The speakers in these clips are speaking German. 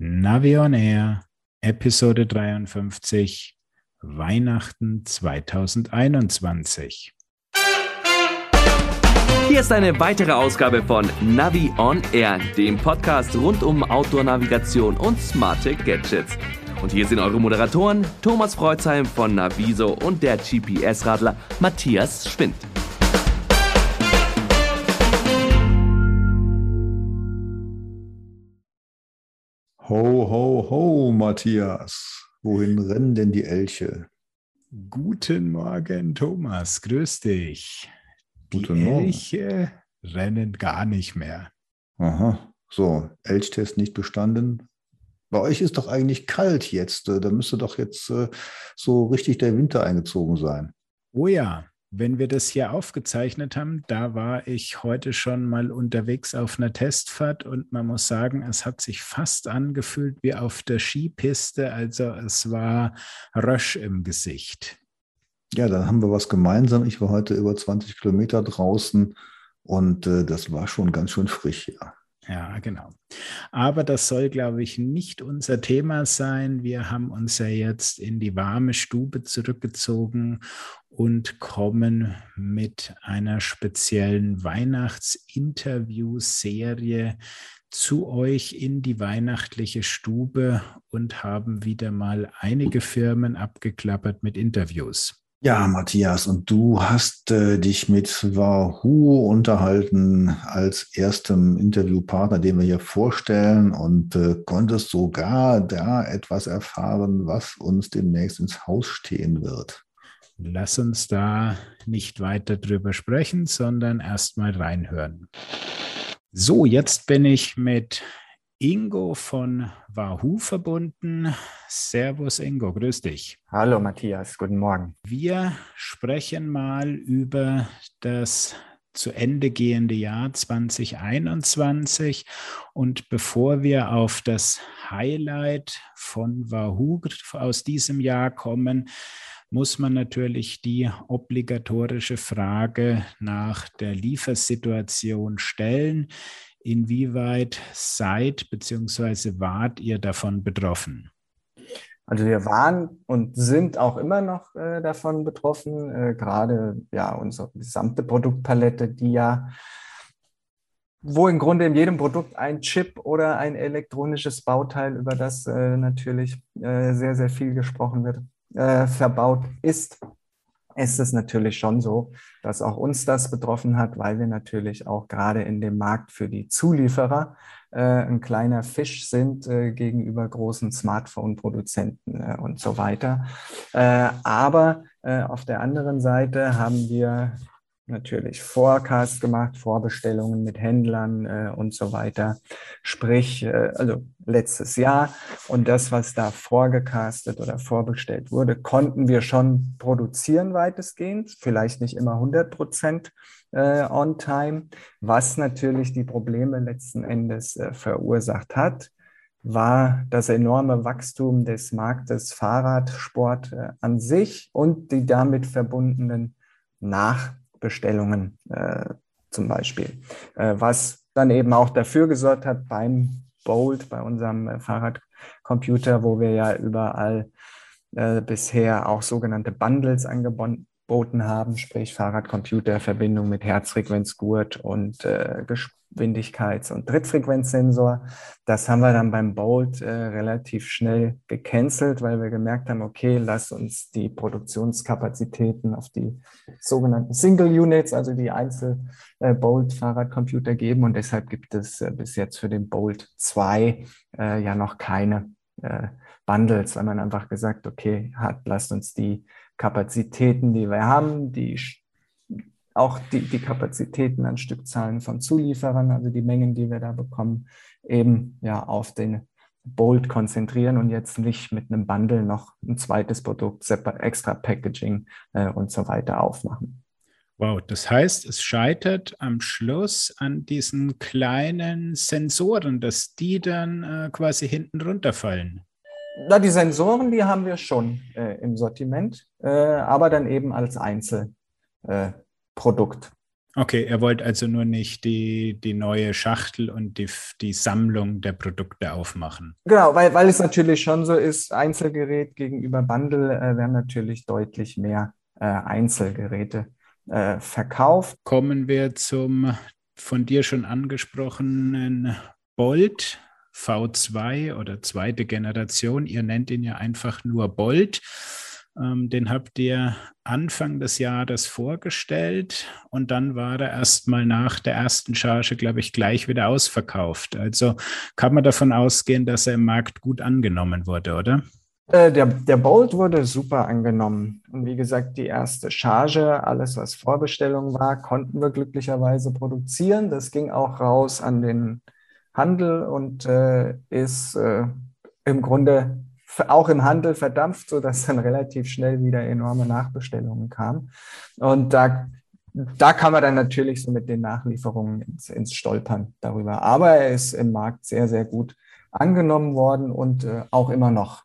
Navi on Air, Episode 53, Weihnachten 2021. Hier ist eine weitere Ausgabe von Navi on Air, dem Podcast rund um Outdoor-Navigation und smarte Gadgets. Und hier sind eure Moderatoren Thomas Freuzheim von Naviso und der GPS-Radler Matthias Schwind. Ho, ho, ho, Matthias. Wohin rennen denn die Elche? Guten Morgen, Thomas. Grüß dich. Die Guten Morgen. Elche rennen gar nicht mehr. Aha, so, Elchtest nicht bestanden. Bei euch ist doch eigentlich kalt jetzt. äh, Da müsste doch jetzt äh, so richtig der Winter eingezogen sein. Oh ja, wenn wir das hier aufgezeichnet haben, da war ich heute schon mal unterwegs auf einer Testfahrt und man muss sagen, es hat sich fast angefühlt wie auf der Skipiste. Also es war Rösch im Gesicht. Ja, dann haben wir was gemeinsam. Ich war heute über 20 Kilometer draußen und äh, das war schon ganz schön frisch, ja. Ja, genau. Aber das soll, glaube ich, nicht unser Thema sein. Wir haben uns ja jetzt in die warme Stube zurückgezogen und kommen mit einer speziellen Weihnachtsinterview-Serie zu euch in die weihnachtliche Stube und haben wieder mal einige Firmen abgeklappert mit Interviews. Ja, Matthias, und du hast äh, dich mit Wahoo unterhalten als erstem Interviewpartner, den wir hier vorstellen und äh, konntest sogar da etwas erfahren, was uns demnächst ins Haus stehen wird. Lass uns da nicht weiter drüber sprechen, sondern erstmal reinhören. So, jetzt bin ich mit Ingo von Wahoo verbunden. Servus Ingo, grüß dich. Hallo Matthias, guten Morgen. Wir sprechen mal über das zu Ende gehende Jahr 2021. Und bevor wir auf das Highlight von Wahoo aus diesem Jahr kommen, muss man natürlich die obligatorische Frage nach der Liefersituation stellen. Inwieweit seid bzw. wart ihr davon betroffen? Also wir waren und sind auch immer noch äh, davon betroffen, äh, gerade ja unsere gesamte Produktpalette, die ja, wo im Grunde in jedem Produkt ein Chip oder ein elektronisches Bauteil, über das äh, natürlich äh, sehr, sehr viel gesprochen wird, äh, verbaut ist, ist es natürlich schon so, dass auch uns das betroffen hat, weil wir natürlich auch gerade in dem Markt für die Zulieferer äh, ein kleiner Fisch sind äh, gegenüber großen Smartphone-Produzenten äh, und so weiter. Äh, aber äh, auf der anderen Seite haben wir natürlich Forecast gemacht, Vorbestellungen mit Händlern äh, und so weiter. Sprich, äh, also letztes Jahr und das, was da vorgecastet oder vorbestellt wurde, konnten wir schon produzieren weitestgehend, vielleicht nicht immer 100 Prozent äh, on time, was natürlich die Probleme letzten Endes äh, verursacht hat war das enorme Wachstum des Marktes Fahrradsport äh, an sich und die damit verbundenen Nachbestellungen äh, zum Beispiel, äh, was dann eben auch dafür gesorgt hat beim Bolt, bei unserem äh, Fahrradcomputer, wo wir ja überall äh, bisher auch sogenannte Bundles angeboten haben, sprich Fahrradcomputer, Verbindung mit Herzfrequenzgurt und äh, Geschwindigkeits- und Trittfrequenzsensor. Das haben wir dann beim Bolt äh, relativ schnell gecancelt, weil wir gemerkt haben, okay, lass uns die Produktionskapazitäten auf die sogenannten Single Units, also die Einzel-Bolt-Fahrradcomputer geben. Und deshalb gibt es äh, bis jetzt für den Bolt 2 äh, ja noch keine äh, Bundles, weil man einfach gesagt, okay, hat, lasst uns die Kapazitäten, die wir haben, die auch die, die Kapazitäten an Stückzahlen von Zulieferern, also die Mengen, die wir da bekommen, eben ja auf den Bolt konzentrieren und jetzt nicht mit einem Bundle noch ein zweites Produkt, extra Packaging äh, und so weiter aufmachen. Wow, das heißt, es scheitert am Schluss an diesen kleinen Sensoren, dass die dann äh, quasi hinten runterfallen. Na, die Sensoren, die haben wir schon äh, im Sortiment, äh, aber dann eben als Einzelprodukt. Okay, er wollte also nur nicht die, die neue Schachtel und die, die Sammlung der Produkte aufmachen. Genau, weil, weil es natürlich schon so ist, Einzelgerät gegenüber Bundle äh, werden natürlich deutlich mehr äh, Einzelgeräte äh, verkauft. Kommen wir zum von dir schon angesprochenen Bolt V2 oder zweite Generation. Ihr nennt ihn ja einfach nur Bolt. Ähm, den habt ihr Anfang des Jahres vorgestellt und dann war er erstmal nach der ersten Charge, glaube ich, gleich wieder ausverkauft. Also kann man davon ausgehen, dass er im Markt gut angenommen wurde, oder? Äh, der, der Bolt wurde super angenommen. Und wie gesagt, die erste Charge, alles was Vorbestellung war, konnten wir glücklicherweise produzieren. Das ging auch raus an den Handel und äh, ist äh, im Grunde auch im Handel verdampft, sodass dann relativ schnell wieder enorme Nachbestellungen kamen. Und da, da kann man dann natürlich so mit den Nachlieferungen ins, ins Stolpern darüber. Aber er ist im Markt sehr, sehr gut angenommen worden und äh, auch immer noch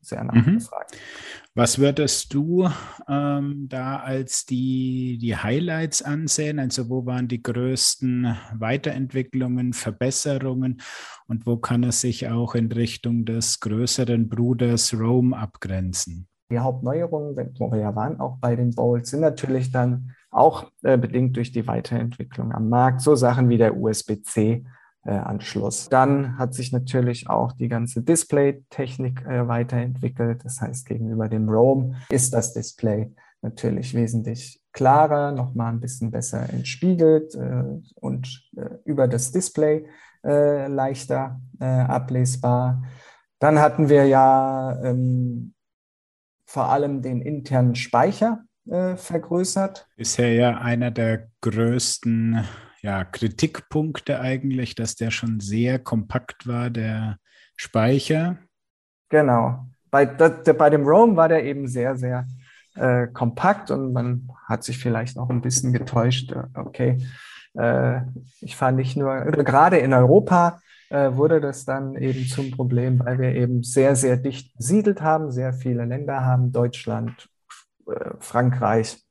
sehr mhm. nachgefragt. Mhm. Was würdest du ähm, da als die, die Highlights ansehen? Also wo waren die größten Weiterentwicklungen, Verbesserungen und wo kann es sich auch in Richtung des größeren Bruders Rome abgrenzen? Die Hauptneuerungen, wo wir ja waren, auch bei den Bowls, sind natürlich dann auch äh, bedingt durch die Weiterentwicklung am Markt. So Sachen wie der USB-C Anschluss. Dann hat sich natürlich auch die ganze Display-Technik äh, weiterentwickelt. Das heißt, gegenüber dem Roam ist das Display natürlich wesentlich klarer, nochmal ein bisschen besser entspiegelt äh, und äh, über das Display äh, leichter äh, ablesbar. Dann hatten wir ja ähm, vor allem den internen Speicher vergrößert. Bisher ja einer der größten ja, Kritikpunkte eigentlich, dass der schon sehr kompakt war, der Speicher. Genau. Bei, bei dem Roam war der eben sehr, sehr äh, kompakt und man hat sich vielleicht noch ein bisschen getäuscht. Äh, okay, äh, ich fand nicht nur, gerade in Europa äh, wurde das dann eben zum Problem, weil wir eben sehr, sehr dicht besiedelt haben, sehr viele Länder haben, Deutschland, äh, Frankreich.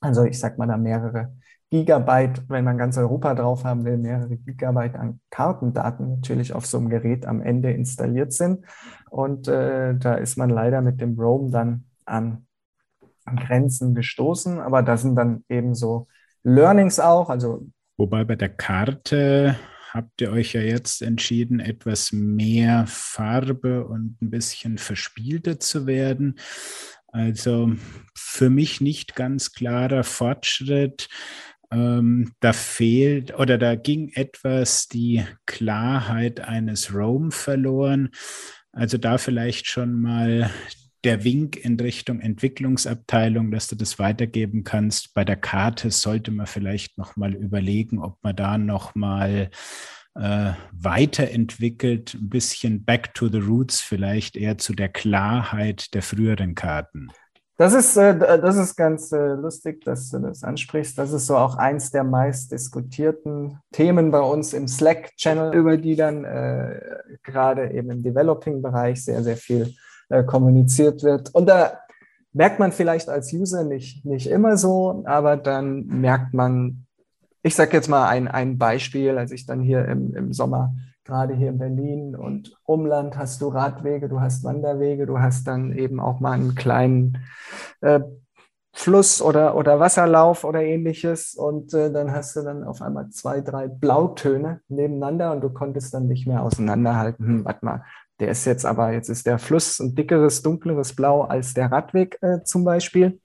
Also ich sag mal da mehrere Gigabyte, wenn man ganz Europa drauf haben will, mehrere Gigabyte an Kartendaten natürlich auf so einem Gerät am Ende installiert sind. Und äh, da ist man leider mit dem Roam dann an, an Grenzen gestoßen. Aber da sind dann eben so Learnings auch. Also Wobei bei der Karte habt ihr euch ja jetzt entschieden, etwas mehr Farbe und ein bisschen verspielter zu werden. Also für mich nicht ganz klarer Fortschritt. Ähm, da fehlt oder da ging etwas die Klarheit eines Roam verloren. Also da vielleicht schon mal der Wink in Richtung Entwicklungsabteilung, dass du das weitergeben kannst. Bei der Karte sollte man vielleicht noch mal überlegen, ob man da noch mal äh, weiterentwickelt, ein bisschen back to the roots, vielleicht eher zu der Klarheit der früheren Karten. Das ist, äh, das ist ganz äh, lustig, dass du das ansprichst. Das ist so auch eins der meist diskutierten Themen bei uns im Slack-Channel, über die dann äh, gerade eben im Developing-Bereich sehr, sehr viel äh, kommuniziert wird. Und da merkt man vielleicht als User nicht, nicht immer so, aber dann merkt man, ich sage jetzt mal ein, ein Beispiel, als ich dann hier im, im Sommer gerade hier in Berlin und Umland hast du Radwege, du hast Wanderwege, du hast dann eben auch mal einen kleinen äh, Fluss oder, oder Wasserlauf oder ähnliches und äh, dann hast du dann auf einmal zwei, drei Blautöne nebeneinander und du konntest dann nicht mehr auseinanderhalten. Hm, warte mal, der ist jetzt aber, jetzt ist der Fluss ein dickeres, dunkleres Blau als der Radweg äh, zum Beispiel.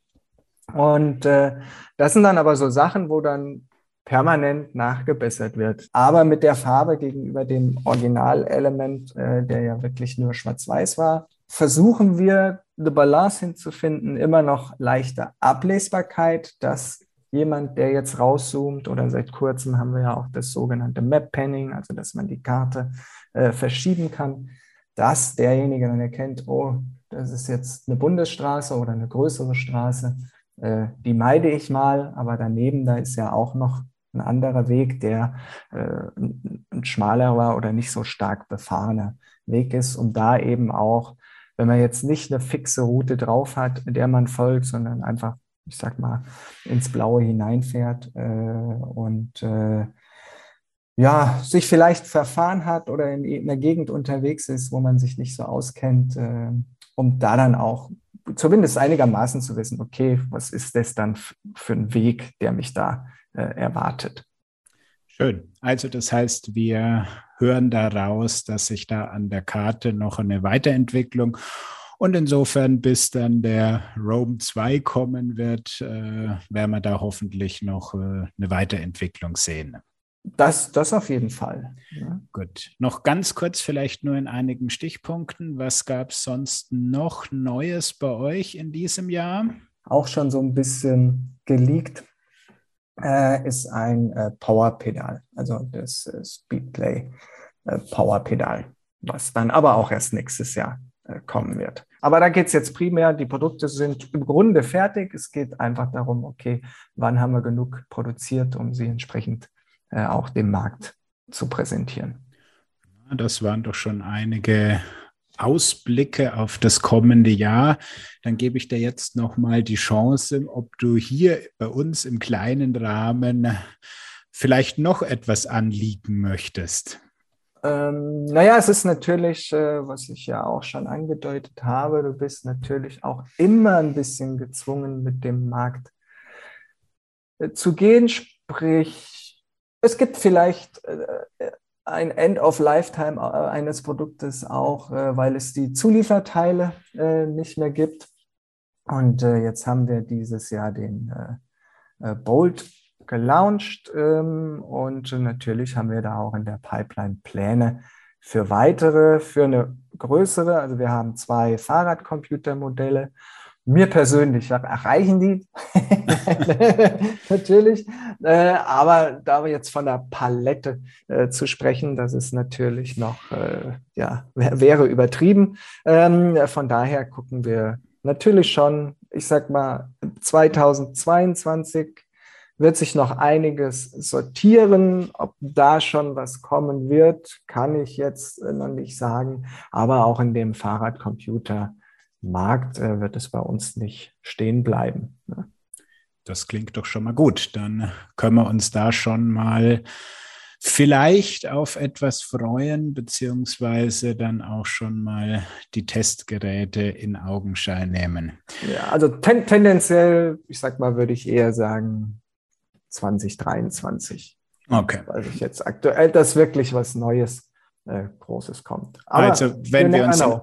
Und äh, das sind dann aber so Sachen, wo dann permanent nachgebessert wird. Aber mit der Farbe gegenüber dem Originalelement, äh, der ja wirklich nur schwarz-weiß war, versuchen wir, the Balance hinzufinden, immer noch leichte Ablesbarkeit, dass jemand, der jetzt rauszoomt oder seit kurzem haben wir ja auch das sogenannte Map Panning, also dass man die Karte äh, verschieben kann, dass derjenige dann erkennt, oh, das ist jetzt eine Bundesstraße oder eine größere Straße, äh, die meide ich mal, aber daneben, da ist ja auch noch ein anderer Weg, der äh, ein schmalerer oder nicht so stark befahrener Weg ist, um da eben auch, wenn man jetzt nicht eine fixe Route drauf hat, der man folgt, sondern einfach ich sag mal, ins Blaue hineinfährt äh, und äh, ja, sich vielleicht verfahren hat oder in einer Gegend unterwegs ist, wo man sich nicht so auskennt, äh, um da dann auch zumindest einigermaßen zu wissen, okay, was ist das dann für ein Weg, der mich da erwartet. Schön. Also das heißt, wir hören daraus, dass sich da an der Karte noch eine Weiterentwicklung und insofern, bis dann der Rome 2 kommen wird, äh, werden wir da hoffentlich noch äh, eine Weiterentwicklung sehen. Das, das auf jeden Fall. Ja. Gut. Noch ganz kurz, vielleicht nur in einigen Stichpunkten. Was gab es sonst noch Neues bei euch in diesem Jahr? Auch schon so ein bisschen geleakt äh, ist ein äh, Power-Pedal, also das äh, Speedplay äh, Power-Pedal, was dann aber auch erst nächstes Jahr äh, kommen wird. Aber da geht es jetzt primär, die Produkte sind im Grunde fertig. Es geht einfach darum, okay, wann haben wir genug produziert, um sie entsprechend äh, auch dem Markt zu präsentieren. Das waren doch schon einige Ausblicke auf das kommende Jahr. Dann gebe ich dir jetzt noch mal die Chance, ob du hier bei uns im kleinen Rahmen vielleicht noch etwas anliegen möchtest. Ähm, naja, es ist natürlich, äh, was ich ja auch schon angedeutet habe, du bist natürlich auch immer ein bisschen gezwungen, mit dem Markt äh, zu gehen. Sprich, es gibt vielleicht äh, ein End of Lifetime äh, eines Produktes auch, äh, weil es die Zulieferteile nicht mehr gibt. Und jetzt haben wir dieses Jahr den Bolt gelauncht ähm, und natürlich haben wir da auch in der Pipeline Pläne für weitere, für eine größere. Also wir haben zwei Fahrradcomputermodelle mir persönlich erreichen die natürlich, äh, aber da wir jetzt von der Palette äh, zu sprechen, das ist natürlich noch, äh, ja, wäre übertrieben. Ähm, von daher gucken wir natürlich schon, ich sag mal, 2022 wird sich noch einiges sortieren. Ob da schon was kommen wird, kann ich jetzt noch nicht sagen. Aber auch in dem Fahrradcomputer Markt äh, wird es bei uns nicht stehen bleiben. Ne? Das klingt doch schon mal gut. Dann können wir uns da schon mal vielleicht auf etwas freuen, beziehungsweise dann auch schon mal die Testgeräte in Augenschein nehmen. Ja, also ten tendenziell, ich sag mal, würde ich eher sagen 2023. Okay. Weil ich jetzt aktuell, dass wirklich was Neues, äh, Großes kommt. Aber also, wenn wir uns. In,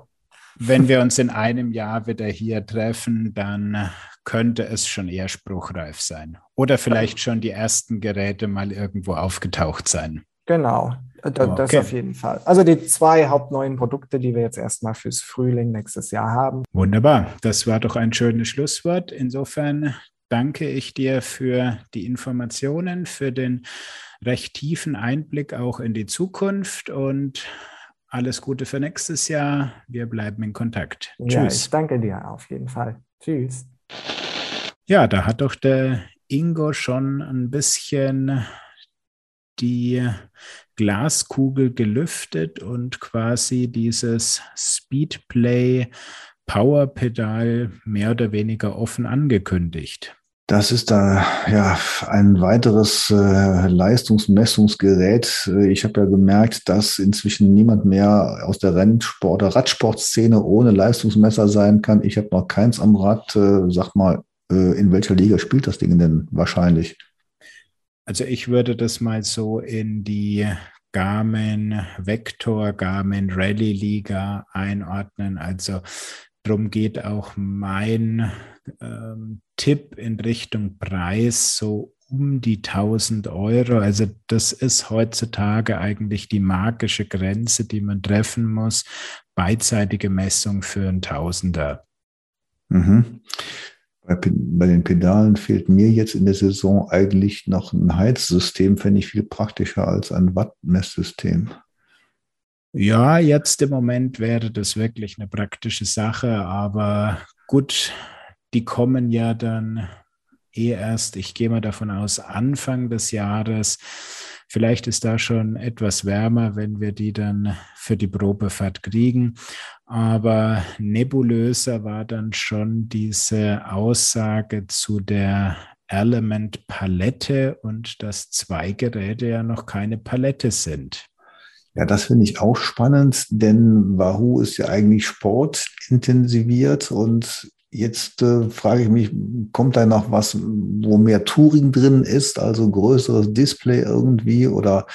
wenn wir uns in einem Jahr wieder hier treffen, dann könnte es schon eher spruchreif sein. Oder vielleicht schon die ersten Geräte mal irgendwo aufgetaucht sein. Genau, das, okay. auf jeden Fall. Also die zwei hauptneuen Produkte, die wir jetzt erstmal fürs Frühling nächstes Jahr haben. Wunderbar, das war doch ein schönes Schlusswort. Insofern danke ich dir für die Informationen, für den recht tiefen Einblick auch in die Zukunft und alles Gute für nächstes Jahr. Wir bleiben in Kontakt. Ja, Tschüss. Ich danke dir auf jeden Fall. Tschüss. Ja, da hat doch der Ingo schon ein bisschen die Glaskugel gelüftet und quasi dieses Speedplay Powerpedal mehr oder weniger offen angekündigt. Das ist da ja ein weiteres äh, Leistungsmessungsgerät. Ich habe ja gemerkt, dass inzwischen niemand mehr aus der Rennsport- oder Radsportszene ohne Leistungsmesser sein kann. Ich habe noch keins am Rad. Äh, sag mal, äh, in welcher Liga spielt das Ding denn wahrscheinlich? Also ich würde das mal so in die Garmin Vector, Garmin Rally Liga einordnen. Also darum geht auch mein ähm, Tipp in Richtung Preis so um die 1000 Euro. Also das ist heutzutage eigentlich die magische Grenze, die man treffen muss. Beidseitige Messung für ein Tausender. Mhm. Bei, bei, den Pedalen fehlt mir jetzt in der Saison eigentlich noch ein Heizsystem, fände ich viel praktischer als ein Wattmesssystem. Ja, jetzt im Moment wäre das wirklich eine praktische Sache, aber gut, die kommen ja dann eh erst, ich gehe mal davon aus, Anfang des Jahres. Vielleicht ist da schon etwas wärmer, wenn wir die dann für die Probefahrt kriegen. Aber nebulöser war dann schon diese Aussage zu der Element Palette und dass zwei Geräte ja noch keine Palette sind. Ja, das finde ich auch spannend, denn Wahoo ist ja eigentlich sportintensiviert und jetzt äh, frage ich mich, kommt da noch was, wo mehr Touring drin ist, also größeres Display irgendwie oder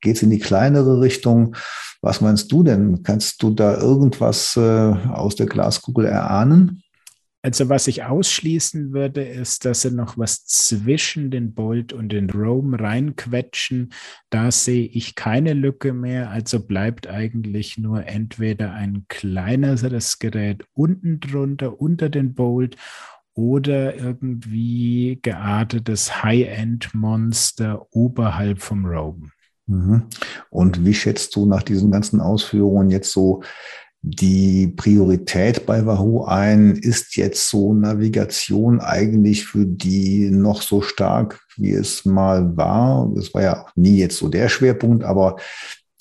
geht es in die kleinere Richtung? Was meinst du denn? Kannst du da irgendwas äh, aus der Glaskugel erahnen? Also was ich ausschließen würde, ist, dass sie noch was zwischen den Bolt und den Roam reinquetschen. Da sehe ich keine Lücke mehr. Also bleibt eigentlich nur entweder ein kleineres Gerät unten drunter, unter den Bolt oder irgendwie geartetes High-End-Monster oberhalb vom Roam. Mhm. Und wie schätzt du nach diesen ganzen Ausführungen jetzt so die Priorität bei Wahoo ein? Ist jetzt so Navigation eigentlich für die noch so stark, wie es mal war? Es war ja nie jetzt so der Schwerpunkt, aber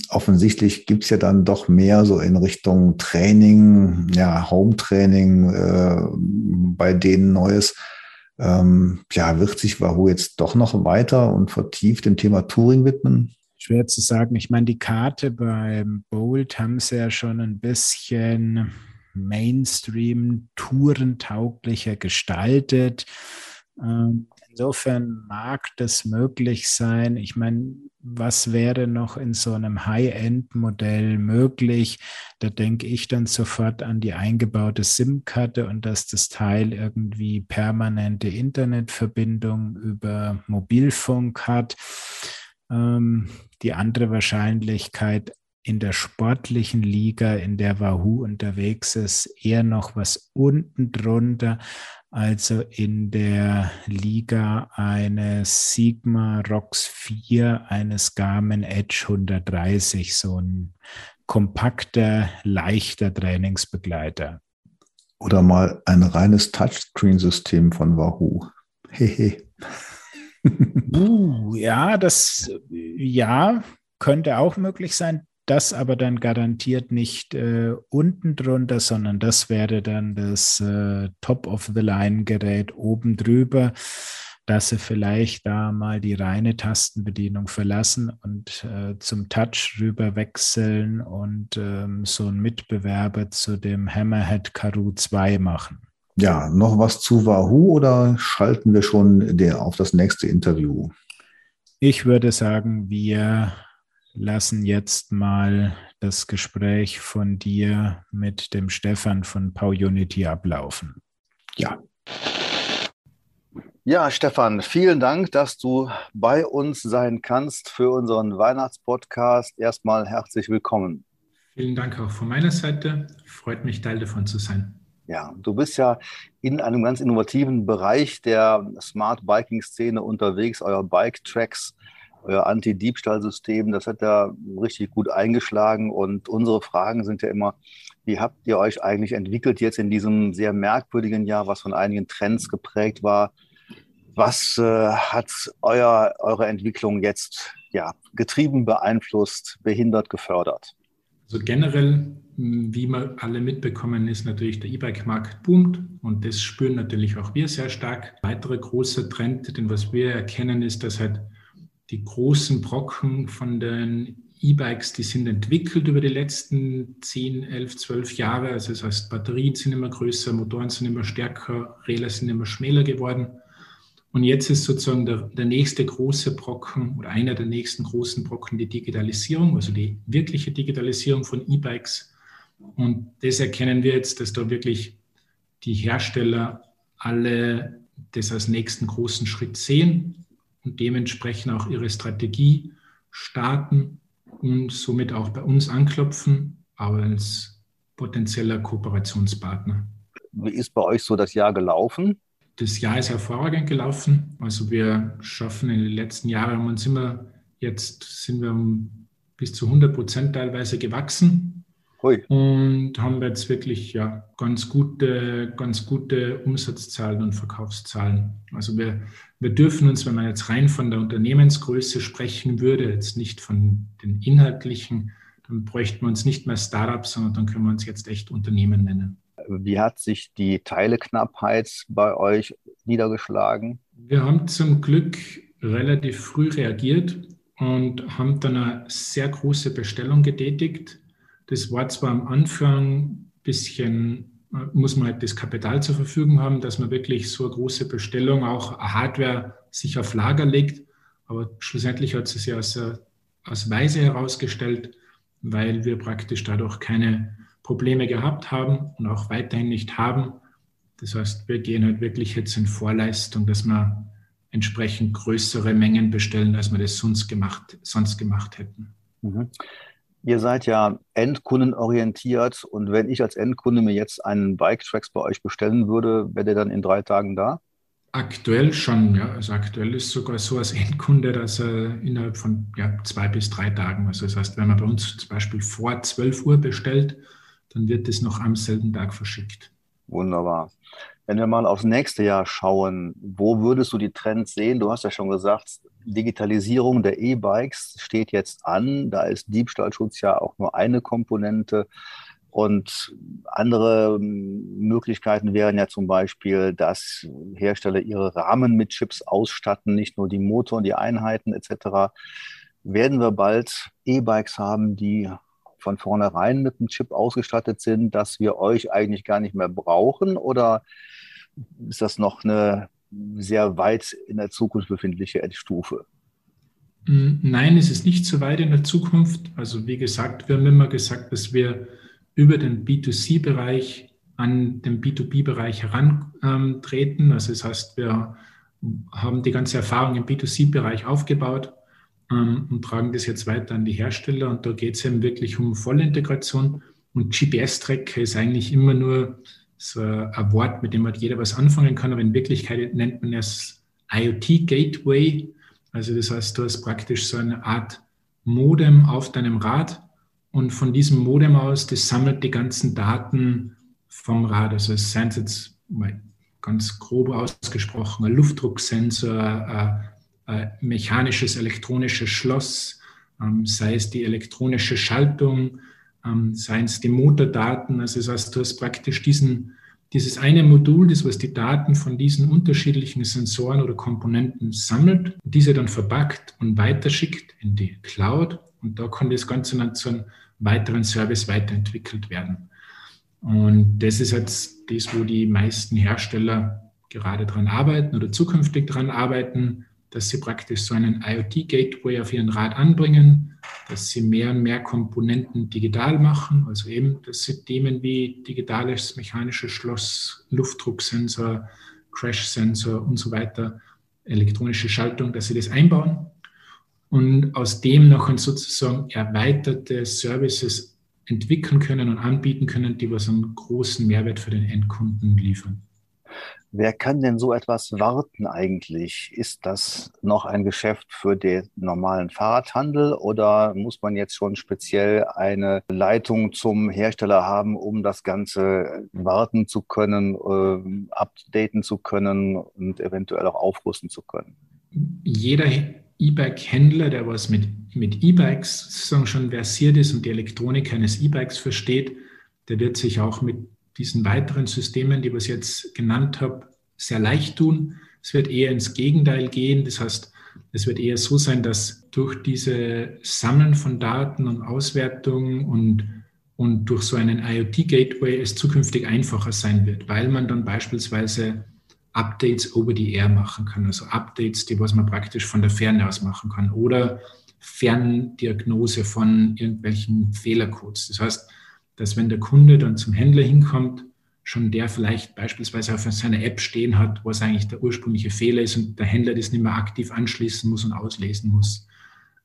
offensichtlich gibt es ja dann doch mehr so in Richtung Training, ja, Home-Training, äh, bei denen Neues. Ähm, ja, wird sich Wahoo jetzt doch noch weiter und vertieft dem Thema Touring widmen? Schwer zu sagen. Ich meine, die Karte beim Bolt haben sie ja schon ein bisschen Mainstream, tourentauglicher gestaltet. Ähm, insofern mag das möglich sein. Ich meine, was wäre noch in so einem High-End-Modell möglich? Da denke ich dann sofort an die eingebaute SIM-Karte und dass das Teil irgendwie permanente Internetverbindung über Mobilfunk hat. Ähm, die andere Wahrscheinlichkeit in der sportlichen Liga, in der Wahoo unterwegs ist, eher noch was unten drunter, also in der Liga eines Sigma ROX 4, eines Garmin Edge 130, so ein kompakter, leichter Trainingsbegleiter. Oder mal ein reines Touchscreen-System von Wahoo. Hehe. Uh, ja, das ja könnte auch möglich sein. Das aber dann garantiert nicht äh, unten drunter, sondern das wäre dann das äh, Top-of-the-Line-Gerät oben drüber, dass sie vielleicht da mal die reine Tastenbedienung verlassen und äh, zum Touch rüber wechseln und ähm, so einen Mitbewerber zu dem Hammerhead Karoo 2 machen. Ja, noch was zu Wahoo oder schalten wir schon der, auf das nächste Interview? Ich würde sagen, wir lassen jetzt mal das Gespräch von dir mit dem Stefan von PowUnity ablaufen. Ja. Ja, Stefan, vielen Dank, dass du bei uns sein kannst für unseren Weihnachtspodcast. Erstmal herzlich willkommen. Vielen Dank auch von meiner Seite. Freut mich, Teil davon zu sein. Ja, du bist ja in einem ganz innovativen Bereich der Smart Biking Szene unterwegs, euer Bike Tracks, euer Anti-Diebstahl-System, das hat ja richtig gut eingeschlagen und unsere Fragen sind ja immer, wie habt ihr euch eigentlich entwickelt jetzt in diesem sehr merkwürdigen Jahr, was von einigen Trends geprägt war? Was äh, hat euer, eure Entwicklung jetzt ja, getrieben, beeinflusst, behindert, gefördert? Also generell, wie wir alle mitbekommen, ist natürlich der E-Bike-Markt boomt und das spüren natürlich auch wir sehr stark. Ein weiterer großer Trend, den was wir erkennen, ist, dass halt die großen Brocken von den E-Bikes, die sind entwickelt über die letzten 10, 11, 12 Jahre. Also das heißt, Batterien sind immer größer, Motoren sind immer stärker, Räder sind immer schmäler geworden. Und jetzt ist sozusagen der, der nächste große Brocken oder einer der nächsten großen Brocken die Digitalisierung, also die wirkliche Digitalisierung von E-Bikes. Und das erkennen wir jetzt, dass da wirklich die Hersteller alle das als nächsten großen Schritt sehen und dementsprechend auch ihre Strategie starten und somit auch bei uns anklopfen, aber als potenzieller Kooperationspartner. Wie ist bei euch so das Jahr gelaufen? Das Jahr ist hervorragend gelaufen. Also wir schaffen in den letzten Jahren haben uns immer, jetzt sind wir bis zu 100 Prozent teilweise gewachsen. Hui. Und haben jetzt wirklich ja, ganz, gute, ganz gute Umsatzzahlen und Verkaufszahlen. Also wir, wir dürfen uns, wenn man jetzt rein von der Unternehmensgröße sprechen würde, jetzt nicht von den inhaltlichen, dann bräuchten wir uns nicht mehr Startups, sondern dann können wir uns jetzt echt Unternehmen nennen. Wie hat sich die Teileknappheit bei euch niedergeschlagen? Wir haben zum Glück relativ früh reagiert und haben dann eine sehr große Bestellung getätigt. Das war zwar am Anfang ein bisschen, äh, muss man halt das Kapital zur Verfügung haben, dass man wirklich so eine große Bestellung, auch Hardware, sich auf Lager legt. Aber schlussendlich hat es sich als, als Weise herausgestellt, weil wir praktisch dadurch keine Probleme gehabt haben und auch weiterhin nicht haben. Das heißt, wir gehen halt wirklich jetzt in Vorleistung, dass wir entsprechend größere Mengen bestellen, als wir das sonst gemacht, sonst gemacht hätten. Mhm. Ihr seid ja endkundenorientiert und wenn ich als Endkunde mir jetzt einen Bike-Tracks bei euch bestellen würde, wäre der dann in drei Tagen da? Aktuell schon, ja. Also aktuell ist sogar so als Endkunde, dass er innerhalb von ja, zwei bis drei Tagen, also das heißt, wenn man bei uns zum Beispiel vor 12 Uhr bestellt, dann wird es noch am selben Tag verschickt. Wunderbar. Wenn wir mal aufs nächste Jahr schauen, wo würdest du die Trends sehen? Du hast ja schon gesagt, Digitalisierung der E-Bikes steht jetzt an. Da ist Diebstahlschutz ja auch nur eine Komponente. Und andere Möglichkeiten wären ja zum Beispiel, dass Hersteller ihre Rahmen mit Chips ausstatten, nicht nur die Motoren, die Einheiten etc. Werden wir bald E-Bikes haben, die von vornherein mit einem Chip ausgestattet sind, dass wir euch eigentlich gar nicht mehr brauchen? Oder ist das noch eine sehr weit in der Zukunft befindliche Stufe? Mm, nein, es ist nicht so weit in der Zukunft. Also wie gesagt, wir haben immer gesagt, dass wir über den B2C-Bereich an den B2B-Bereich herantreten. Also das heißt, wir haben die ganze Erfahrung im B2C-Bereich aufgebaut ähm, und tragen das jetzt weiter an die Hersteller. Und da geht es eben wirklich um Vollintegration. Und GPS-Tracker ist eigentlich immer nur so ein Wort, mit dem halt jeder was anfangen kann, aber in Wirklichkeit nennt man es IoT Gateway. Also das heißt, du hast praktisch so eine Art Modem auf deinem Rad und von diesem Modem aus, das sammelt die ganzen Daten vom Rad. Also es sind jetzt mal ganz grob ausgesprochen ein Luftdrucksensor, ein mechanisches, elektronisches Schloss, ähm, sei es die elektronische Schaltung, ähm, seien es die Motordaten. Also das heißt, du hast praktisch diesen, dieses eine Modul, das was die Daten von diesen unterschiedlichen Sensoren oder Komponenten sammelt, diese dann verpackt und weiterschickt in die Cloud. Und da kann das Ganze dann zu einem weiteren Service weiterentwickelt werden. Und das ist jetzt das, wo die meisten Hersteller gerade dran arbeiten oder zukünftig dran arbeiten, dass sie praktisch so einen IoT-Gateway auf ihren Rad anbringen, dass sie mehr und mehr Komponenten digital machen, also eben, das sind Themen wie digitales mechanisches Schloss, Luftdrucksensor, Crash-Sensor und so weiter, elektronische Schaltung, dass sie das einbauen und aus dem noch sozusagen erweiterte Services entwickeln können und anbieten können, die was einen großen Mehrwert für den Endkunden liefern. Wer kann denn so etwas warten eigentlich? Ist das noch ein Geschäft für den normalen Fahrradhandel oder muss man jetzt schon speziell eine Leitung zum Hersteller haben, um das Ganze warten zu können, äh, updaten zu können und eventuell auch aufrüsten zu können? Jeder E-Bike-Händler, der was mit, mit E-Bikes schon versiert ist und die Elektronik eines E-Bikes versteht, der wird sich auch mit diesen weiteren Systemen, die ich jetzt genannt habe, sehr leicht tun. Es wird eher ins Gegenteil gehen. Das heißt, es wird eher so sein, dass durch diese Sammeln von Daten und Auswertung und, und durch so einen IoT-Gateway es zukünftig einfacher sein wird, weil man dann beispielsweise Updates over the air machen kann, also Updates, die was man praktisch von der Ferne aus machen kann oder Ferndiagnose von irgendwelchen Fehlercodes. Das heißt, dass wenn der Kunde dann zum Händler hinkommt, schon der vielleicht beispielsweise auf seiner App stehen hat, was eigentlich der ursprüngliche Fehler ist und der Händler das nicht mehr aktiv anschließen muss und auslesen muss.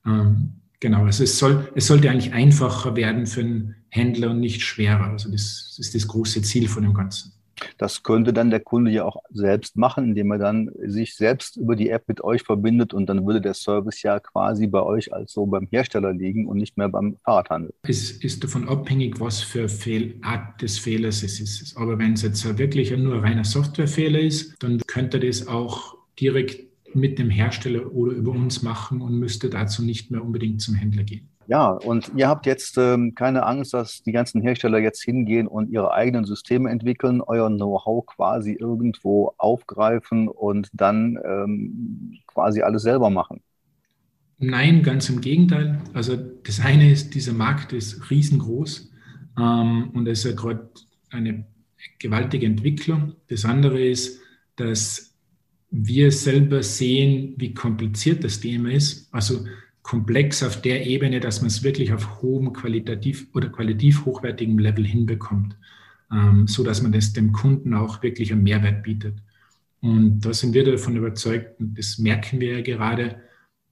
Ähm, genau, also es, soll, es sollte eigentlich einfacher werden für einen Händler und nicht schwerer. Also das, das ist das große Ziel von dem Ganzen. Das könnte dann der Kunde ja auch selbst machen, indem er dann sich selbst über die App mit euch verbindet und dann würde der Service ja quasi bei euch als so beim Hersteller liegen und nicht mehr beim Fahrradhandel. Es ist davon abhängig, was für Art des Fehlers es ist. Aber wenn es jetzt wirklich nur ein reiner Softwarefehler ist, dann könnte das auch direkt mit dem Hersteller oder über uns machen und müsste dazu nicht mehr unbedingt zum Händler gehen. Ja, und ihr habt jetzt ähm, keine Angst, dass die ganzen Hersteller jetzt hingehen und ihre eigenen Systeme entwickeln, euer Know-how quasi irgendwo aufgreifen und dann ähm, quasi alles selber machen. Nein, ganz im Gegenteil. Also das eine ist, dieser Markt ist riesengroß ähm, und es ist ja gerade eine gewaltige Entwicklung. Das andere ist, dass wir selber sehen, wie kompliziert das Thema ist. Also komplex auf der Ebene, dass man es wirklich auf hohem qualitativ oder qualitativ hochwertigem Level hinbekommt, ähm, so dass man das dem Kunden auch wirklich einen Mehrwert bietet. Und da sind wir davon überzeugt, und das merken wir ja gerade,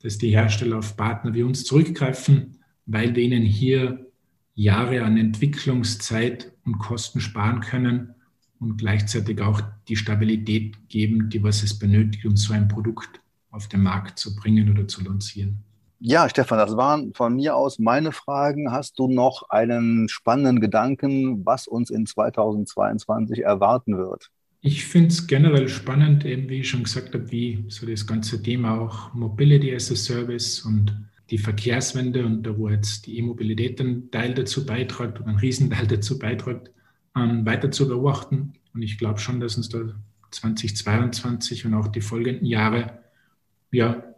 dass die Hersteller auf Partner wie uns zurückgreifen, weil wir ihnen hier Jahre an Entwicklungszeit und Kosten sparen können und gleichzeitig auch die Stabilität geben, die was es benötigt, um so ein Produkt auf den Markt zu bringen oder zu lancieren. Ja, Stefan, das waren von mir aus meine Fragen. Hast du noch einen spannenden Gedanken, was uns in 2022 erwarten wird? Ich finde es generell spannend, eben wie ich schon gesagt habe, wie so das ganze Thema auch Mobility as a Service und die Verkehrswende und da wo jetzt die E-Mobilität einen Teil dazu beiträgt oder einen Riesenteil dazu beiträgt, ähm, weiter zu beobachten. Und ich glaube schon, dass uns da 2022 und auch die folgenden Jahre ja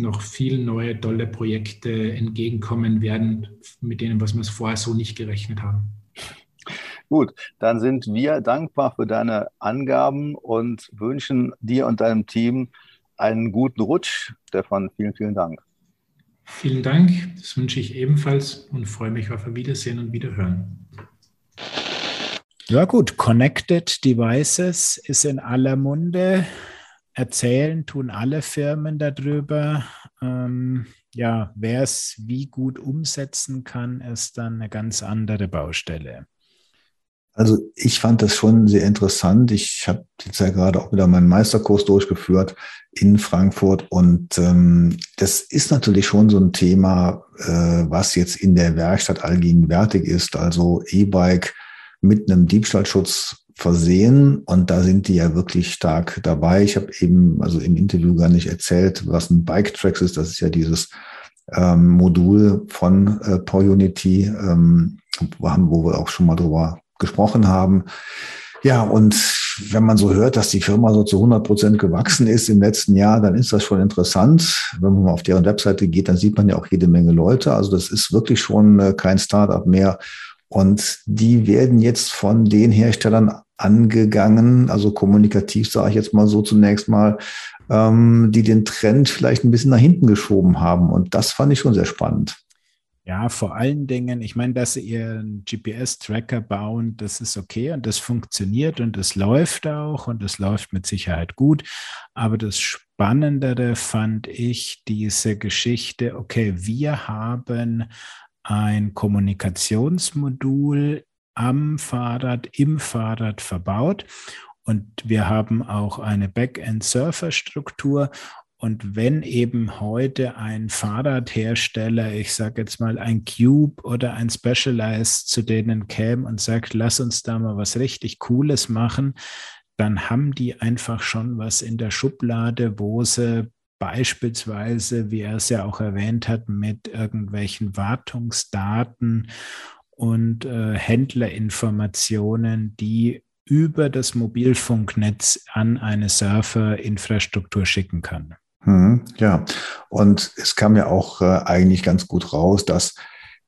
noch viele neue tolle Projekte entgegenkommen werden, mit denen, was wir vorher so nicht gerechnet haben. Gut, dann sind wir dankbar für deine Angaben und wünschen dir und deinem Team einen guten Rutsch. Stefan, vielen, vielen Dank. Vielen Dank, das wünsche ich ebenfalls und freue mich auf ein Wiedersehen und Wiederhören. Ja gut, Connected Devices ist in aller Munde erzählen tun alle Firmen darüber. Ähm, ja, wer es wie gut umsetzen kann, ist dann eine ganz andere Baustelle. Also ich fand das schon sehr interessant. Ich habe jetzt ja gerade auch wieder meinen Meisterkurs durchgeführt in Frankfurt und ähm, das ist natürlich schon so ein Thema, äh, was jetzt in der Werkstatt allgegenwärtig ist. Also E-Bike mit einem Diebstahlschutz versehen und da sind die ja wirklich stark dabei. Ich habe eben also im Interview gar nicht erzählt, was ein Bike Tracks ist. Das ist ja dieses ähm, Modul von äh, PowerUnity, ähm, wo wir auch schon mal drüber gesprochen haben. Ja, und wenn man so hört, dass die Firma so zu 100 Prozent gewachsen ist im letzten Jahr, dann ist das schon interessant. Wenn man auf deren Webseite geht, dann sieht man ja auch jede Menge Leute. Also das ist wirklich schon äh, kein Startup mehr. Und die werden jetzt von den Herstellern angegangen, also kommunikativ sage ich jetzt mal so zunächst mal, ähm, die den Trend vielleicht ein bisschen nach hinten geschoben haben. Und das fand ich schon sehr spannend. Ja, vor allen Dingen, ich meine, dass sie ihren GPS-Tracker bauen, das ist okay und das funktioniert und das läuft auch und das läuft mit Sicherheit gut. Aber das Spannendere fand ich diese Geschichte, okay, wir haben ein Kommunikationsmodul am Fahrrad, im Fahrrad verbaut. Und wir haben auch eine Backend-Surfer-Struktur. Und wenn eben heute ein Fahrradhersteller, ich sage jetzt mal ein Cube oder ein Specialized zu denen käme und sagt, lass uns da mal was richtig Cooles machen, dann haben die einfach schon was in der Schublade, wo sie beispielsweise, wie er es ja auch erwähnt hat, mit irgendwelchen Wartungsdaten und äh, Händlerinformationen, die über das Mobilfunknetz an eine Surferinfrastruktur schicken kann. Hm, ja, und es kam ja auch äh, eigentlich ganz gut raus, dass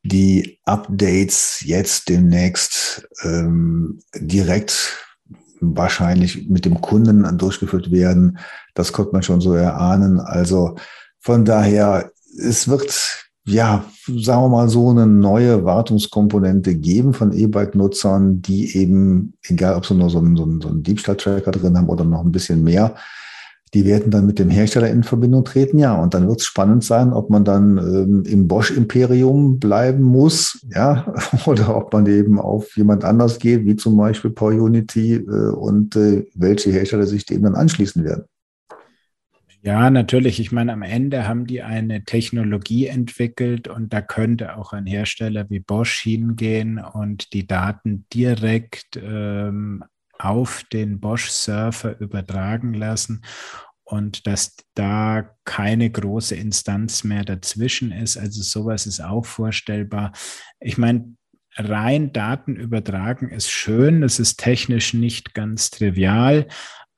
die Updates jetzt demnächst ähm, direkt wahrscheinlich mit dem Kunden durchgeführt werden. Das konnte man schon so erahnen. Also von daher, es wird ja, sagen wir mal so, eine neue Wartungskomponente geben von E-Bike-Nutzern, die eben, egal ob sie nur so einen, so einen, so einen Diebstahl-Tracker drin haben oder noch ein bisschen mehr, die werden dann mit dem Hersteller in Verbindung treten, ja. Und dann wird es spannend sein, ob man dann ähm, im Bosch-Imperium bleiben muss, ja, oder ob man eben auf jemand anders geht, wie zum Beispiel Power Unity äh, und äh, welche Hersteller sich dem dann anschließen werden. Ja, natürlich. Ich meine, am Ende haben die eine Technologie entwickelt und da könnte auch ein Hersteller wie Bosch hingehen und die Daten direkt ähm, auf den Bosch-Surfer übertragen lassen und dass da keine große Instanz mehr dazwischen ist. Also sowas ist auch vorstellbar. Ich meine, rein Daten übertragen ist schön, das ist technisch nicht ganz trivial,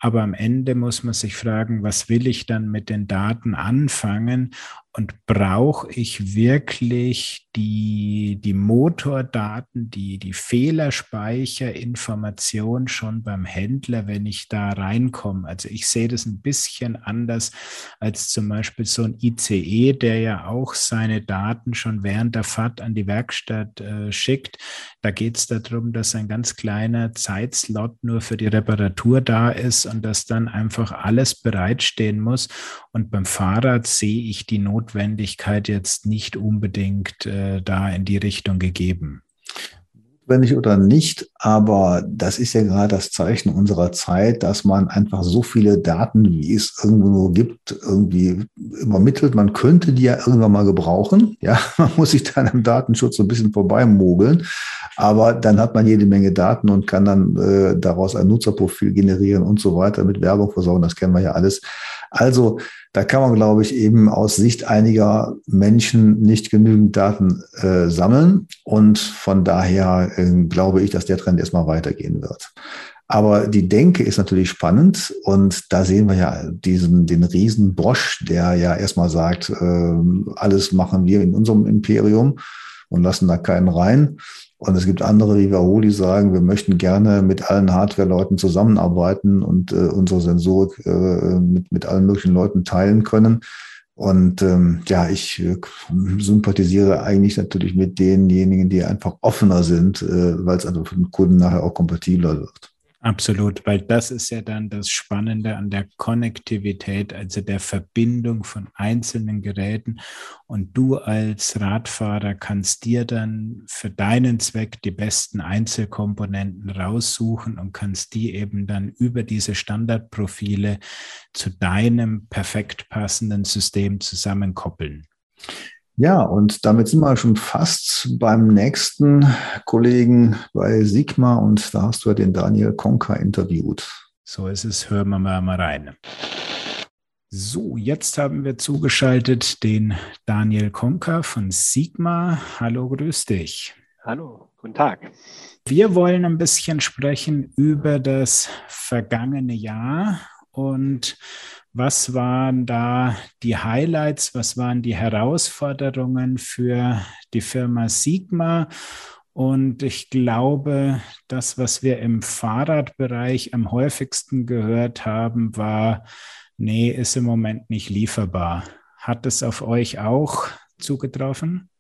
aber am Ende muss man sich fragen, was will ich dann mit den Daten anfangen und brauche ich wirklich die, die Motordaten, die, die Fehlerspeicherinformation schon beim Händler, wenn ich da reinkomme? Also ich sehe das ein bisschen anders als zum Beispiel so ein ICE, der ja auch seine Daten schon während der Fahrt an die Werkstatt äh, schickt. Da geht es darum, dass ein ganz kleiner Zeitslot nur für die Reparatur da ist und dass dann einfach alles bereitstehen muss. Und beim Fahrrad sehe ich die Not Notwendigkeit jetzt nicht unbedingt äh, da in die Richtung gegeben. Notwendig oder nicht, aber das ist ja gerade das Zeichen unserer Zeit, dass man einfach so viele Daten, wie es irgendwo nur gibt, irgendwie übermittelt. Man könnte die ja irgendwann mal gebrauchen. Ja, man muss sich dann im Datenschutz so ein bisschen vorbeimogeln. Aber dann hat man jede Menge Daten und kann dann äh, daraus ein Nutzerprofil generieren und so weiter, mit Werbung versorgen. Das kennen wir ja alles. Also da kann man, glaube ich, eben aus Sicht einiger Menschen nicht genügend Daten äh, sammeln. Und von daher äh, glaube ich, dass der Trend erstmal weitergehen wird. Aber die Denke ist natürlich spannend und da sehen wir ja diesen, den riesen Bosch, der ja erstmal sagt, äh, alles machen wir in unserem Imperium und lassen da keinen rein. Und es gibt andere wie Wahoo, die sagen, wir möchten gerne mit allen Hardware-Leuten zusammenarbeiten und äh, unsere Sensorik äh, mit, mit allen möglichen Leuten teilen können. Und ähm, ja, ich äh, sympathisiere eigentlich natürlich mit denjenigen, die einfach offener sind, äh, weil es also für den Kunden nachher auch kompatibler wird. Absolut, weil das ist ja dann das Spannende an der Konnektivität, also der Verbindung von einzelnen Geräten. Und du als Radfahrer kannst dir dann für deinen Zweck die besten Einzelkomponenten raussuchen und kannst die eben dann über diese Standardprofile zu deinem perfekt passenden System zusammenkoppeln. Ja, und damit sind wir schon fast beim nächsten Kollegen bei Sigma und da hast du ja den Daniel Konka interviewt. So ist es, hören wir mal rein. So, jetzt haben wir zugeschaltet den Daniel Konka von Sigma. Hallo, grüß dich. Hallo, guten Tag. Wir wollen ein bisschen sprechen über das vergangene Jahr und was waren da die Highlights? Was waren die Herausforderungen für die Firma Sigma? Und ich glaube, das, was wir im Fahrradbereich am häufigsten gehört haben, war, nee, ist im Moment nicht lieferbar. Hat es auf euch auch zugetroffen?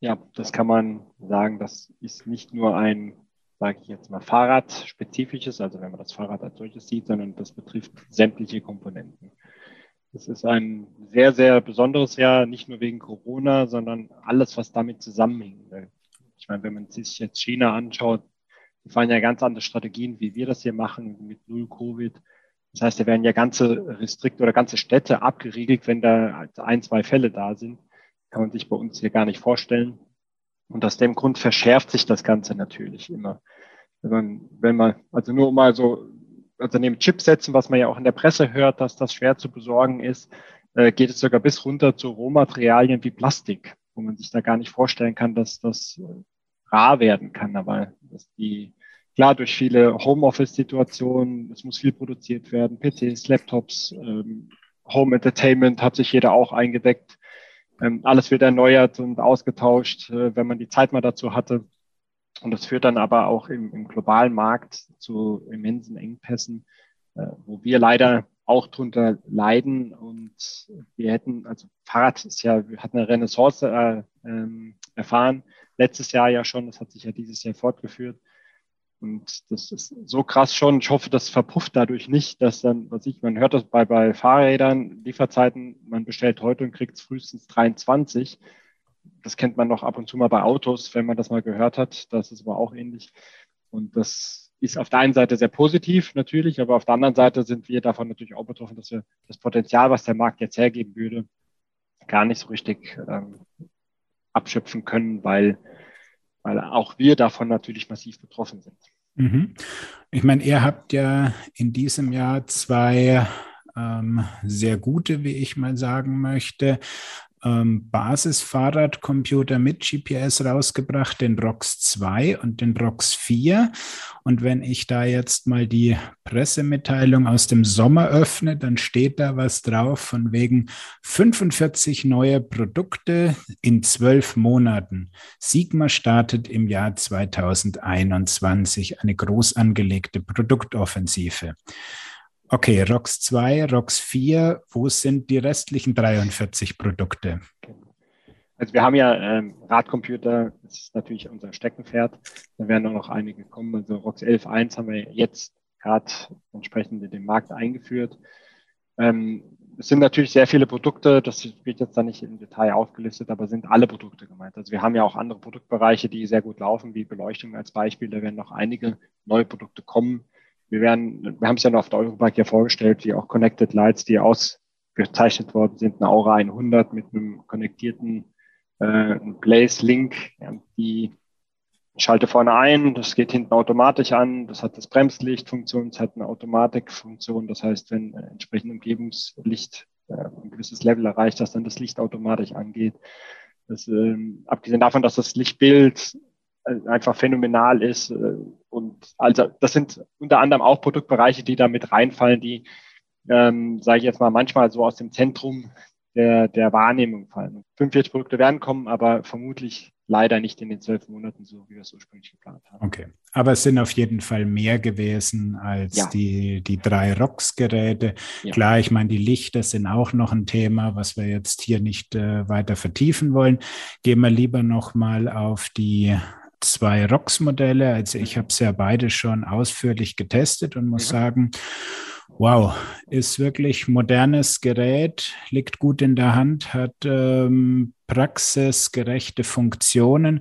Ja, das kann man sagen. Das ist nicht nur ein sage ich jetzt mal, Fahrradspezifisches, also wenn man das Fahrrad als solches sieht, sondern das betrifft sämtliche Komponenten. Das ist ein sehr, sehr besonderes Jahr, nicht nur wegen Corona, sondern alles, was damit zusammenhängt. Ich meine, wenn man sich jetzt China anschaut, die fahren ja ganz andere Strategien, wie wir das hier machen mit Null Covid. Das heißt, da werden ja ganze Restrikte oder ganze Städte abgeriegelt, wenn da ein, zwei Fälle da sind. Kann man sich bei uns hier gar nicht vorstellen. Und aus dem Grund verschärft sich das Ganze natürlich immer. Wenn man, wenn man, also nur mal so, also neben Chipsätzen, was man ja auch in der Presse hört, dass das schwer zu besorgen ist, äh, geht es sogar bis runter zu Rohmaterialien wie Plastik, wo man sich da gar nicht vorstellen kann, dass das äh, rar werden kann. Aber dass die, klar, durch viele Homeoffice-Situationen, es muss viel produziert werden, PCs, Laptops, ähm, Home Entertainment hat sich jeder auch eingedeckt. Ähm, alles wird erneuert und ausgetauscht, äh, wenn man die Zeit mal dazu hatte. Und das führt dann aber auch im, im globalen Markt zu immensen Engpässen, äh, wo wir leider auch drunter leiden. Und wir hätten, also Fahrrad ist ja, wir hatten eine Renaissance äh, ähm, erfahren, letztes Jahr ja schon, das hat sich ja dieses Jahr fortgeführt. Und das ist so krass schon. Ich hoffe, das verpufft dadurch nicht, dass dann, was ich, man hört das bei, bei Fahrrädern, Lieferzeiten, man bestellt heute und kriegt es frühestens 23. Das kennt man noch ab und zu mal bei Autos, wenn man das mal gehört hat. Das ist aber auch ähnlich. Und das ist auf der einen Seite sehr positiv natürlich, aber auf der anderen Seite sind wir davon natürlich auch betroffen, dass wir das Potenzial, was der Markt jetzt hergeben würde, gar nicht so richtig ähm, abschöpfen können, weil weil auch wir davon natürlich massiv betroffen sind. Mhm. Ich meine, ihr habt ja in diesem Jahr zwei ähm, sehr gute, wie ich mal sagen möchte, ähm, Basisfahrradcomputer mit GPS rausgebracht, den ROX 2 und den ROX 4. Und wenn ich da jetzt mal die Pressemitteilung aus dem Sommer öffne, dann steht da was drauf von wegen 45 neue Produkte in zwölf Monaten. Sigma startet im Jahr 2021 eine groß angelegte Produktoffensive. Okay, ROX 2, ROX 4, wo sind die restlichen 43 Produkte? Also wir haben ja ähm, Radcomputer, das ist natürlich unser Steckenpferd. Da werden auch noch einige kommen. Also ROX 11.1 haben wir jetzt gerade entsprechend in den Markt eingeführt. Ähm, es sind natürlich sehr viele Produkte, das wird jetzt da nicht im Detail aufgelistet, aber sind alle Produkte gemeint. Also wir haben ja auch andere Produktbereiche, die sehr gut laufen, wie Beleuchtung als Beispiel. Da werden noch einige neue Produkte kommen wir werden, wir haben es ja noch auf der Eurobike ja vorgestellt, wie auch Connected Lights, die ausgezeichnet worden sind, eine Aura 100 mit einem konnektierten äh, Blaze Link, ja, die schalte vorne ein, das geht hinten automatisch an, das hat das Bremslichtfunktion, das hat eine Automatikfunktion, das heißt, wenn äh, entsprechend Umgebungslicht äh, ein gewisses Level erreicht, dass dann das Licht automatisch angeht. Das, ähm, abgesehen davon, dass das Lichtbild einfach phänomenal ist. Äh, und also das sind unter anderem auch Produktbereiche, die da mit reinfallen, die, ähm, sage ich jetzt mal, manchmal so aus dem Zentrum der, der Wahrnehmung fallen. 45 Produkte werden kommen, aber vermutlich leider nicht in den zwölf Monaten, so wie wir es ursprünglich geplant haben. Okay, aber es sind auf jeden Fall mehr gewesen als ja. die, die drei ROX-Geräte. Ja. Klar, ich meine, die Lichter sind auch noch ein Thema, was wir jetzt hier nicht äh, weiter vertiefen wollen. Gehen wir lieber nochmal auf die zwei ROX-Modelle. Also ich habe es ja beide schon ausführlich getestet und muss sagen, wow, ist wirklich modernes Gerät, liegt gut in der Hand, hat ähm, praxisgerechte Funktionen.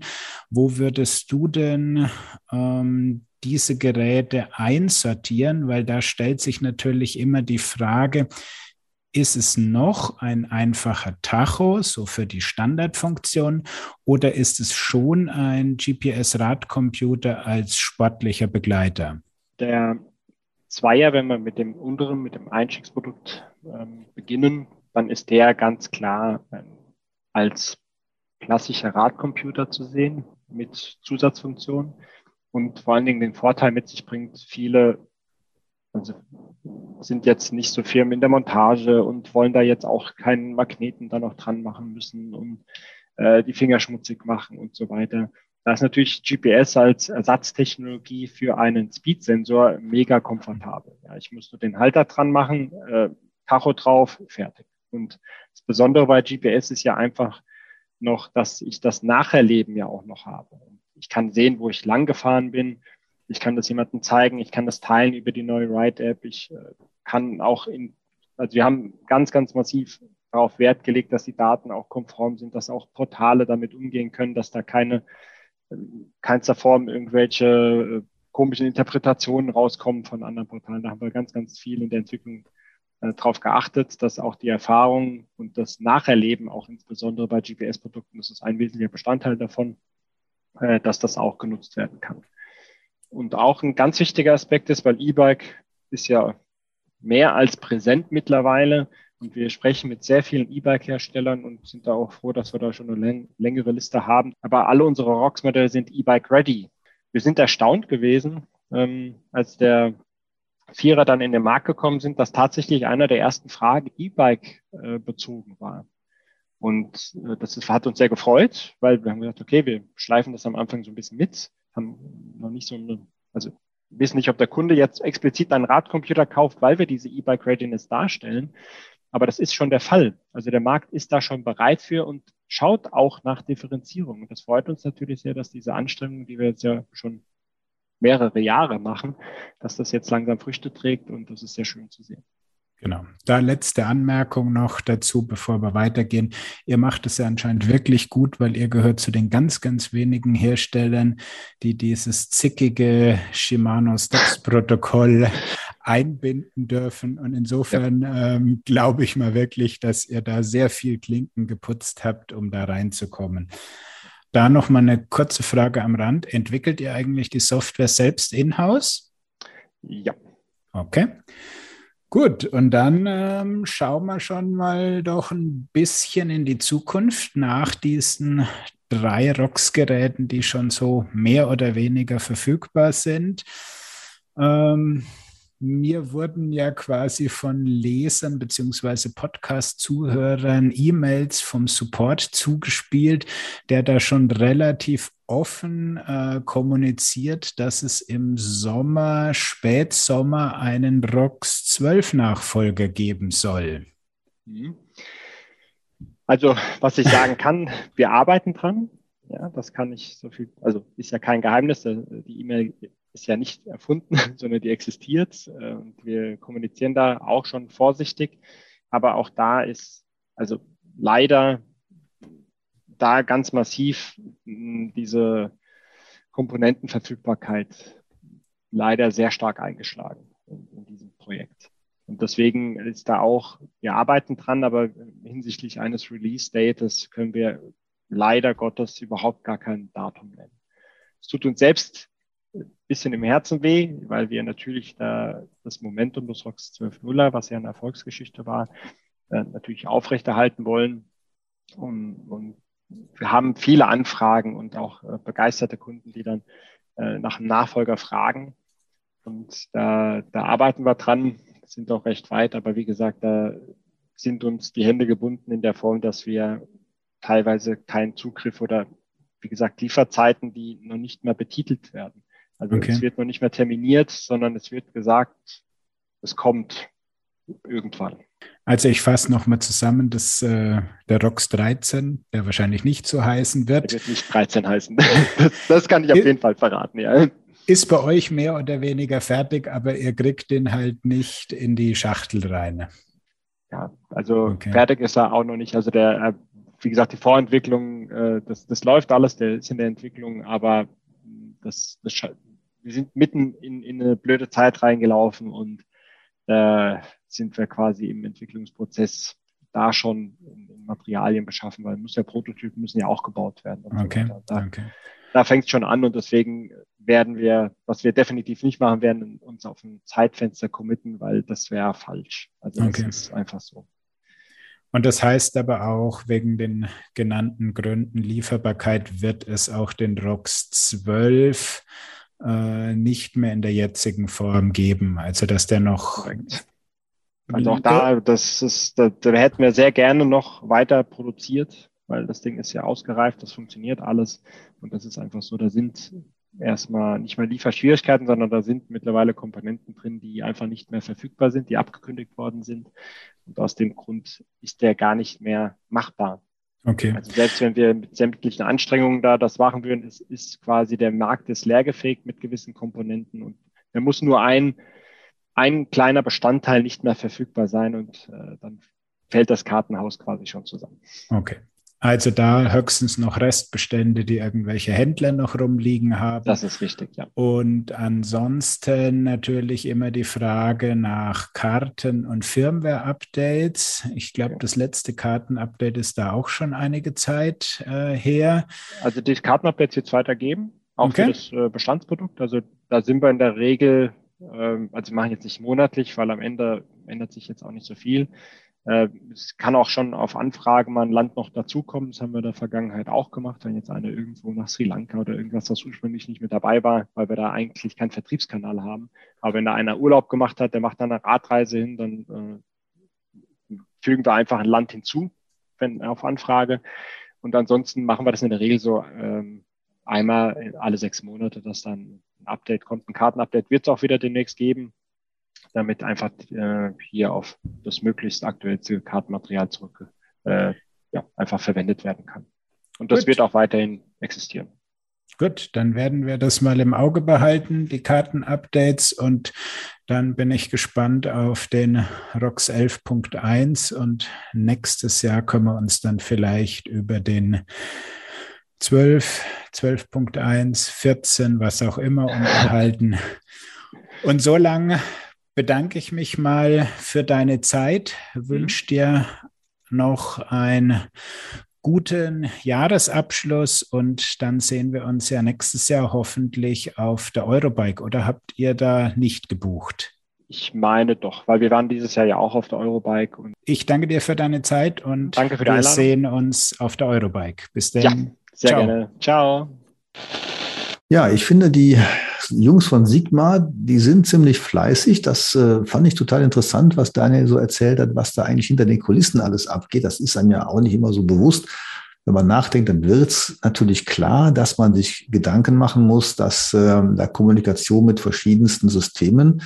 Wo würdest du denn ähm, diese Geräte einsortieren? Weil da stellt sich natürlich immer die Frage, ist es noch ein einfacher Tacho, so für die Standardfunktion, oder ist es schon ein GPS-Radcomputer als sportlicher Begleiter? Der Zweier, wenn wir mit dem unteren, mit dem Einstiegsprodukt ähm, beginnen, dann ist der ganz klar ähm, als klassischer Radcomputer zu sehen mit Zusatzfunktionen und vor allen Dingen den Vorteil mit sich bringt, viele also sind jetzt nicht so Firmen in der Montage und wollen da jetzt auch keinen Magneten da noch dran machen müssen und äh, die Finger schmutzig machen und so weiter. Da ist natürlich GPS als Ersatztechnologie für einen Speed-Sensor mega komfortabel. Ja, ich muss nur den Halter dran machen, äh, Tacho drauf, fertig. Und das Besondere bei GPS ist ja einfach noch, dass ich das Nacherleben ja auch noch habe. Ich kann sehen, wo ich lang gefahren bin ich kann das jemandem zeigen, ich kann das teilen über die neue Ride-App. Ich äh, kann auch in, also wir haben ganz, ganz massiv darauf Wert gelegt, dass die Daten auch konform sind, dass auch Portale damit umgehen können, dass da keine, keinster Form irgendwelche äh, komischen Interpretationen rauskommen von anderen Portalen. Da haben wir ganz, ganz viel in der Entwicklung äh, darauf geachtet, dass auch die Erfahrung und das Nacherleben, auch insbesondere bei GPS-Produkten, das ist ein wesentlicher Bestandteil davon, dass das auch genutzt werden kann. Und auch ein ganz wichtiger Aspekt ist, weil E-Bike ist ja mehr als präsent mittlerweile. Und wir sprechen mit sehr vielen E-Bike-Herstellern und sind da auch froh, dass wir da schon eine längere Liste haben. Aber alle unsere ROX-Modelle sind E-Bike ready. Wir sind erstaunt gewesen, ähm, als der Vierer dann in den Markt gekommen sind, dass tatsächlich einer der ersten Fragen E-Bike äh, bezogen war. Und äh, das hat uns sehr gefreut, weil wir haben gesagt, okay, wir schleifen das am Anfang so ein bisschen mit haben noch nicht so eine, also wissen nicht, ob der Kunde jetzt explizit einen Radcomputer kauft, weil wir diese E-Bike Readiness darstellen. Aber das ist schon der Fall. Also der Markt ist da schon bereit für und schaut auch nach Differenzierung. Und das freut uns natürlich sehr, dass diese Anstrengungen, die wir jetzt ja schon mehrere Jahre machen, dass das jetzt langsam Früchte trägt und das ist sehr schön zu sehen. Genau. Da letzte Anmerkung noch dazu, bevor wir weitergehen. Ihr macht es ja anscheinend wirklich gut, weil ihr gehört zu den ganz, ganz wenigen Herstellern, die dieses zickige Shimano Steps Protokoll einbinden dürfen. Und insofern ja. ähm, glaube ich mal wirklich, dass ihr da sehr viel Klinken geputzt habt, um da reinzukommen. Da noch mal eine kurze Frage am Rand. Entwickelt ihr eigentlich die Software selbst in-house? Ja. Okay. Gut, und dann ähm, schauen wir schon mal doch ein bisschen in die Zukunft nach diesen drei ROX-Geräten, die schon so mehr oder weniger verfügbar sind. Ähm, mir wurden ja quasi von Lesern bzw. Podcast-Zuhörern E-Mails vom Support zugespielt, der da schon relativ offen äh, kommuniziert, dass es im Sommer, Spätsommer einen ROX 12 Nachfolger geben soll. Mhm. Also, was ich sagen kann, wir arbeiten dran. Ja, das kann ich so viel, also ist ja kein Geheimnis. Die E-Mail ist ja nicht erfunden, sondern die existiert. Äh, wir kommunizieren da auch schon vorsichtig. Aber auch da ist, also leider da ganz massiv diese Komponentenverfügbarkeit leider sehr stark eingeschlagen in, in, diesem Projekt. Und deswegen ist da auch, wir arbeiten dran, aber hinsichtlich eines Release-Dates können wir leider Gottes überhaupt gar kein Datum nennen. Es tut uns selbst ein bisschen im Herzen weh, weil wir natürlich da das Momentum des Rocks 12.0, was ja eine Erfolgsgeschichte war, äh, natürlich aufrechterhalten wollen. Und, und wir haben viele Anfragen und auch äh, begeisterte Kunden, die dann äh, nach einem Nachfolger fragen. Und da, da arbeiten wir dran, sind auch recht weit, aber wie gesagt, da sind uns die Hände gebunden in der Form, dass wir teilweise keinen Zugriff oder wie gesagt Lieferzeiten, die noch nicht mehr betitelt werden. Also okay. es wird noch nicht mehr terminiert, sondern es wird gesagt, es kommt irgendwann. Also ich fasse nochmal zusammen, dass äh, der ROX 13, der wahrscheinlich nicht so heißen wird. Der wird nicht 13 heißen. Das, das kann ich auf jeden Fall verraten, ja. Ist bei euch mehr oder weniger fertig, aber ihr kriegt den halt nicht in die Schachtel rein. Ja, also okay. fertig ist er auch noch nicht. Also der, äh, wie gesagt, die Vorentwicklung, äh, das, das läuft alles, der ist in der Entwicklung, aber das, das wir sind mitten in, in eine blöde Zeit reingelaufen und äh, sind wir quasi im Entwicklungsprozess da schon in, Materialien beschaffen, weil muss ja Prototypen müssen ja auch gebaut werden. okay. So da, okay. da fängt es schon an und deswegen werden wir, was wir definitiv nicht machen werden, uns auf ein Zeitfenster committen, weil das wäre falsch. Also das okay. ist einfach so. Und das heißt aber auch, wegen den genannten Gründen Lieferbarkeit wird es auch den ROX 12 äh, nicht mehr in der jetzigen Form geben. Also dass der noch. Also auch da, das ist, da, da hätten wir sehr gerne noch weiter produziert, weil das Ding ist ja ausgereift, das funktioniert alles. Und das ist einfach so, da sind erstmal nicht mehr Lieferschwierigkeiten, sondern da sind mittlerweile Komponenten drin, die einfach nicht mehr verfügbar sind, die abgekündigt worden sind. Und aus dem Grund ist der gar nicht mehr machbar. Okay. Also selbst wenn wir mit sämtlichen Anstrengungen da das machen würden, ist, ist quasi der Markt ist leergefegt mit gewissen Komponenten und da muss nur ein ein kleiner Bestandteil nicht mehr verfügbar sein und äh, dann fällt das Kartenhaus quasi schon zusammen. Okay. Also da höchstens noch Restbestände, die irgendwelche Händler noch rumliegen haben. Das ist richtig, ja. Und ansonsten natürlich immer die Frage nach Karten- und Firmware-Updates. Ich glaube, ja. das letzte Karten-Update ist da auch schon einige Zeit äh, her. Also die Karten-Updates wird es weitergeben, auch okay. für das äh, Bestandsprodukt. Also da sind wir in der Regel ähm, also wir machen jetzt nicht monatlich, weil am Ende ändert sich jetzt auch nicht so viel. Äh, es kann auch schon auf Anfrage mal ein Land noch dazukommen. Das haben wir in der Vergangenheit auch gemacht, wenn jetzt einer irgendwo nach Sri Lanka oder irgendwas, das ursprünglich nicht mit dabei war, weil wir da eigentlich keinen Vertriebskanal haben. Aber wenn da einer Urlaub gemacht hat, der macht dann eine Radreise hin, dann äh, fügen wir einfach ein Land hinzu, wenn auf Anfrage. Und ansonsten machen wir das in der Regel so ähm, einmal alle sechs Monate, dass dann ein Update kommt. Ein Kartenupdate wird es auch wieder demnächst geben, damit einfach äh, hier auf das möglichst aktuellste Kartenmaterial zurück äh, ja, einfach verwendet werden kann. Und das Gut. wird auch weiterhin existieren. Gut, dann werden wir das mal im Auge behalten, die Karten-Updates und dann bin ich gespannt auf den ROX 11.1 und nächstes Jahr können wir uns dann vielleicht über den 12, 12.1, 14, was auch immer unterhalten. Und so lange bedanke ich mich mal für deine Zeit, wünsche dir noch einen guten Jahresabschluss und dann sehen wir uns ja nächstes Jahr hoffentlich auf der Eurobike oder habt ihr da nicht gebucht? Ich meine doch, weil wir waren dieses Jahr ja auch auf der Eurobike. Ich danke dir für deine Zeit und wir Einladung. sehen uns auf der Eurobike. Bis dann. Ja, sehr Ciao. gerne. Ciao. Ja, ich finde, die Jungs von Sigma, die sind ziemlich fleißig. Das äh, fand ich total interessant, was Daniel so erzählt hat, was da eigentlich hinter den Kulissen alles abgeht. Das ist einem ja auch nicht immer so bewusst. Wenn man nachdenkt, dann wird es natürlich klar, dass man sich Gedanken machen muss, dass äh, da Kommunikation mit verschiedensten Systemen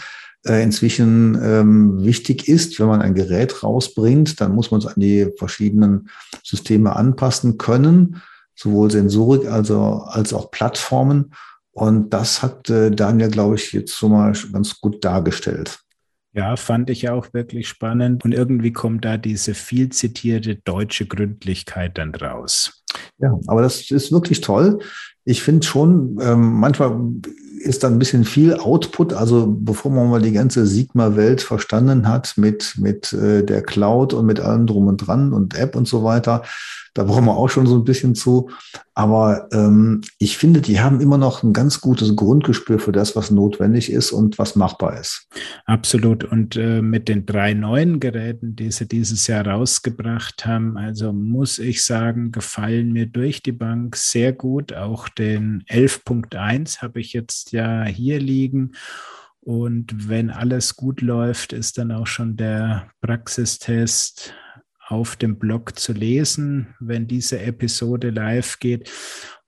äh, inzwischen ähm, wichtig ist. Wenn man ein Gerät rausbringt, dann muss man es an die verschiedenen Systeme anpassen können sowohl Sensorik also, als auch Plattformen. Und das hat äh, Daniel, glaube ich, jetzt so mal ganz gut dargestellt. Ja, fand ich auch wirklich spannend. Und irgendwie kommt da diese viel zitierte deutsche Gründlichkeit dann raus. Ja, aber das ist wirklich toll. Ich finde schon, ähm, manchmal ist da ein bisschen viel Output. Also bevor man mal die ganze Sigma-Welt verstanden hat mit, mit äh, der Cloud und mit allem drum und dran und App und so weiter, da brauchen wir auch schon so ein bisschen zu. Aber ähm, ich finde, die haben immer noch ein ganz gutes Grundgespür für das, was notwendig ist und was machbar ist. Absolut. Und äh, mit den drei neuen Geräten, die sie dieses Jahr rausgebracht haben, also muss ich sagen, gefallen mir durch die Bank sehr gut. Auch den 11.1 habe ich jetzt ja hier liegen. Und wenn alles gut läuft, ist dann auch schon der Praxistest auf dem Blog zu lesen, wenn diese Episode live geht.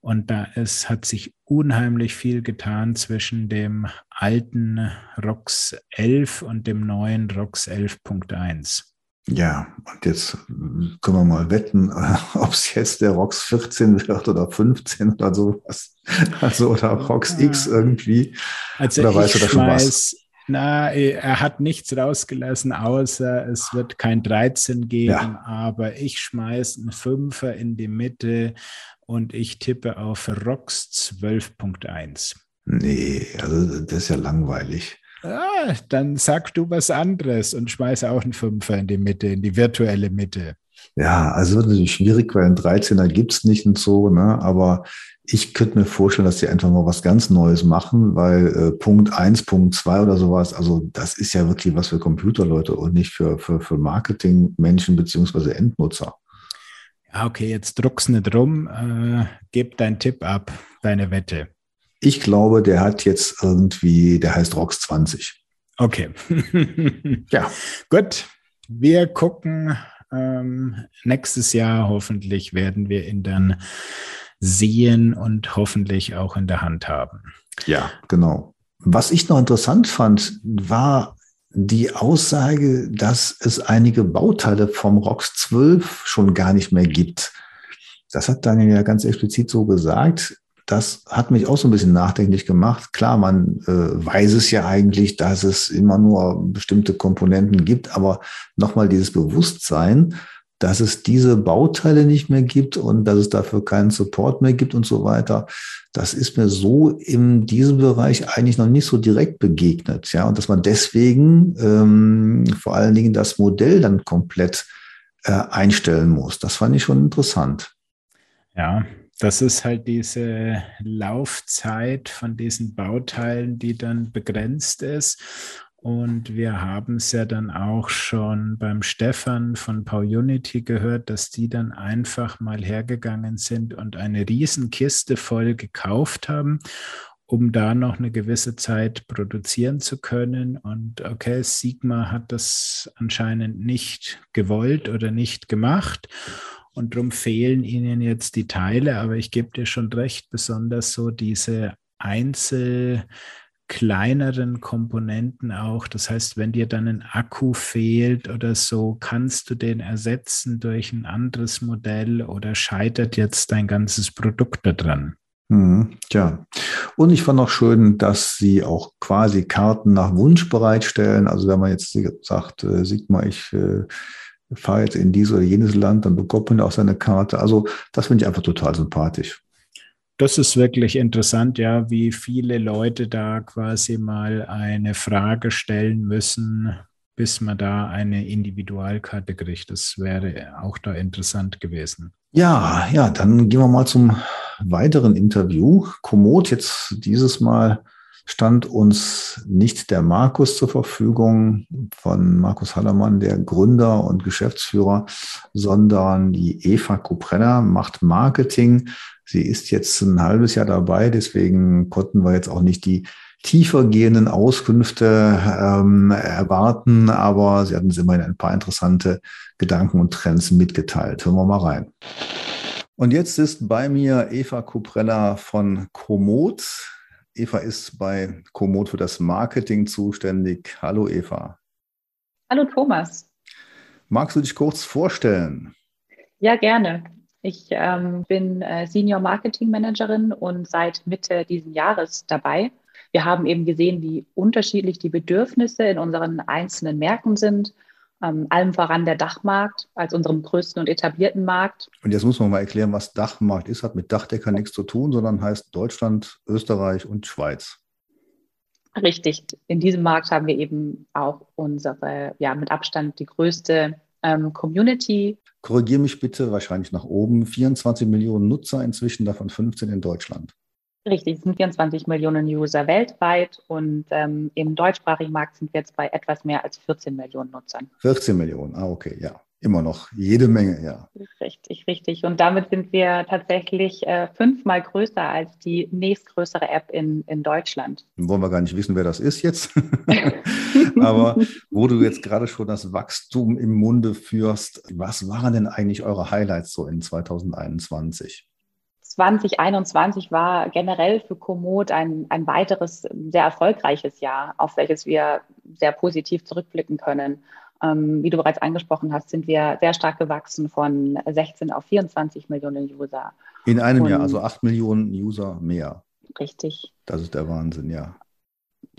Und da ist, hat sich unheimlich viel getan zwischen dem alten ROX 11 und dem neuen ROX 11.1. Ja, und jetzt können wir mal wetten, ob es jetzt der ROX 14 wird oder 15 oder sowas. Also oder ROX X irgendwie. Also oder weißt du da schon was? na, er hat nichts rausgelassen, außer es wird kein 13 geben, Ja. aber ich schmeiß einen Fünfer in die Mitte und ich tippe auf ROX 12.1. Nee, also das ist ja langweilig. Ah, dann sag du was anderes und schmeiß auch einen Fünfer in die Mitte, in die virtuelle Mitte. Ja, also wird natürlich schwierig, weil ein 13er gibt es nicht und so, ne? aber ich könnte mir vorstellen, dass die einfach mal was ganz Neues machen, weil äh, Punkt 1, Punkt 2 oder sowas, also das ist ja wirklich was für Computerleute und nicht für, für, für Marketingmenschen beziehungsweise Endnutzer. Ja, okay, jetzt druck's nicht rum, äh, gib deinen Tipp ab, deine Wette. Ich glaube, der hat jetzt irgendwie, der heißt ROX 20. Okay. Ja, Gut, wir gucken ähm, nächstes Jahr. Hoffentlich werden wir ihn dann sehen und hoffentlich auch in der Hand haben. ja, genau. Was ich noch interessant fand, war die Aussage, dass es einige Bauteile vom ROX 12 schon gar nicht mehr gibt. Das hat Daniel ja ganz explizit so gesagt. Das hat mich auch so ein bisschen nachdenklich gemacht. Klar, man äh, weiß es ja eigentlich, dass es immer nur bestimmte Komponenten gibt, aber nochmal dieses Bewusstsein, dass es diese Bauteile nicht mehr gibt und dass es dafür keinen Support mehr gibt und so weiter. Das ist mir so in diesem Bereich eigentlich noch nicht so direkt begegnet. Ja, und dass man deswegen ähm, vor allen Dingen das Modell dann komplett äh, einstellen muss. Das fand ich schon interessant. Ja, das ist halt diese Laufzeit von diesen Bauteilen, die dann begrenzt ist. Und wir haben es ja dann auch schon beim Stefan von PowUnity gehört, dass die dann einfach mal hergegangen sind und eine Riesenkiste voll gekauft haben, um da noch eine gewisse Zeit produzieren zu können. Und okay, Sigma hat das anscheinend nicht gewollt oder nicht gemacht. Und darum fehlen ihnen jetzt die Teile. Aber ich gebe dir schon recht, besonders so diese Einzel- kleineren Komponenten auch. Das heißt, wenn dir dann ein Akku fehlt oder so, kannst du den ersetzen durch ein anderes Modell oder scheitert jetzt dein ganzes Produkt daran? Mhm, tja. Und ich fand auch schön, dass Sie auch quasi Karten nach Wunsch bereitstellen. Also wenn man jetzt sagt, äh, Sigmar, ich äh, fahre jetzt in dieses oder jenes Land, dann bekommt man auch seine Karte. Also das finde ich einfach total sympathisch. Das ist wirklich interessant, ja, wie viele Leute da quasi mal eine Frage stellen müssen, bis man da eine Individualkarte kriegt. Das wäre auch da interessant gewesen. Ja, ja, dann gehen wir mal zum weiteren Interview. Komoot jetzt dieses Mal stand uns nicht der Markus zur Verfügung von Markus Hallermann, der Gründer und Geschäftsführer, sondern die Eva Kupreller macht Marketing. Sie ist jetzt ein halbes Jahr dabei, deswegen konnten wir jetzt auch nicht die tiefer gehenden Auskünfte ähm, erwarten, aber sie hatten uns immerhin ein paar interessante Gedanken und Trends mitgeteilt. Hören wir mal rein. Und jetzt ist bei mir Eva Kuprella von Komoot. Eva ist bei Komoot für das Marketing zuständig. Hallo Eva. Hallo Thomas. Magst du dich kurz vorstellen? Ja, gerne. Ich ähm, bin äh, Senior Marketing Managerin und seit Mitte dieses Jahres dabei wir haben eben gesehen, wie unterschiedlich die Bedürfnisse in unseren einzelnen Märkten sind. Ähm, allem voran der Dachmarkt als unserem größten und etablierten Markt. Und jetzt muss man mal erklären, was Dachmarkt ist. Hat mit Dachdecker nichts zu tun, sondern heißt Deutschland, Österreich und Schweiz. Richtig. In diesem Markt haben wir eben auch unsere, ja, mit Abstand die größte ähm, Community. Korrigiere mich bitte, wahrscheinlich nach oben. 24 Millionen Nutzer inzwischen, davon 15 in Deutschland. Richtig, es sind 24 Millionen User weltweit und ähm, im deutschsprachigen Markt sind wir jetzt bei etwas mehr als 14 Millionen Nutzern. 14 Millionen, ah, okay, ja. Immer noch jede Menge, ja. Richtig, richtig. Und damit sind wir tatsächlich äh, fünfmal größer als die nächstgrößere App in, in Deutschland. Wollen wir gar nicht wissen, wer das ist jetzt. Aber wo du jetzt gerade schon das Wachstum im Munde führst, was waren denn eigentlich eure Highlights so in 2021? 2021 war generell für Komoot ein, ein weiteres sehr erfolgreiches Jahr, auf welches wir sehr positiv zurückblicken können. Ähm, wie du bereits angesprochen hast, sind wir sehr stark gewachsen von 16 auf 24 Millionen User. In einem Und, Jahr, also 8 Millionen User mehr. Richtig. Das ist der Wahnsinn, ja.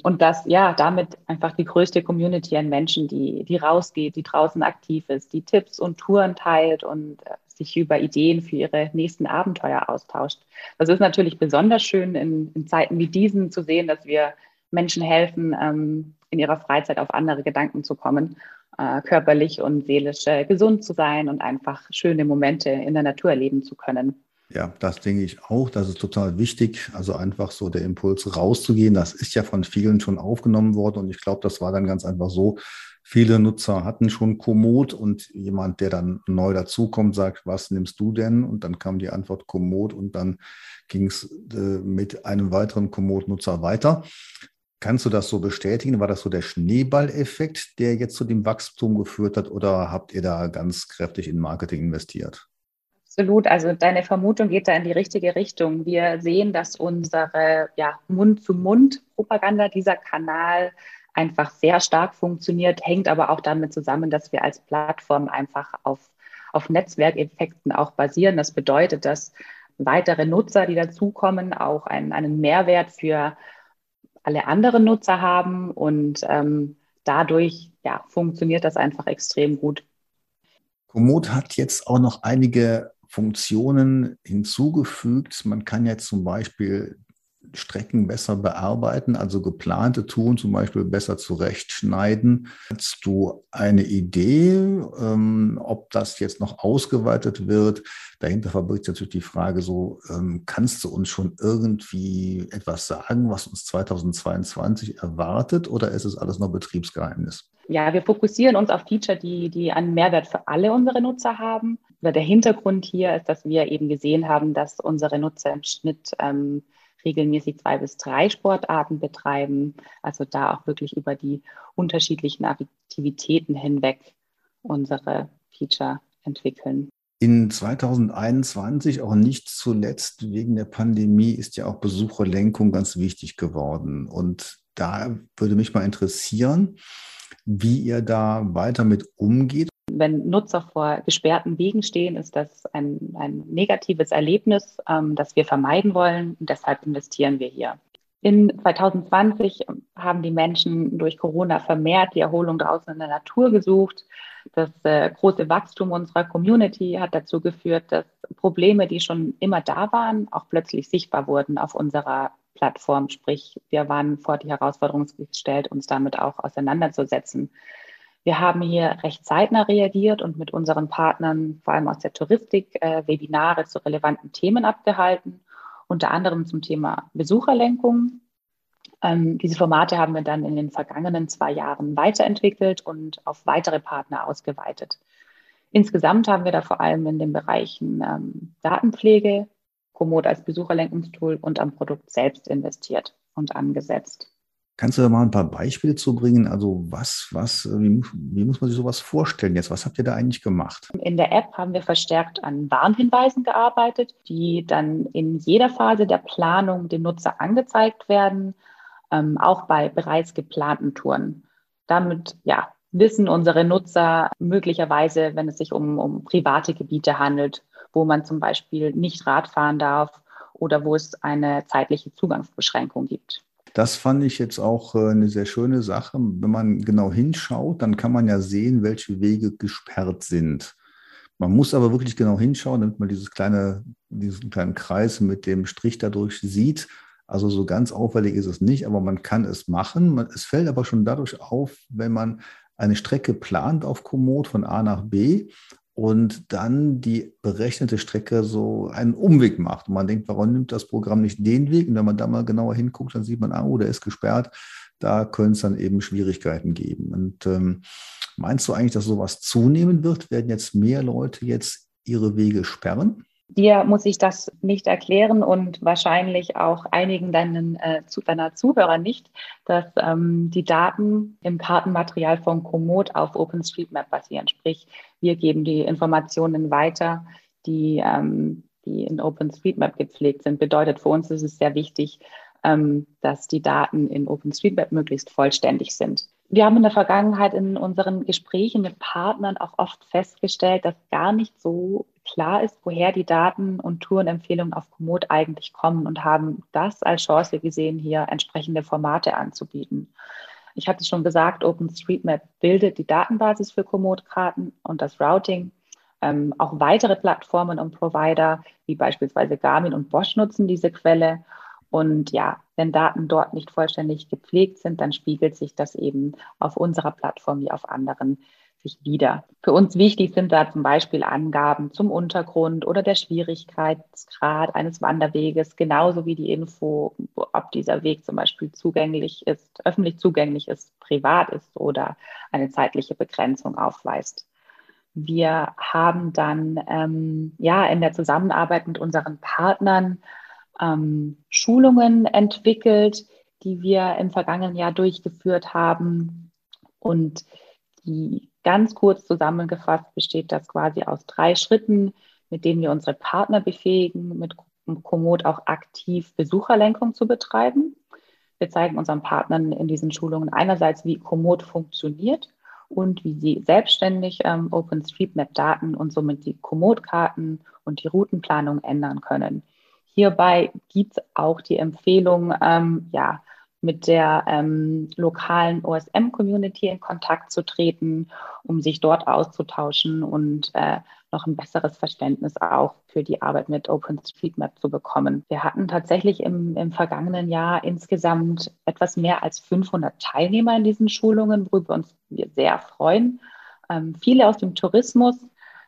Und das, ja, damit einfach die größte Community an Menschen, die, die rausgeht, die draußen aktiv ist, die Tipps und Touren teilt und äh, sich über Ideen für ihre nächsten Abenteuer austauscht. Das ist natürlich besonders schön in, in Zeiten wie diesen zu sehen, dass wir Menschen helfen, ähm, in ihrer Freizeit auf andere Gedanken zu kommen, äh, körperlich und seelisch äh, gesund zu sein und einfach schöne Momente in der Natur erleben zu können. Ja, das denke ich auch. Das ist total wichtig. Also einfach so der Impuls rauszugehen. Das ist ja von vielen schon aufgenommen worden. Und ich glaube, das war dann ganz einfach so, Viele Nutzer hatten schon Komoot und jemand, der dann neu dazukommt, sagt, was nimmst du denn? Und dann kam die Antwort Komoot und dann ging es äh, mit einem weiteren Komoot-Nutzer weiter. Kannst du das so bestätigen? War das so der Schneeballeffekt, der jetzt zu dem Wachstum geführt hat oder habt ihr da ganz kräftig in Marketing investiert? Absolut. Also deine Vermutung geht da in die richtige Richtung. Wir sehen, dass unsere ja, Mund-zu-Mund-Propaganda, dieser Kanal, einfach sehr stark funktioniert, hängt aber auch damit zusammen, dass wir als Plattform einfach auf, auf Netzwerkeffekten auch basieren. Das bedeutet, dass weitere Nutzer, die dazukommen, auch einen, einen Mehrwert für alle anderen Nutzer haben und ähm, dadurch ja, funktioniert das einfach extrem gut. Komoot hat jetzt auch noch einige Funktionen hinzugefügt. Man kann jetzt zum Beispiel Strecken besser bearbeiten, also geplante Touren zum Beispiel besser zurechtschneiden. Hast du eine Idee, ähm, ob das jetzt noch ausgeweitet wird? Dahinter verbirgt sich natürlich die Frage so, ähm, kannst du uns schon irgendwie etwas sagen, was uns 2022 erwartet oder ist es alles noch Betriebsgeheimnis? Ja, wir fokussieren uns auf Feature, die, die einen Mehrwert für alle unsere Nutzer haben. Der Hintergrund hier ist, dass wir eben gesehen haben, dass unsere Nutzer im Schnitt ähm, regelmäßig zwei bis drei Sportarten betreiben. Also da auch wirklich über die unterschiedlichen Aktivitäten hinweg unsere Feature entwickeln. In 2021, auch nicht zuletzt wegen der Pandemie, ist ja auch Besucherlenkung ganz wichtig geworden. Und da würde mich mal interessieren, wie ihr da weiter mit umgeht. Wenn Nutzer vor gesperrten Wegen stehen, ist das ein, ein negatives Erlebnis, ähm, das wir vermeiden wollen. Und deshalb investieren wir hier. In 2020 haben die Menschen durch Corona vermehrt die Erholung draußen in der Natur gesucht. Das äh, große Wachstum unserer Community hat dazu geführt, dass Probleme, die schon immer da waren, auch plötzlich sichtbar wurden auf unserer Plattform. Sprich, wir waren vor die Herausforderung gestellt, uns damit auch auseinanderzusetzen. Wir haben hier recht zeitnah reagiert und mit unseren Partnern, vor allem aus der Touristik, äh, Webinare zu relevanten Themen abgehalten, unter anderem zum Thema Besucherlenkung. Ähm, diese Formate haben wir dann in den vergangenen zwei Jahren weiterentwickelt und auf weitere Partner ausgeweitet. Insgesamt haben wir da vor allem in den Bereichen ähm, Datenpflege, Komoot als Besucherlenkungstool und am Produkt selbst investiert und angesetzt. Kannst du da mal ein paar Beispiele zu bringen? Also was, was, wie, wie, muss man sich sowas vorstellen jetzt? Was habt ihr da eigentlich gemacht? In der App haben wir verstärkt an Warnhinweisen gearbeitet, die dann in jeder Phase der Planung dem Nutzer angezeigt werden, ähm, auch bei bereits geplanten Touren. Damit ja, wissen unsere Nutzer möglicherweise, wenn es sich um, um private Gebiete handelt, wo man zum Beispiel nicht Rad fahren darf oder wo es eine zeitliche Zugangsbeschränkung gibt. Das fand ich jetzt auch äh, eine sehr schöne Sache. Wenn man genau hinschaut, dann kann man ja sehen, welche Wege gesperrt sind. Man muss aber wirklich genau hinschauen, damit man dieses kleine, diesen kleinen Kreis mit dem Strich dadurch sieht. Also so ganz auffällig ist es nicht, aber man kann es machen. Es fällt aber schon dadurch auf, wenn man eine Strecke plant auf Komoot von A nach B und dann die berechnete Strecke so einen Umweg macht. Und man denkt, warum nimmt das Programm nicht den Weg? Und wenn man da mal genauer hinguckt, dann sieht man, ah, oh, der ist gesperrt. Da können es dann eben Schwierigkeiten geben. Und ähm, meinst du eigentlich, dass sowas zunehmen wird? Werden jetzt mehr Leute jetzt ihre Wege sperren? Dir muss ich das nicht erklären und wahrscheinlich auch einigen deinen, äh, zu, deiner Zuhörer nicht, dass ähm, die Daten im Kartenmaterial von Komoot auf OpenStreetMap basieren. Sprich, wir geben die Informationen weiter, die, ähm, die in OpenStreetMap gepflegt sind. Bedeutet für uns ist es sehr wichtig, ähm, dass die Daten in OpenStreetMap möglichst vollständig sind. Wir haben in der Vergangenheit in unseren Gesprächen mit Partnern auch oft festgestellt, dass gar nicht so klar ist, woher die Daten und Tourenempfehlungen auf Komoot eigentlich kommen und haben das als Chance gesehen, hier entsprechende Formate anzubieten. Ich hatte schon gesagt, OpenStreetMap bildet die Datenbasis für Komoot-Karten und das Routing. Ähm, auch weitere Plattformen und Provider wie beispielsweise Garmin und Bosch nutzen diese Quelle. Und ja, wenn Daten dort nicht vollständig gepflegt sind, dann spiegelt sich das eben auf unserer Plattform wie auf anderen sich wieder. Für uns wichtig sind da zum Beispiel Angaben zum Untergrund oder der Schwierigkeitsgrad eines Wanderweges, genauso wie die Info, ob dieser Weg zum Beispiel zugänglich ist, öffentlich zugänglich ist, privat ist oder eine zeitliche Begrenzung aufweist. Wir haben dann ähm, ja in der Zusammenarbeit mit unseren Partnern ähm, Schulungen entwickelt, die wir im vergangenen Jahr durchgeführt haben und die Ganz kurz zusammengefasst besteht das quasi aus drei Schritten, mit denen wir unsere Partner befähigen, mit Komoot auch aktiv Besucherlenkung zu betreiben. Wir zeigen unseren Partnern in diesen Schulungen einerseits, wie Komoot funktioniert und wie sie selbstständig ähm, OpenStreetMap-Daten und somit die Komoot-Karten und die Routenplanung ändern können. Hierbei gibt es auch die Empfehlung, ähm, ja, mit der ähm, lokalen OSM-Community in Kontakt zu treten, um sich dort auszutauschen und äh, noch ein besseres Verständnis auch für die Arbeit mit OpenStreetMap zu bekommen. Wir hatten tatsächlich im, im vergangenen Jahr insgesamt etwas mehr als 500 Teilnehmer in diesen Schulungen, worüber uns wir sehr freuen. Ähm, viele aus dem Tourismus.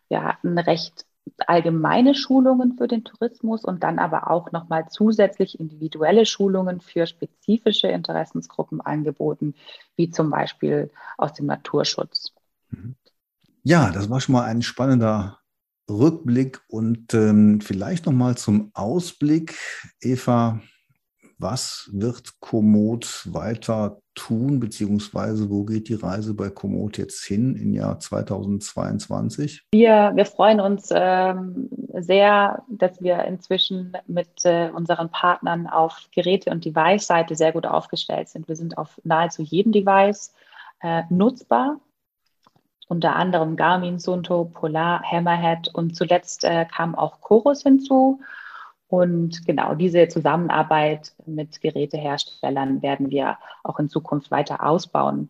Wir hatten recht allgemeine Schulungen für den Tourismus und dann aber auch nochmal zusätzlich individuelle Schulungen für spezifische Interessensgruppen angeboten, wie zum Beispiel aus dem Naturschutz. Mhm. Ja, das war schon mal ein spannender Rückblick und ähm, vielleicht nochmal zum Ausblick. Eva, was wird Komoot weiter tun, beziehungsweise wo geht die Reise bei Komoot jetzt hin im Jahr 2022? Wir, wir freuen uns ähm, sehr, dass wir inzwischen mit äh, unseren Partnern auf Geräte- und Device-Seite sehr gut aufgestellt sind. Wir sind auf nahezu jedem Device äh, nutzbar unter anderem Garmin, Sunto, Polar, Hammerhead und zuletzt äh, kam auch Chorus hinzu. Und genau diese Zusammenarbeit mit Geräteherstellern werden wir auch in Zukunft weiter ausbauen.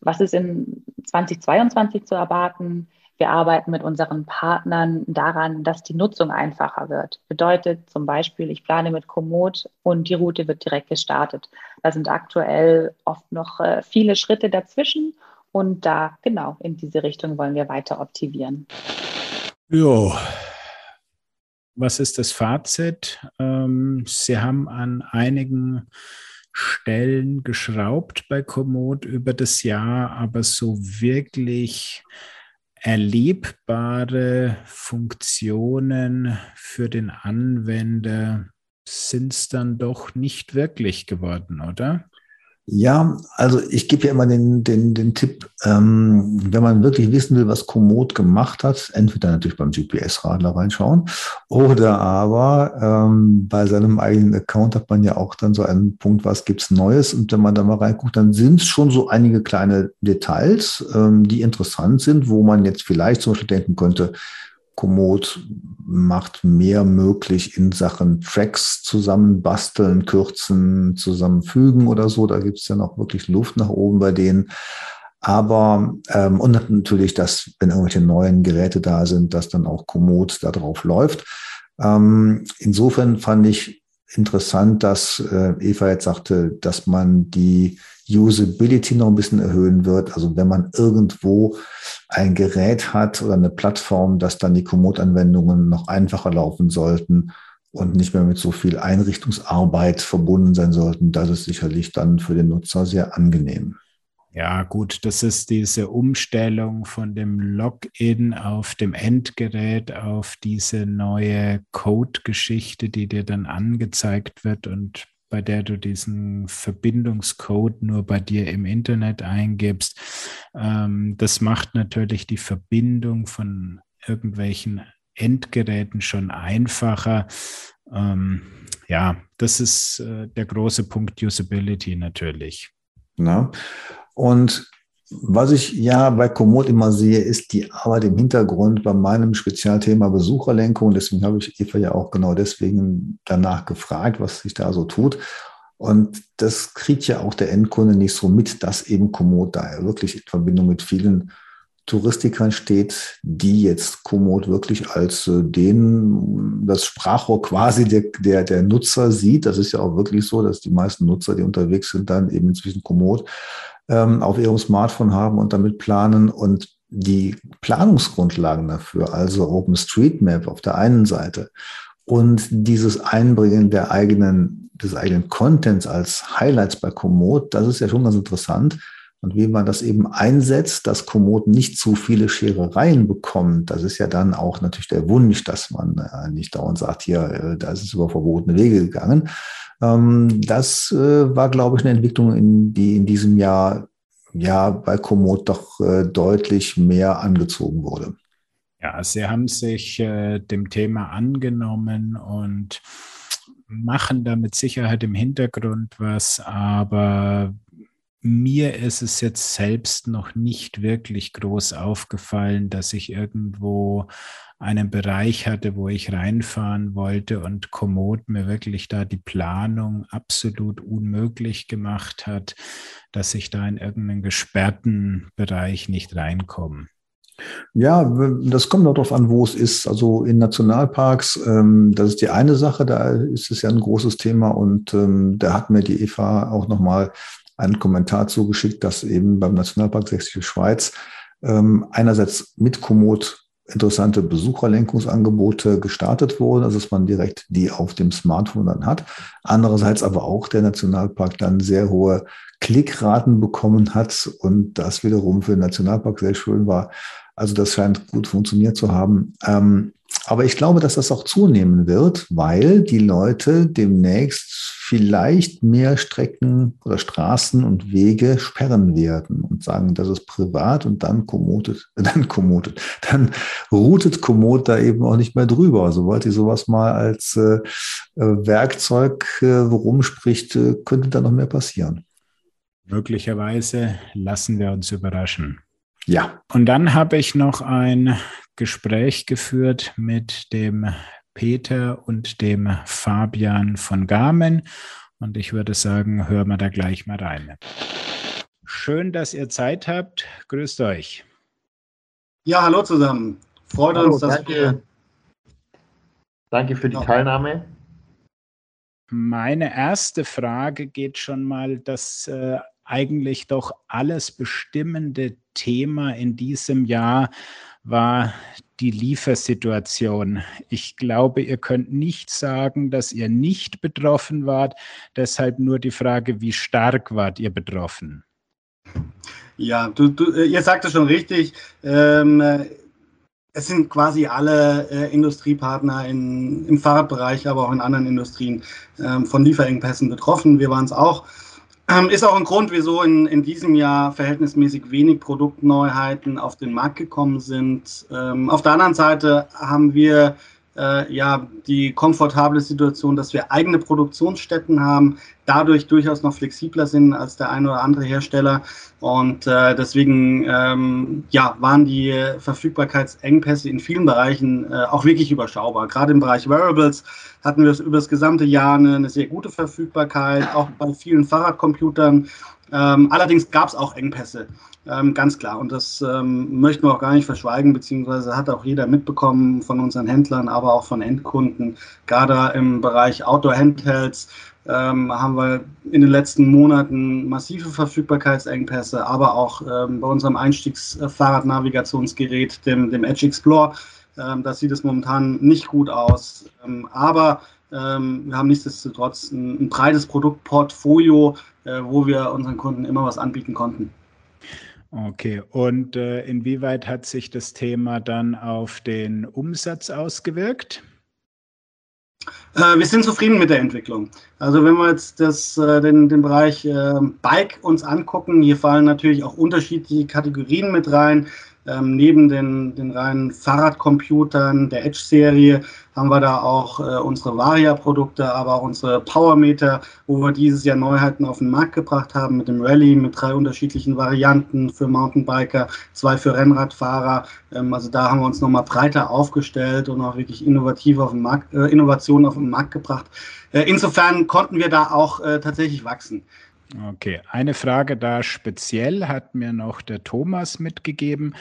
Was ist in 2022 zu erwarten? Wir arbeiten mit unseren Partnern daran, dass die Nutzung einfacher wird. Bedeutet zum Beispiel, ich plane mit Komoot und die Route wird direkt gestartet. Da sind aktuell oft noch äh, viele Schritte dazwischen und da genau in diese Richtung wollen wir weiter optimieren. Jo. Was ist das Fazit? Ähm, Sie haben an einigen Stellen geschraubt bei Komoot über das Jahr, aber so wirklich erlebbare Funktionen für den Anwender sind es dann doch nicht wirklich geworden, oder? Ja, also ich gebe ja immer den, den, den Tipp, ähm, wenn man wirklich wissen will, was Komoot gemacht hat, entweder natürlich beim GPS-Radler reinschauen oder aber ähm, bei seinem eigenen Account hat man ja auch dann so einen Punkt, was gibt's Neues? Und wenn man da mal reinguckt, dann sind es schon so einige kleine Details, ähm, die interessant sind, wo man jetzt vielleicht zum Beispiel denken könnte, Komoot macht mehr möglich in Sachen Tracks zusammenbasteln, kürzen, zusammenfügen oder so. Da gibt es ja noch wirklich Luft nach oben bei denen. Aber ähm, und natürlich, dass wenn irgendwelche neuen Geräte da sind, dass dann auch Komoot da drauf läuft. Ähm, insofern fand ich interessant, dass äh, Eva jetzt sagte, dass man die Usability noch ein bisschen erhöhen wird. Also wenn man irgendwo ein Gerät hat oder eine Plattform, dass dann die Komoot-Anwendungen noch einfacher laufen sollten und nicht mehr mit so viel Einrichtungsarbeit verbunden sein sollten, das ist sicherlich dann für den Nutzer sehr angenehm. Ja, gut, das ist diese Umstellung von dem Login auf dem Endgerät auf diese neue Code-Geschichte, die dir dann angezeigt wird und bei der du diesen Verbindungscode nur bei dir im Internet eingibst. Ähm, das macht natürlich die Verbindung von irgendwelchen Endgeräten schon einfacher. Ähm, ja, das ist äh, der große Punkt Usability natürlich. Na? Und was ich ja bei Komoot immer sehe, ist die Arbeit im Hintergrund bei meinem Spezialthema Besucherlenkung. Deswegen habe ich Eva ja auch genau deswegen danach gefragt, was sich da so tut. Und das kriegt ja auch der Endkunde nicht so mit, dass eben Komoot da wirklich in Verbindung mit vielen Touristikern steht, die jetzt Komoot wirklich als äh, den, das Sprachrohr quasi der, der, der Nutzer sieht. Das ist ja auch wirklich so, dass die meisten Nutzer, die unterwegs sind, dann eben inzwischen Komoot ähm, auf ihrem Smartphone haben und damit planen und die Planungsgrundlagen dafür, also OpenStreetMap auf der einen Seite und dieses Einbringen der eigenen, des eigenen Contents als Highlights bei Komoot, das ist ja schon ganz interessant. Und wie man das eben einsetzt, dass Komoot nicht zu viele Scherereien bekommt, das ist ja dann auch natürlich der Wunsch, dass man äh, nicht dauernd sagt, hier, äh, da ist es über verbotene Wege gegangen. Ähm, das äh, war, glaube ich, eine Entwicklung, in, die in diesem Jahr ja bei Komoot doch deutlich mehr angezogen wurde. Ja, sie haben sich dem Thema angenommen und machen da mit Sicherheit im Hintergrund was, aber mir ist es jetzt selbst noch nicht wirklich groß aufgefallen, dass ich irgendwo einen Bereich hatte, wo ich reinfahren wollte und Komoot mir wirklich da die Planung absolut unmöglich gemacht hat, dass ich da in irgendeinen gesperrten Bereich nicht reinkomme. Ja, das kommt auch darauf an, wo es ist. Also in Nationalparks, ähm, das ist die eine Sache, da ist es ja ein großes Thema und ähm, da hat mir die Eva auch nochmal einen Kommentar zugeschickt, dass eben beim Nationalpark Sächsische Schweiz ähm, einerseits mit Komoot interessante Besucherlenkungsangebote gestartet wurden, also dass man direkt die auf dem Smartphone dann hat. Andererseits aber auch der Nationalpark dann sehr hohe Klickraten bekommen hat und das wiederum für den Nationalpark sehr schön war. Also das scheint gut funktioniert zu haben. Ähm, aber ich glaube, dass das auch zunehmen wird, weil die Leute demnächst vielleicht mehr Strecken oder Straßen und Wege sperren werden und sagen, das ist privat und dann kommodet, dann kommodet, dann routet Komoot da eben auch nicht mehr drüber. Sobald ihr sowas mal als äh, äh, Werkzeug äh, rumspricht, äh, könnte da noch mehr passieren. Möglicherweise lassen wir uns überraschen. Ja. Und dann habe ich noch ein Gespräch geführt mit dem Peter und dem Fabian von Garmin. Und ich würde sagen, hören wir da gleich mal rein. Schön, dass ihr Zeit habt. Grüßt euch. Ja, hallo zusammen. Freut hallo, uns, dass danke. wir. Danke für die Teilnahme. Meine erste Frage geht schon mal das äh, eigentlich doch alles bestimmende Thema in diesem Jahr war die Liefersituation. Ich glaube, ihr könnt nicht sagen, dass ihr nicht betroffen wart. Deshalb nur die Frage, wie stark wart ihr betroffen? Ja, du, du, äh, ihr sagt es schon richtig. Ähm, äh, es sind quasi alle äh, Industriepartner in, im Fahrradbereich, aber auch in anderen Industrien ähm, von Lieferengpässen betroffen. Wir waren es auch. Ähm, ist auch ein Grund, wieso in, in diesem Jahr verhältnismäßig wenig Produktneuheiten auf den Markt gekommen sind. Ähm, auf der anderen Seite haben wir äh, ja die komfortable Situation, dass wir eigene Produktionsstätten haben, dadurch durchaus noch flexibler sind als der eine oder andere Hersteller. Und äh, deswegen ähm, ja, waren die Verfügbarkeitsengpässe in vielen Bereichen äh, auch wirklich überschaubar. Gerade im Bereich Wearables hatten wir über das gesamte Jahr eine, eine sehr gute Verfügbarkeit, auch bei vielen Fahrradcomputern. Ähm, allerdings gab es auch Engpässe. Ähm, ganz klar. Und das ähm, möchten wir auch gar nicht verschweigen, beziehungsweise hat auch jeder mitbekommen von unseren Händlern, aber auch von Endkunden. Gerade im Bereich Outdoor-Handhelds ähm, haben wir in den letzten Monaten massive Verfügbarkeitsengpässe, aber auch ähm, bei unserem Einstiegsfahrradnavigationsgerät, dem, dem Edge Explorer. Ähm, da sieht es momentan nicht gut aus. Ähm, wir haben nichtsdestotrotz ein, ein breites Produktportfolio, äh, wo wir unseren Kunden immer was anbieten konnten. Okay, und äh, inwieweit hat sich das Thema dann auf den Umsatz ausgewirkt? Äh, wir sind zufrieden mit der Entwicklung. Also wenn wir jetzt das, äh, den, den Bereich Bike uns angucken, hier fallen natürlich auch unterschiedliche Kategorien mit rein. Ähm, neben den, den reinen Fahrradcomputern der Edge-Serie haben wir da auch äh, unsere Varia-Produkte, aber auch unsere Powermeter, wo wir dieses Jahr Neuheiten auf den Markt gebracht haben mit dem Rallye, mit drei unterschiedlichen Varianten für Mountainbiker, zwei für Rennradfahrer. Ähm, also da haben wir uns nochmal breiter aufgestellt und auch wirklich innovativ auf den Markt, äh, Innovationen auf den Markt gebracht. Äh, insofern konnten wir da auch äh, tatsächlich wachsen. Okay, eine Frage da speziell hat mir noch der Thomas mitgegeben.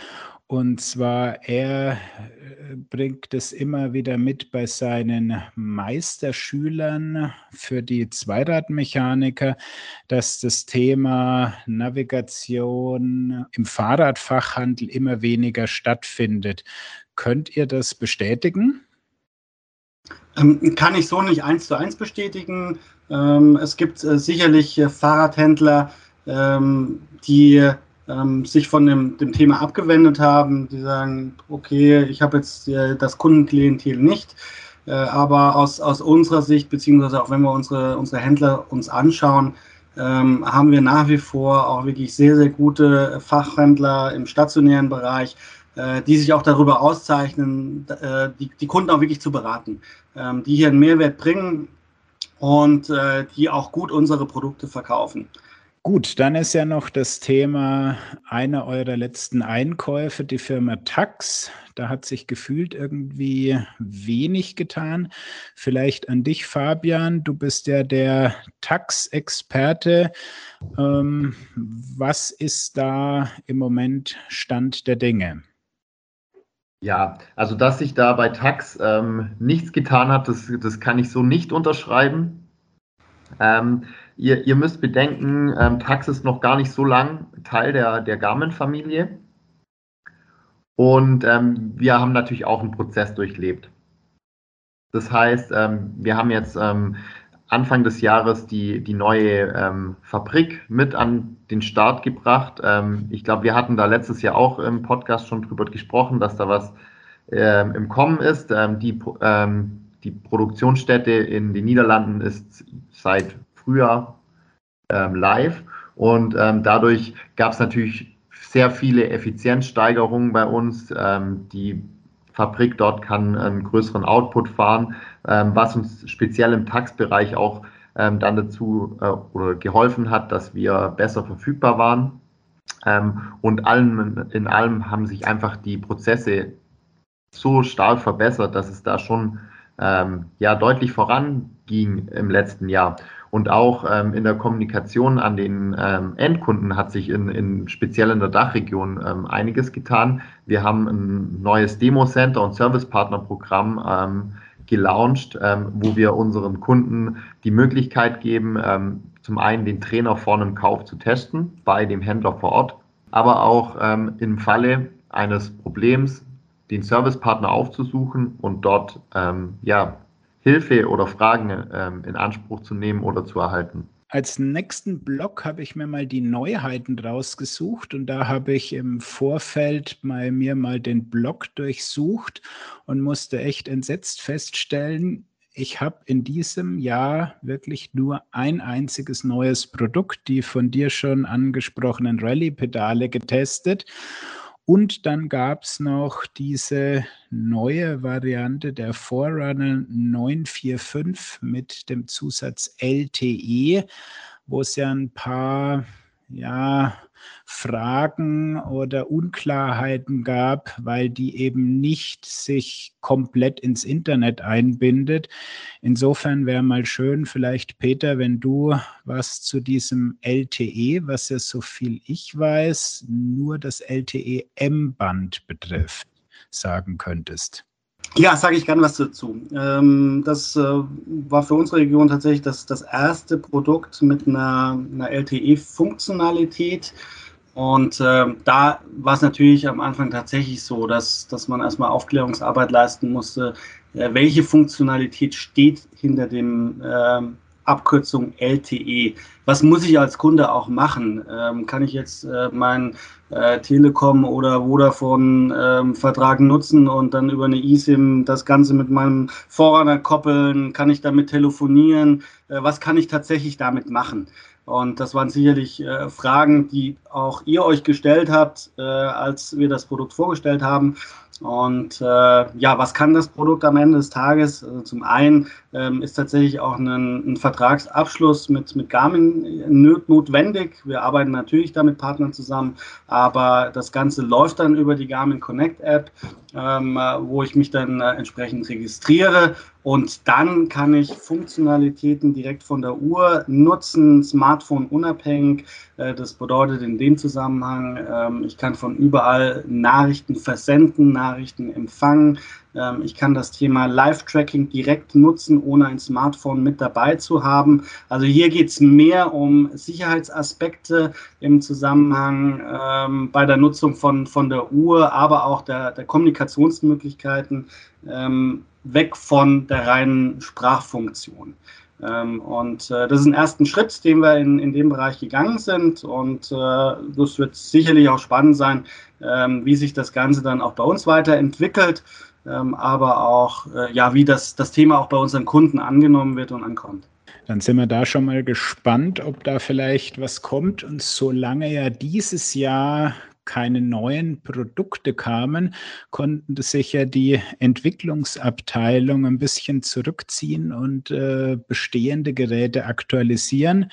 Und zwar, er äh, bringt es immer wieder mit bei seinen Meisterschülern für die Zweiradmechaniker, dass das Thema Navigation im Fahrradfachhandel immer weniger stattfindet. Könnt ihr das bestätigen? Ähm, kann ich so nicht eins zu eins bestätigen. Ähm, es gibt äh, sicherlich äh, Fahrradhändler, ähm, die ähm, sich von dem, dem, Thema abgewendet haben, die sagen, okay, ich habe jetzt äh, das Kundenklientel nicht. Aber aus, aus unserer Sicht, beziehungsweise auch wenn wir unsere, unsere Händler uns anschauen, ähm, haben wir nach wie vor auch wirklich sehr, sehr gute Fachhändler im stationären Bereich, äh, die sich auch darüber auszeichnen, äh, die, die Kunden auch wirklich zu beraten, ähm, die hier einen Mehrwert bringen und äh, die auch gut unsere Produkte verkaufen. Gut, dann ist ja noch das Thema einer eurer letzten Einkäufe, die Firma Tax. Da hat sich gefühlt irgendwie wenig getan. Vielleicht an dich, Fabian. Du bist ja der Tax-Experte. Ähm, was ist da im Moment Stand der Dinge? Ja, also dass sich da bei Tax ähm, nichts getan hat, das, das kann ich so nicht unterschreiben. Ähm, ihr, ihr müsst bedenken, ähm, Tax ist noch gar nicht so lang Teil der, der Garmin-Familie. Und ähm, wir haben natürlich auch einen Prozess durchlebt. Das heißt, ähm, wir haben jetzt ähm, Anfang des Jahres die, die neue ähm, Fabrik mit an den Start gebracht. Ähm, ich glaube, wir hatten da letztes Jahr auch im Podcast schon drüber gesprochen, dass da was ähm, im Kommen ist. Ähm, die, ähm, die Produktionsstätte in den Niederlanden ist seit Frühjahr ähm, live und dadurch gab es natürlich sehr viele Effizienzsteigerungen bei uns. die Fabrik dort kann einen größeren Output fahren, ähm, was uns speziell im Taxbereich auch ähm, dann dazu äh, oder geholfen hat, dass wir besser verfügbar waren. Ähm, und allem, in allem haben sich einfach die Prozesse so stark verbessert, dass es da schon ähm, ja, deutlich voranging im letzten Jahr. Und auch ähm, in der Kommunikation an den ähm, Endkunden hat sich in, in speziell in der Dachregion ähm, einiges getan. Wir haben ein neues Demo-Center und Service-Partner-Programm ähm, gelauncht, ähm, wo wir unseren Kunden die Möglichkeit geben, ähm, zum einen den Trainer vor einem Kauf zu testen bei dem Händler vor Ort, aber auch im Falle eines Problems den Servicepartner aufzusuchen und dort ja, Hilfe oder Fragen ähm, in Anspruch zu nehmen oder zu erhalten. Als nächsten Block habe ich mir mal die Neuheiten rausgesucht und da habe ich im Vorfeld mal mir mal den Blog durchsucht und musste echt entsetzt feststellen, ich habe in diesem Jahr wirklich nur ein einziges neues Produkt, die von dir schon angesprochenen Rallye-Pedale getestet. Und dann gab es noch diese neue Variante der Forerunner 945 mit dem Zusatz LTE, wo es ja ein paar ja, Fragen oder Unklarheiten gab, weil die eben nicht sich komplett ins Internet einbindet. Insofern wäre mal schön, vielleicht Peter, wenn du was zu diesem LTE, was ja so viel ich weiß, nur das LTE M-Band betrifft, sagen könntest. Ja, sage ich gerne was dazu. Ähm, das äh, war für unsere Region tatsächlich das, das erste Produkt mit einer, einer LTE-Funktionalität. Und äh, da war es natürlich am Anfang tatsächlich so, dass, dass man erstmal Aufklärungsarbeit leisten musste, äh, welche Funktionalität steht hinter dem äh, Abkürzung LTE. Was muss ich als Kunde auch machen? Ähm, kann ich jetzt äh, meinen äh, Telekom oder Vodafone-Vertrag ähm, nutzen und dann über eine eSIM das Ganze mit meinem Vorrater koppeln? Kann ich damit telefonieren? Äh, was kann ich tatsächlich damit machen? Und das waren sicherlich äh, Fragen, die auch ihr euch gestellt habt, äh, als wir das Produkt vorgestellt haben. Und äh, ja, was kann das Produkt am Ende des Tages? Also zum einen ähm, ist tatsächlich auch ein, ein, Vertragsabschluss mit, mit Garmin notwendig. Wir arbeiten natürlich da mit Partnern zusammen, aber das Ganze läuft dann über die Garmin Connect App, ähm, wo ich mich dann äh, entsprechend registriere und dann kann ich Funktionalitäten direkt von der Uhr nutzen, Smartphone unabhängig. Äh, das bedeutet in dem Zusammenhang, ähm, ich kann von überall Nachrichten versenden, Nachrichten empfangen. Ähm, ich kann das Thema Live-Tracking direkt nutzen, ohne ein Smartphone mit dabei zu haben. Also hier geht es mehr um Sicherheitsaspekte im Zusammenhang ähm, bei der Nutzung von, von der Uhr, aber auch der, der Kommunikationsmöglichkeiten weg von der reinen Sprachfunktion. Ähm, und äh, das ist ein erster Schritt, den wir in, in dem Bereich gegangen sind. Und äh, das wird sicherlich auch spannend sein, ähm, wie sich das Ganze dann auch bei uns weiterentwickelt ähm, aber auch, äh, ja, wie das, das Thema auch bei unseren Kunden angenommen wird und ankommt. Dann sind wir da schon mal gespannt, ob da vielleicht was kommt. Und solange ja dieses Jahr keine neuen Produkte kamen, konnten sich ja die Entwicklungsabteilung ein bisschen zurückziehen und äh, bestehende Geräte aktualisieren.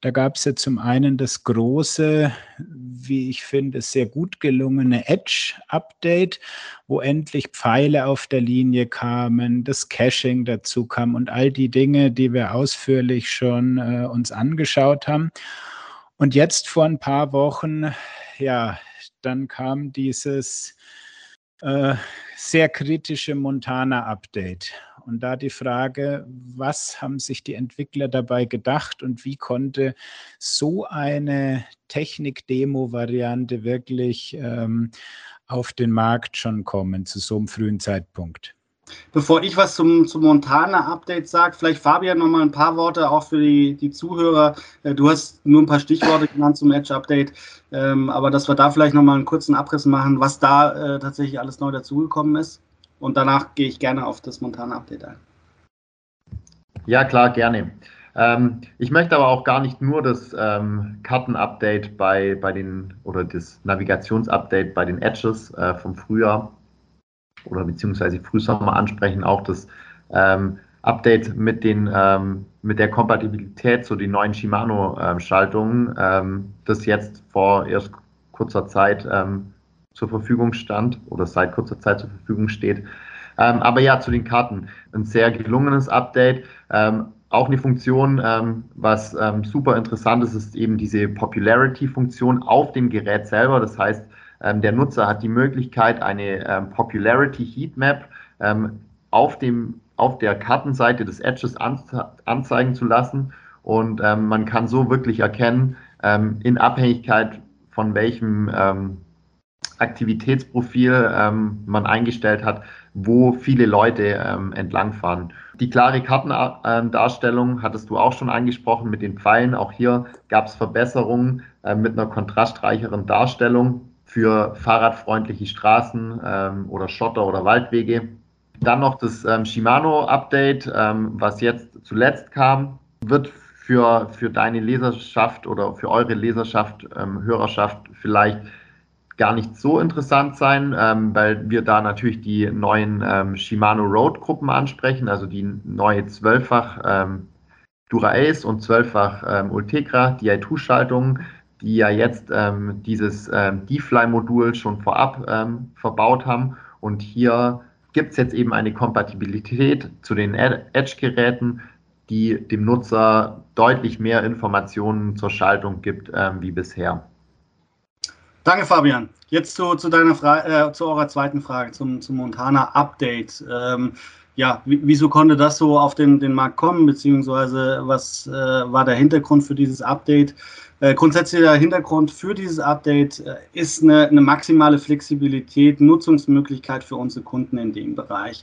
Da gab es ja zum einen das große, wie ich finde, sehr gut gelungene Edge-Update, wo endlich Pfeile auf der Linie kamen, das Caching dazu kam und all die Dinge, die wir ausführlich schon äh, uns angeschaut haben. Und jetzt vor ein paar Wochen, ja, dann kam dieses äh, sehr kritische Montana-Update. Und da die Frage, was haben sich die Entwickler dabei gedacht und wie konnte so eine Technik-Demo-Variante wirklich ähm, auf den Markt schon kommen zu so einem frühen Zeitpunkt? Bevor ich was zum, zum Montana-Update sage, vielleicht Fabian noch mal ein paar Worte auch für die, die Zuhörer. Äh, du hast nur ein paar Stichworte genannt zum Edge-Update, ähm, aber dass wir da vielleicht noch mal einen kurzen Abriss machen, was da äh, tatsächlich alles neu dazugekommen ist. Und danach gehe ich gerne auf das Montana-Update ein. Ja, klar, gerne. Ähm, ich möchte aber auch gar nicht nur das ähm, Karten-Update bei, bei den oder das Navigations-Update bei den Edges äh, vom Frühjahr oder beziehungsweise Frühsommer ansprechen, auch das ähm, Update mit den ähm, mit der Kompatibilität zu den neuen Shimano-Schaltungen, ähm, das jetzt vor erst kurzer Zeit ähm, zur Verfügung stand oder seit kurzer Zeit zur Verfügung steht. Ähm, aber ja, zu den Karten. Ein sehr gelungenes Update. Ähm, auch eine Funktion, was super interessant ist, ist eben diese Popularity-Funktion auf dem Gerät selber. Das heißt, der Nutzer hat die Möglichkeit, eine ähm, Popularity Heatmap ähm, auf, dem, auf der Kartenseite des Edges anze anzeigen zu lassen. Und ähm, man kann so wirklich erkennen, ähm, in Abhängigkeit von welchem ähm, Aktivitätsprofil man eingestellt hat, wo viele Leute entlangfahren. Die klare Kartendarstellung hattest du auch schon angesprochen mit den Pfeilen. Auch hier gab es Verbesserungen äh, mit einer kontrastreicheren Darstellung für fahrradfreundliche Straßen ähm, oder Schotter oder Waldwege. Dann noch das ähm, Shimano-Update, ähm, was jetzt zuletzt kam, wird für, für deine Leserschaft oder für eure Leserschaft, ähm, Hörerschaft vielleicht gar nicht so interessant sein, ähm, weil wir da natürlich die neuen ähm, Shimano Road Gruppen ansprechen, also die neue zwölffach Dura Ace und zwölffach ähm, Ultegra DI2-Schaltung, die ja jetzt ähm, dieses ähm, D-Fly-Modul schon vorab ähm, verbaut haben. Und hier gibt es jetzt eben eine Kompatibilität zu den Edge-Geräten, die dem Nutzer deutlich mehr Informationen zur Schaltung gibt ähm, wie bisher. Danke, Fabian. Jetzt zu, zu deiner Frage, äh, zu eurer zweiten Frage, zum, zum Montana-Update. Ähm, ja, wieso konnte das so auf den, den Markt kommen, beziehungsweise was äh, war der Hintergrund für dieses Update? Äh, grundsätzlicher Hintergrund für dieses Update äh, ist eine, eine, maximale Flexibilität, Nutzungsmöglichkeit für unsere Kunden in dem Bereich.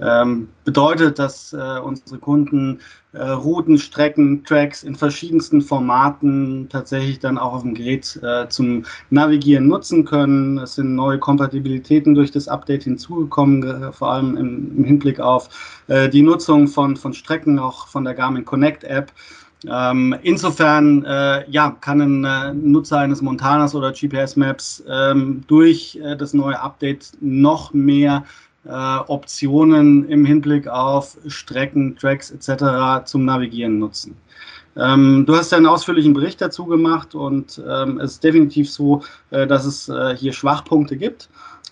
Ähm, bedeutet, dass äh, unsere Kunden äh, Routen, Strecken, Tracks in verschiedensten Formaten tatsächlich dann auch auf dem Gerät äh, zum Navigieren nutzen können. Es sind neue Kompatibilitäten durch das Update hinzugekommen, vor allem im, im Hinblick auf die Nutzung von, von Strecken, auch von der Garmin Connect App. Ähm, insofern äh, ja, kann ein äh, Nutzer eines Montanas oder GPS Maps ähm, durch äh, das neue Update noch mehr äh, Optionen im Hinblick auf Strecken, Tracks etc. zum Navigieren nutzen. Ähm, du hast ja einen ausführlichen Bericht dazu gemacht und ähm, es ist definitiv so, äh, dass es äh, hier Schwachpunkte gibt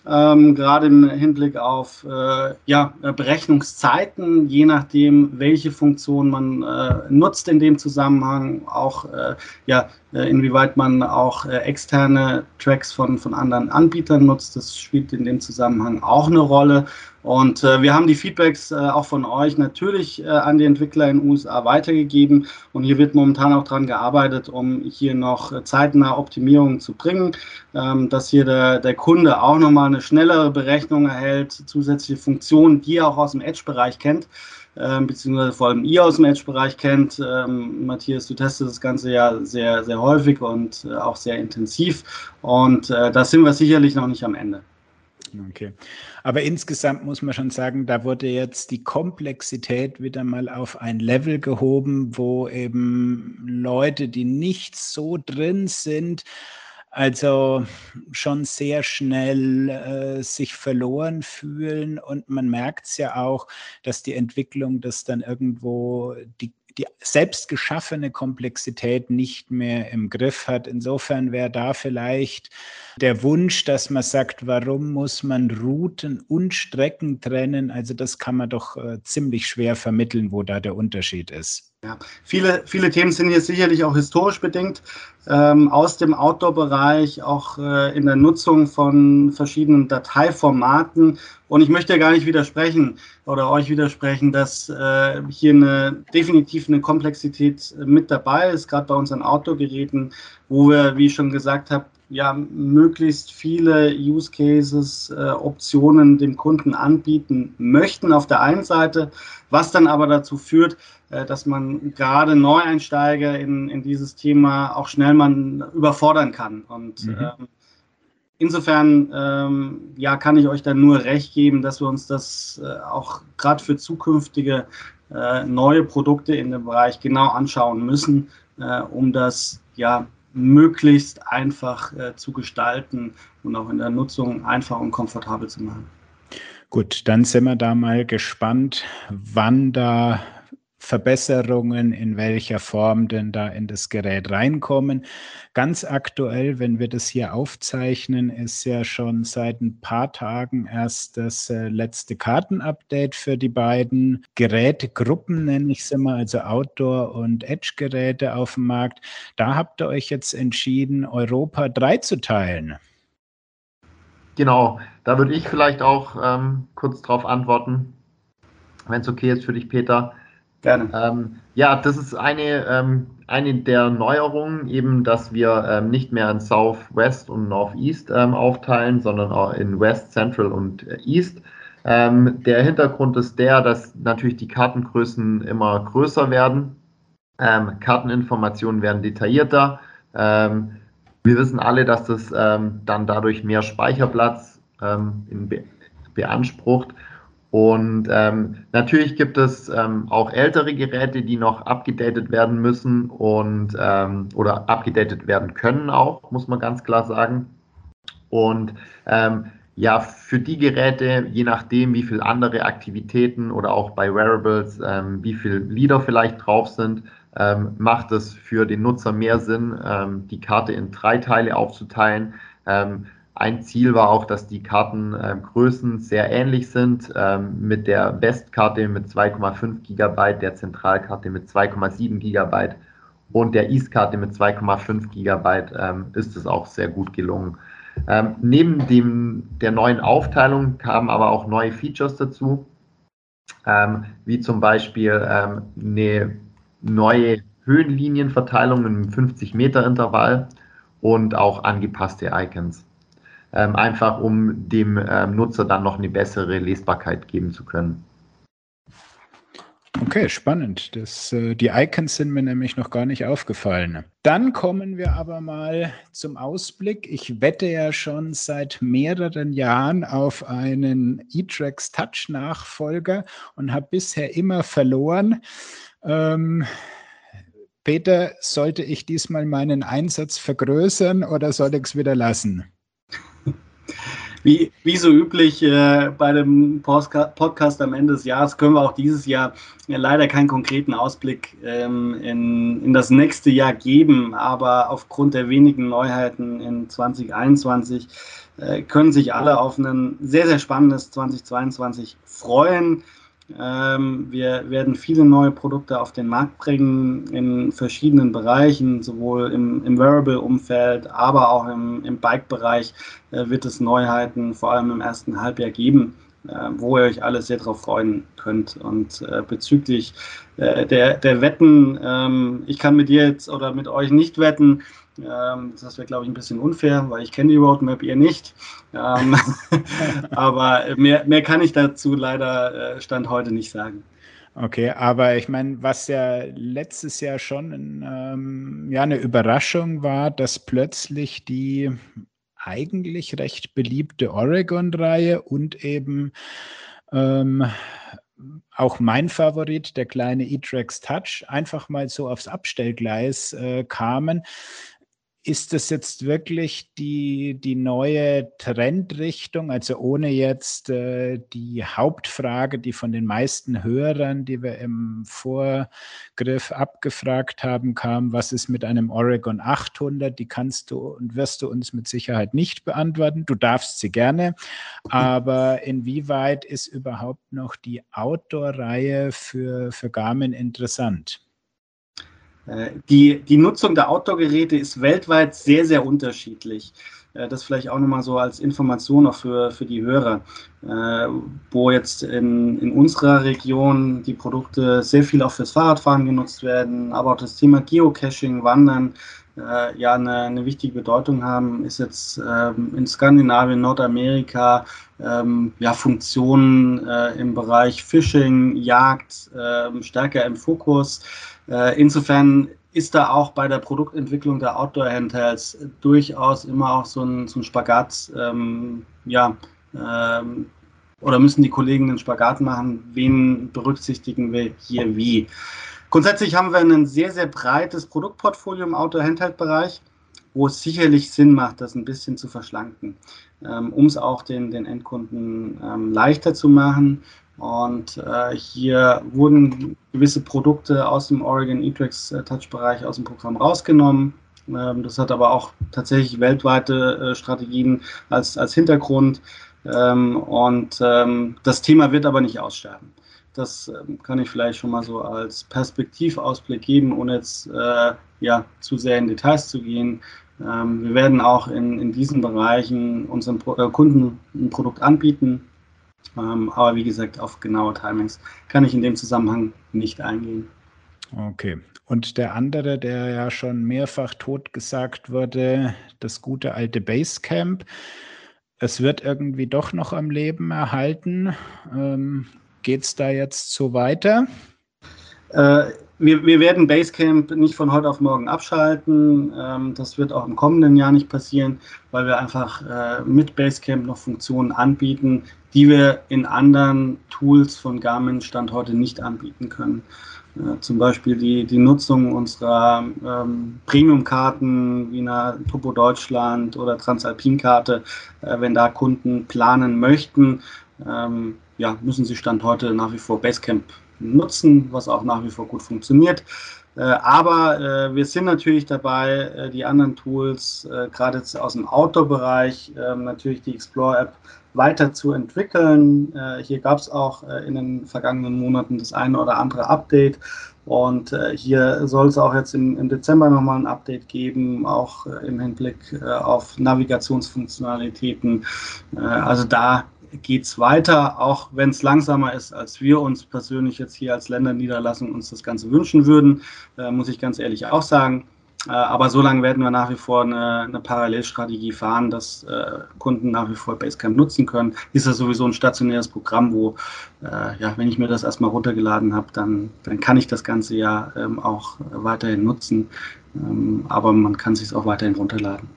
ähm, gerade im Hinblick auf äh, ja, Berechnungszeiten, je nachdem, welche Funktion man äh, nutzt in dem Zusammenhang, auch äh, ja, äh, inwieweit man auch äh, externe Tracks von, von anderen Anbietern nutzt. Das spielt in dem Zusammenhang auch eine Rolle. Und äh, wir haben die Feedbacks äh, auch von euch natürlich äh, an die Entwickler in den USA weitergegeben. Und hier wird momentan auch dran gearbeitet, um hier noch äh, zeitnah Optimierungen zu bringen, ähm, dass hier der, der Kunde auch nochmal eine schnellere Berechnung erhält, zusätzliche Funktionen, die er auch aus dem Edge-Bereich kennt. Ähm, beziehungsweise vor allem ihr aus dem Edge-Bereich kennt. Ähm, Matthias, du testest das Ganze ja sehr, sehr häufig und äh, auch sehr intensiv. Und äh, da sind wir sicherlich noch nicht am Ende. Okay. Aber insgesamt muss man schon sagen, da wurde jetzt die Komplexität wieder mal auf ein Level gehoben, wo eben Leute, die nicht so drin sind, also schon sehr schnell äh, sich verloren fühlen und man merkt es ja auch, dass die Entwicklung das dann irgendwo die die selbst geschaffene Komplexität nicht mehr im Griff hat. Insofern wäre da vielleicht der Wunsch, dass man sagt, warum muss man Routen und Strecken trennen? Also das kann man doch äh, ziemlich schwer vermitteln, wo da der Unterschied ist. Ja, viele, viele Themen sind hier sicherlich auch historisch bedingt, ähm, aus dem Outdoor-Bereich, auch äh, in der Nutzung von verschiedenen Dateiformaten. Und ich möchte ja gar nicht widersprechen oder euch widersprechen, dass äh, hier eine, definitiv eine Komplexität mit dabei ist, gerade bei unseren Outdoor-Geräten, wo wir, wie ich schon gesagt habe, ja, möglichst viele Use Cases, äh, Optionen dem Kunden anbieten möchten auf der einen Seite, was dann aber dazu führt, äh, dass man gerade Neueinsteiger in, in dieses Thema auch schnell mal überfordern kann. Und mhm. ähm, insofern ähm, ja, kann ich euch dann nur recht geben, dass wir uns das äh, auch gerade für zukünftige äh, neue Produkte in dem Bereich genau anschauen müssen, äh, um das ja möglichst einfach äh, zu gestalten und auch in der Nutzung einfach und komfortabel zu machen. Gut, dann sind wir da mal gespannt, wann da Verbesserungen in welcher Form denn da in das Gerät reinkommen. Ganz aktuell, wenn wir das hier aufzeichnen, ist ja schon seit ein paar Tagen erst das äh, letzte Kartenupdate für die beiden Gerätegruppen, nenne ich sie mal, also Outdoor- und Edge-Geräte auf dem Markt. Da habt ihr euch jetzt entschieden, Europa 3 zu teilen. Genau, da würde ich vielleicht auch ähm, kurz darauf antworten, wenn es okay ist für dich, Peter. Gerne. Ähm, ja, das ist eine, ähm, eine der Neuerungen, eben, dass wir ähm, nicht mehr in Southwest und Northeast ähm, aufteilen, sondern auch in West, Central und äh, East. Ähm, der Hintergrund ist der, dass natürlich die Kartengrößen immer größer werden. Ähm, Karteninformationen werden detaillierter. wir wissen alle, dass das dann dadurch mehr Speicherplatz be beansprucht. Und ähm, natürlich gibt es ähm, auch ältere Geräte, die noch abgedatet werden müssen und ähm, oder abgedatet werden können auch, muss man ganz klar sagen. Und ähm, ja, für die Geräte, je nachdem, wie viele andere Aktivitäten oder auch bei Wearables, ähm, wie viele Lieder vielleicht drauf sind, ähm, macht es für den Nutzer mehr Sinn, ähm, die Karte in drei Teile aufzuteilen. Ähm, ein Ziel war auch, dass die Kartengrößen äh, sehr ähnlich sind, ähm, mit der Westkarte mit 2,5 GB, der Zentralkarte mit 2,7 GB und der East-Karte mit 2,5 GB ähm, ist es auch sehr gut gelungen. Ähm, neben dem, der neuen Aufteilung kamen aber auch neue Features dazu, ähm, wie zum Beispiel ähm, eine neue Höhenlinienverteilung im 50 Meter Intervall und auch angepasste Icons ähm, einfach um dem ähm, Nutzer dann noch eine bessere Lesbarkeit geben zu können. Okay, spannend. Das, äh, die Icons sind mir nämlich noch gar nicht aufgefallen. Dann kommen wir aber mal zum Ausblick. Ich wette ja schon seit mehreren Jahren auf einen E-Trax Touch Nachfolger und habe bisher immer verloren. Ähm, Peter, sollte ich diesmal meinen Einsatz vergrößern oder soll ich es wieder lassen? Wie, wie so üblich äh, bei dem Podcast am Ende des Jahres können wir auch dieses Jahr äh, leider keinen konkreten Ausblick ähm, in, in das nächste Jahr geben, aber aufgrund der wenigen Neuheiten in 2021 äh, können sich alle auf ein sehr, sehr spannendes 2022 freuen. Ähm, wir werden viele neue Produkte auf den Markt bringen in verschiedenen Bereichen, sowohl im, im Wearable-Umfeld, aber auch im, im Bike-Bereich äh, wird es Neuheiten vor allem im ersten Halbjahr geben, äh, wo ihr euch alle sehr darauf freuen könnt. Und äh, bezüglich der, der Wetten, ähm, ich kann mit dir jetzt oder mit euch nicht wetten, das wäre, glaube ich, ein bisschen unfair, weil ich kenne die Roadmap, ihr nicht. Ähm, aber mehr, mehr kann ich dazu leider äh, Stand heute nicht sagen. Okay, aber ich meine, was ja letztes Jahr schon ähm, ja, eine Überraschung war, dass plötzlich die eigentlich recht beliebte Oregon-Reihe und eben ähm, auch mein Favorit, der kleine E-Trax Touch, einfach mal so aufs Abstellgleis äh, kamen ist das jetzt wirklich die, die neue Trendrichtung? Also ohne jetzt äh, die Hauptfrage, die von den meisten Hörern, die wir im Vorgriff abgefragt haben, kam, was ist mit einem Oregon 800? Die kannst du und wirst du uns mit Sicherheit nicht beantworten. Du darfst sie gerne. Aber inwieweit ist überhaupt noch die Outdoor-Reihe für, für Garmin interessant? Äh, die, die Nutzung der Outdoor-Geräte ist weltweit sehr, sehr unterschiedlich. Äh, das vielleicht auch nochmal so als Information auch für, für die Hörer, äh, wo jetzt in, in unserer Region die Produkte sehr viel auch fürs Fahrradfahren genutzt werden, aber auch das Thema Geocaching, Wandern, ja eine, eine, wichtige Bedeutung haben, ist jetzt ähm, in Skandinavien, Nordamerika, ähm, ja, Funktionen äh, im Bereich Fishing, Jagd äh, stärker im Fokus. Äh, insofern ist da auch bei der Produktentwicklung der Outdoor-Handhelds durchaus immer auch so ein, so ein Spagat, ähm, ja, ähm, oder müssen die Kollegen einen Spagat machen, wen berücksichtigen wir hier wie. Grundsätzlich haben wir ein sehr, sehr breites Produktportfolio im Outdoor-Handheld-Bereich, wo es sicherlich Sinn macht, das ein bisschen zu verschlanken, ähm, um es auch den, den Endkunden ähm, leichter zu machen Und äh, hier wurden gewisse Produkte aus dem Oregon E-Trax äh, Touch-Bereich aus dem Programm rausgenommen. Ähm, das hat aber auch tatsächlich weltweite äh, Strategien als, als Hintergrund. Ähm, und ähm, das Thema wird aber nicht aussterben. Das ähm, kann ich vielleicht schon mal so als Perspektivausblick geben, ohne jetzt äh, ja, zu sehr in Details zu gehen. Ähm, wir werden auch in, in diesen Bereichen unseren Pro äh, Kunden ein Produkt anbieten, ähm, aber wie gesagt, auf genaue Timings kann ich in dem Zusammenhang nicht eingehen. Okay. Und der andere, der ja schon mehrfach totgesagt wurde, das gute alte Basecamp. Es wird irgendwie doch noch am Leben erhalten. Ähm, Geht es da jetzt so weiter? Äh, wir, wir, werden Basecamp nicht von heute auf morgen abschalten. Ähm, das wird auch im kommenden Jahr nicht passieren, weil wir einfach äh, mit Basecamp noch Funktionen anbieten, die wir in anderen Tools von Garmin Stand heute nicht anbieten können. Äh, zum Beispiel die, die Nutzung unserer ähm, Premium-Karten wie einer Topo Deutschland oder Transalpin-Karte, äh, wenn da Kunden planen möchten, ähm, ja, müssen sie Stand heute nach wie vor Basecamp nutzen, was auch nach wie vor gut funktioniert. Äh, aber äh, wir sind natürlich dabei, äh, die anderen Tools, äh, gerade aus dem Outdoor-Bereich, ähm, natürlich die Explore-App weiterzuentwickeln. Äh, hier gab es auch äh, in den vergangenen Monaten das eine oder andere Update. Und äh, hier soll es auch jetzt im, im Dezember nochmal ein Update geben, auch im Hinblick auf Navigationsfunktionalitäten. Also da geht es weiter, auch wenn es langsamer ist, als wir uns persönlich jetzt hier als Länderniederlassung uns das Ganze wünschen würden, muss ich ganz ehrlich auch sagen. Äh, aber so lange werden wir nach wie vor eine, eine Parallelstrategie fahren, dass äh, Kunden nach wie vor Basecamp nutzen können. Ist ja sowieso ein stationäres Programm, wo, äh, ja, wenn ich mir das erstmal runtergeladen habe, dann, dann kann ich das Ganze ja ähm, auch weiterhin nutzen. Ähm, aber man kann es sich auch weiterhin runterladen.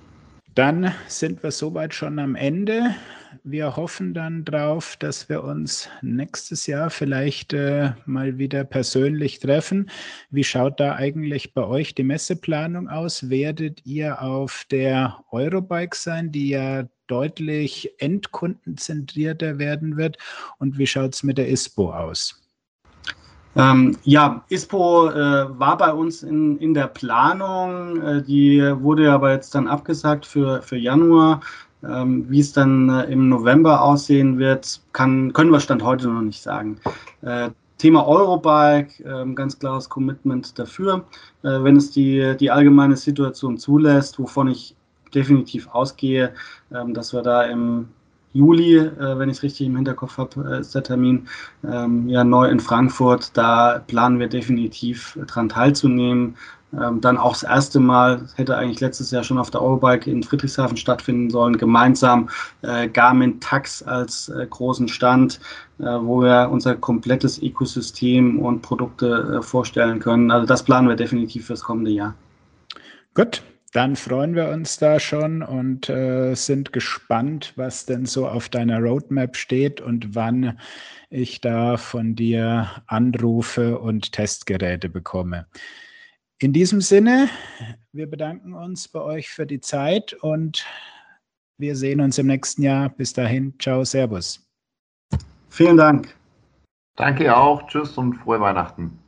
Dann sind wir soweit schon am Ende wir hoffen dann drauf, dass wir uns nächstes Jahr vielleicht äh, mal wieder persönlich treffen. Wie schaut da eigentlich bei euch die Messeplanung aus? Werdet ihr auf der Eurobike sein, die ja deutlich endkundenzentrierter werden wird? Und wie schaut es mit der ISPO aus? Ähm, ja, ISPO äh, war bei uns in, in der Planung. Äh, die wurde aber jetzt dann abgesagt für, für Januar. Ähm, wie es dann äh, im November aussehen wird, kann, können wir Stand heute noch nicht sagen. Äh, Thema Eurobike, äh, ganz klares Commitment dafür, äh, wenn es die, die allgemeine Situation zulässt, wovon ich definitiv ausgehe, ähm, dass wir da im Juli, wenn ich es richtig im Hinterkopf habe, ist der Termin ähm, ja neu in Frankfurt. Da planen wir definitiv dran teilzunehmen. Ähm, dann auch das erste Mal, hätte eigentlich letztes Jahr schon auf der Eurobike in Friedrichshafen stattfinden sollen, gemeinsam äh, Garmin Tax als äh, großen Stand, äh, wo wir unser komplettes Ökosystem und Produkte äh, vorstellen können. Also das planen wir definitiv fürs kommende Jahr. Gut, dann freuen wir uns da schon und äh, sind gespannt, was denn so auf deiner Roadmap steht und wann ich da von dir Anrufe und Testgeräte bekomme. In diesem Sinne, wir bedanken uns bei euch für die Zeit und wir sehen uns im nächsten Jahr. Bis dahin, ciao, servus. Vielen Dank. Danke auch, tschüss und frohe Weihnachten.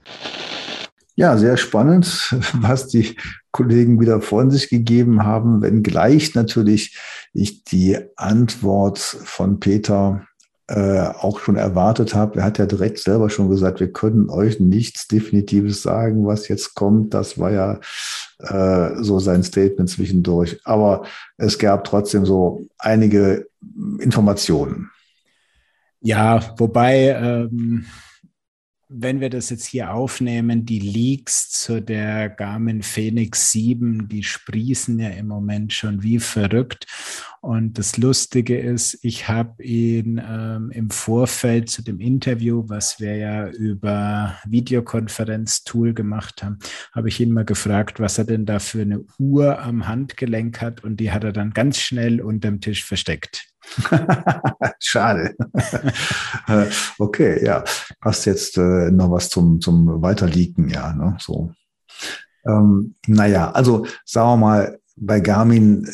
Ja, sehr spannend, was die Kollegen wieder von sich gegeben haben, wenngleich natürlich ich die Antwort von Peter äh, auch schon erwartet habe. Er hat ja direkt selber schon gesagt, wir können euch nichts Definitives sagen, was jetzt kommt. Das war ja äh, so sein Statement zwischendurch. Aber es gab trotzdem so einige Informationen. Ja, wobei ähm, wenn wir das jetzt hier aufnehmen, die Leaks zu der Garmin Phoenix 7, die sprießen ja im Moment schon wie verrückt. Und das Lustige ist, ich habe ihn ähm, im Vorfeld zu dem Interview, was wir ja über Videokonferenz-Tool gemacht haben, habe ich ihn mal gefragt, was er denn da für eine Uhr am Handgelenk hat. Und die hat er dann ganz schnell unterm Tisch versteckt. Schade. okay, ja. Hast jetzt äh, noch was zum, zum Weiterleaken, ja, ne? So. Ähm, naja, also sagen wir mal, bei Garmin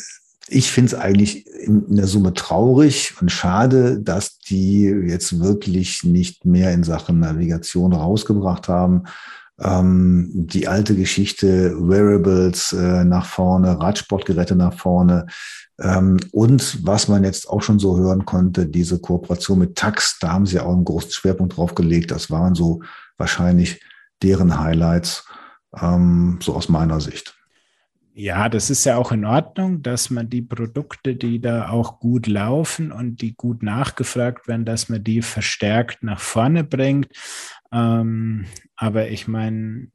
ich finde es eigentlich in, in, der Summe traurig und schade, dass die jetzt wirklich nicht mehr in Sachen Navigation rausgebracht haben. Ähm, die alte Geschichte, Wearables äh, nach vorne, Radsportgeräte nach vorne. Ähm, und was man jetzt auch schon so hören konnte, diese Kooperation mit Tax, da haben sie auch einen großen Schwerpunkt drauf gelegt. Das waren so wahrscheinlich deren Highlights, ähm, so aus meiner Sicht. Ja, das ist ja auch in Ordnung, dass man die Produkte, die da auch gut laufen und die gut nachgefragt werden, dass man die verstärkt nach vorne bringt. Ähm, aber ich meine,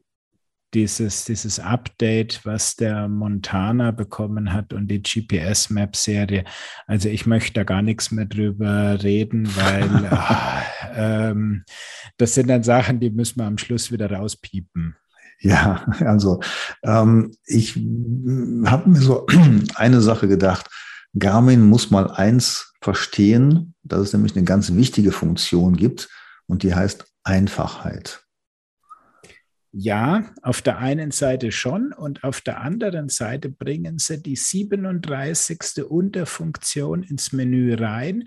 dieses, dieses Update, was der Montana bekommen hat und die GPS-Map-Serie. Also ich möchte da gar nichts mehr drüber reden, weil ach, ähm, das sind dann Sachen, die müssen wir am Schluss wieder rauspiepen. Ja, also ähm, ich habe mir so eine Sache gedacht. Garmin muss mal eins verstehen, dass es nämlich eine ganz wichtige Funktion gibt und die heißt Einfachheit. Ja, auf der einen Seite schon und auf der anderen Seite bringen sie die 37. Unterfunktion ins Menü rein,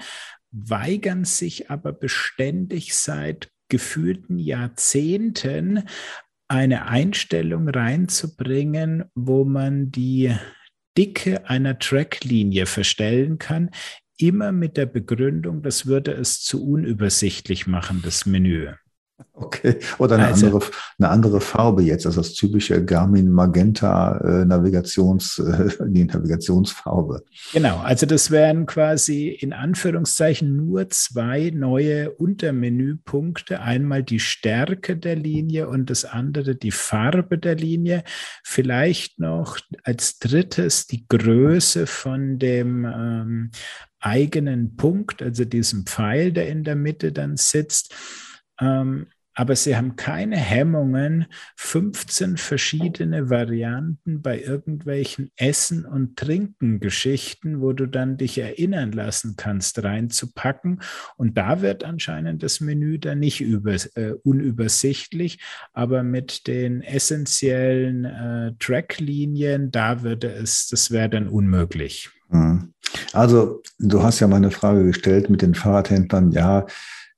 weigern sich aber beständig seit gefühlten Jahrzehnten eine Einstellung reinzubringen, wo man die Dicke einer Tracklinie verstellen kann, immer mit der Begründung, das würde es zu unübersichtlich machen, das Menü. Okay, oder eine, also, andere, eine andere Farbe jetzt, also das typische Garmin Magenta äh, Navigations, äh, die Navigationsfarbe. Genau, also das wären quasi in Anführungszeichen nur zwei neue Untermenüpunkte. Einmal die Stärke der Linie und das andere die Farbe der Linie. Vielleicht noch als drittes die Größe von dem ähm, eigenen Punkt, also diesem Pfeil, der in der Mitte dann sitzt. Ähm, aber sie haben keine Hemmungen, 15 verschiedene Varianten bei irgendwelchen Essen- und Trinken-Geschichten, wo du dann dich erinnern lassen kannst, reinzupacken. Und da wird anscheinend das Menü dann nicht über, äh, unübersichtlich, aber mit den essentiellen äh, Tracklinien, da würde es, das wäre dann unmöglich. Mhm. Also, du hast ja meine Frage gestellt mit den Fahrradhändlern. Ja,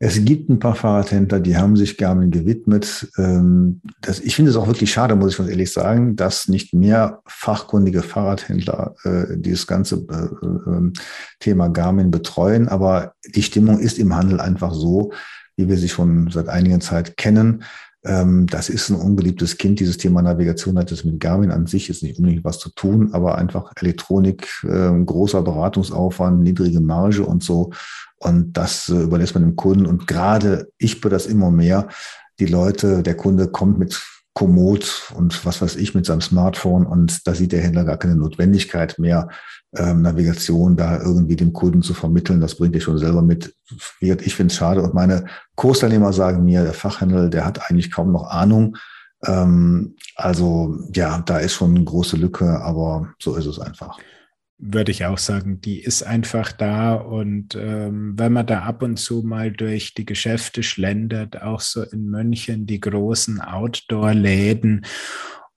es gibt ein paar Fahrradhändler, die haben sich Garmin gewidmet. Ähm, das, ich finde es auch wirklich schade, muss ich ganz ehrlich sagen, dass nicht mehr fachkundige Fahrradhändler äh, dieses ganze äh, ähm, Thema Garmin betreuen. Aber die Stimmung ist im Handel einfach so, wie wir sie schon seit einiger Zeit kennen. Ähm, das ist ein unbeliebtes Kind. Dieses Thema Navigation hat das mit Garmin an sich ist nicht unbedingt was zu tun, aber einfach Elektronik, großer Beratungsaufwand, niedrige Marge und so. Und das äh, überlässt man dem Kunden. Und gerade ich bin das immer mehr. Die Leute, der Kunde kommt mit Komoot und was weiß ich mit seinem Smartphone und da sieht der Händler gar keine Notwendigkeit mehr, ähm, Navigation da irgendwie dem Kunden zu vermitteln. Das bringt er schon selber mit. Ich finde es schade und meine Kursteilnehmer sagen mir, der Fachhändler, der hat eigentlich kaum noch Ahnung. Ähm, also ja, da ist schon eine große Lücke, aber so ist es einfach würde ich auch sagen, die ist einfach da. Und ähm, wenn man da ab und zu mal durch die Geschäfte schlendert, auch so in München, die großen Outdoor-Läden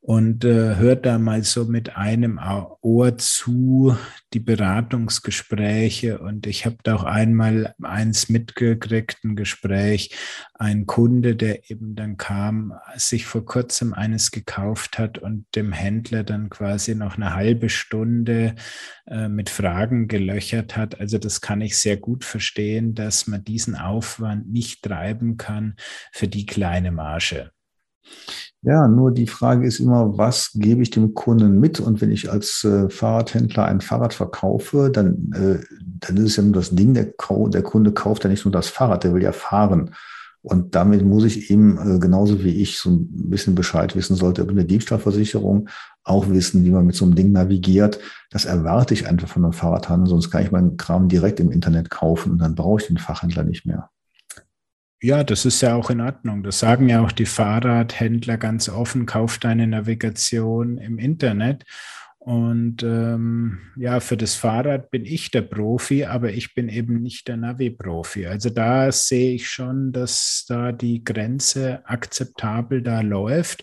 und äh, hört da mal so mit einem Ohr zu die Beratungsgespräche. Und ich habe da auch einmal eins mitgekriegt, ein Gespräch, ein Kunde, der eben dann kam, sich vor kurzem eines gekauft hat und dem Händler dann quasi noch eine halbe Stunde äh, mit Fragen gelöchert hat. Also das kann ich sehr gut verstehen, dass man diesen Aufwand nicht treiben kann für die kleine Marge. Ja, nur die Frage ist immer, was gebe ich dem Kunden mit? Und wenn ich als äh, Fahrradhändler ein Fahrrad verkaufe, dann, äh, dann ist es ja nur das Ding, der, der, Kunde kauft ja nicht nur das Fahrrad, der will ja fahren. Und damit muss ich ihm, äh, genauso wie ich so ein bisschen Bescheid wissen sollte über eine Diebstahlversicherung, auch wissen, wie man mit so einem Ding navigiert. Das erwarte ich einfach von einem Fahrradhandel, sonst kann ich meinen Kram direkt im Internet kaufen und dann brauche ich den Fachhändler nicht mehr. Ja, das ist ja auch in Ordnung. Das sagen ja auch die Fahrradhändler ganz offen, kauf deine Navigation im Internet. Und ähm, ja, für das Fahrrad bin ich der Profi, aber ich bin eben nicht der Navi-Profi. Also da sehe ich schon, dass da die Grenze akzeptabel da läuft.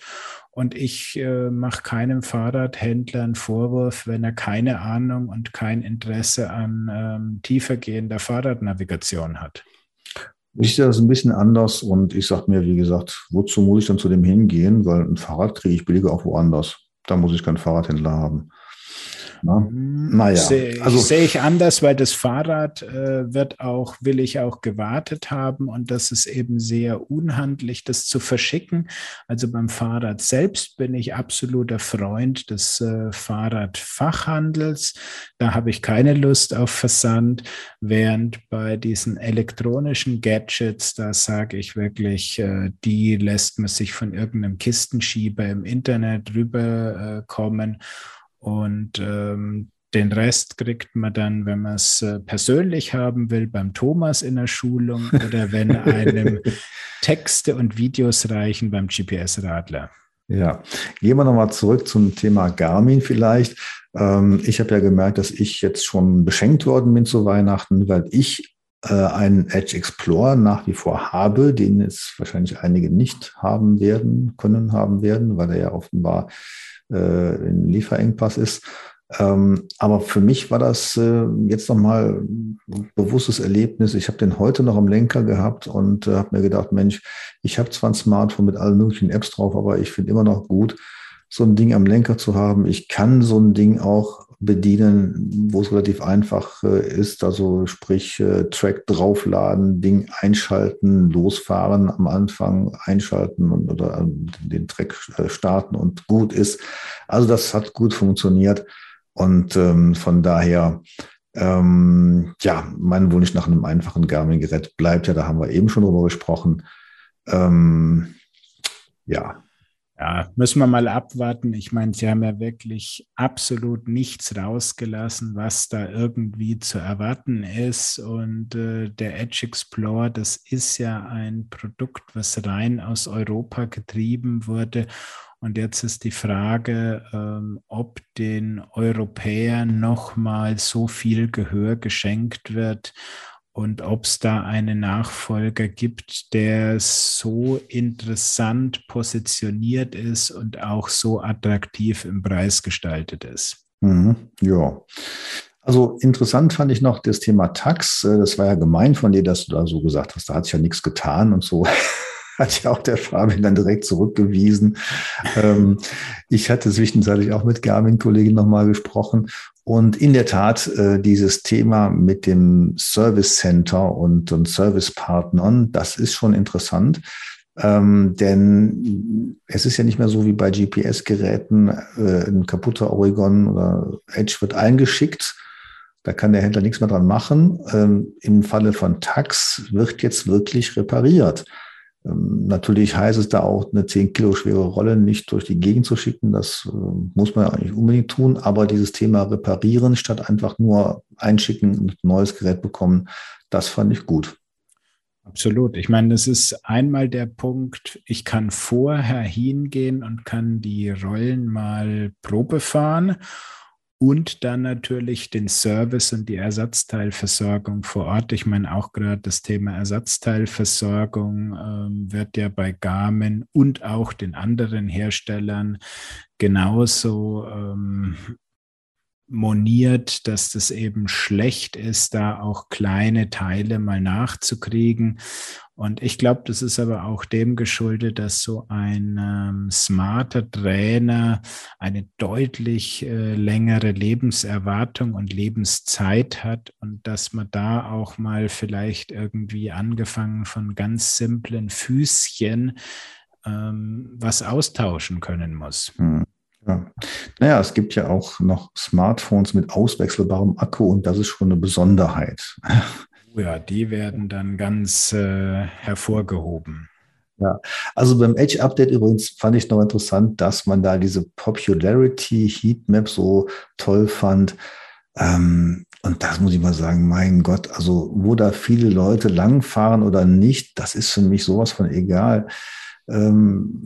Und ich äh, mache keinem Fahrradhändler einen Vorwurf, wenn er keine Ahnung und kein Interesse an ähm, tiefergehender Fahrradnavigation hat. Ich sehe das ein bisschen anders und ich sage mir, wie gesagt, wozu muss ich dann zu dem hingehen? Weil ein Fahrrad kriege ich billiger auch woanders. Da muss ich keinen Fahrradhändler haben. Na? Mhm. Naja, sehe also sehe ich anders, weil das Fahrrad äh, wird auch, will ich auch gewartet haben und das ist eben sehr unhandlich, das zu verschicken. Also beim Fahrrad selbst bin ich absoluter Freund des äh, Fahrradfachhandels. Da habe ich keine Lust auf Versand, während bei diesen elektronischen Gadgets, da sage ich wirklich, äh, die lässt man sich von irgendeinem Kistenschieber im Internet rüberkommen. Äh, und ähm, den Rest kriegt man dann, wenn man es äh, persönlich haben will, beim Thomas in der Schulung oder wenn einem Texte und Videos reichen beim GPS-Radler. Ja, gehen wir nochmal zurück zum Thema Garmin vielleicht. Ähm, ich habe ja gemerkt, dass ich jetzt schon beschenkt worden bin zu Weihnachten, weil ich äh, einen Edge Explorer nach wie vor habe, den jetzt wahrscheinlich einige nicht haben werden, können haben werden, weil er ja offenbar äh, ein Lieferengpass ist. Ähm, aber für mich war das äh, jetzt nochmal ein bewusstes Erlebnis. Ich habe den heute noch am Lenker gehabt und äh, habe mir gedacht, Mensch, ich habe zwar ein Smartphone mit allen möglichen Apps drauf, aber ich finde immer noch gut, so ein Ding am Lenker zu haben. Ich kann so ein Ding auch bedienen, wo es relativ einfach äh, ist. Also sprich äh, Track draufladen, Ding einschalten, losfahren am Anfang, einschalten und, oder äh, den Track starten und gut ist. Also das hat gut funktioniert. Und ähm, von daher, ähm, ja, mein Wunsch nach einem einfachen Garmin-Gerät bleibt ja, da haben wir eben schon drüber gesprochen. Ähm, ja, ja, müssen wir mal abwarten. Ich meine, sie haben ja wirklich absolut nichts rausgelassen, was da irgendwie zu erwarten ist. Und äh, der Edge Explorer, das ist ja ein Produkt, was rein aus Europa getrieben wurde. Und jetzt ist die Frage, ähm, ob den Europäern nochmal so viel Gehör geschenkt wird und ob es da einen Nachfolger gibt, der so interessant positioniert ist und auch so attraktiv im Preis gestaltet ist. Mhm, ja. Also interessant fand ich noch das Thema Tax. Äh, das war ja gemein von dir, dass du da so gesagt hast, da hat sich ja nichts getan und so. hat ja auch der Fabian dann direkt zurückgewiesen. Ähm, ich hatte zwischenzeitlich auch mit Garmin-Kollegen nochmal gesprochen. Und in der Tat, äh, dieses Thema mit dem Service Center und, und Service-Partnern, das ist schon interessant. Ähm, denn es ist ja nicht mehr so wie bei GPS-Geräten, äh, ein kaputter Oregon oder Edge wird eingeschickt. Da kann der Händler nichts mehr dran machen. Ähm, Im Falle von Tax wird jetzt wirklich repariert. Ähm, natürlich heißt es da auch, eine 10 Kilo schwere Rolle nicht durch die Gegend zu schicken. Das äh, muss man ja eigentlich unbedingt tun. Aber dieses Thema reparieren statt einfach nur einschicken und ein neues Gerät bekommen, das fand ich gut. Absolut. Ich meine, das ist einmal der Punkt, ich kann vorher hingehen und kann die Rollen mal Probe fahren und dann natürlich den Service und die Ersatzteilversorgung vor Ort. Ich meine, auch gerade das Thema Ersatzteilversorgung ähm, wird ja bei Garmin und auch den anderen Herstellern genauso ähm, moniert, dass das eben schlecht ist, da auch kleine Teile mal nachzukriegen. Und ich glaube, das ist aber auch dem geschuldet, dass so ein ähm, smarter Trainer eine deutlich äh, längere Lebenserwartung und Lebenszeit hat und dass man da auch mal vielleicht irgendwie angefangen von ganz simplen Füßchen ähm, was austauschen können muss. Hm. Ja. Naja, es gibt ja auch noch Smartphones mit auswechselbarem Akku und das ist schon eine Besonderheit. Oh ja, die werden dann ganz äh, hervorgehoben. Ja, also beim Edge Update übrigens fand ich noch interessant, dass man da diese Popularity Heatmap so toll fand. Ähm, und das muss ich mal sagen, mein Gott, also wo da viele Leute langfahren oder nicht, das ist für mich sowas von egal. Ähm,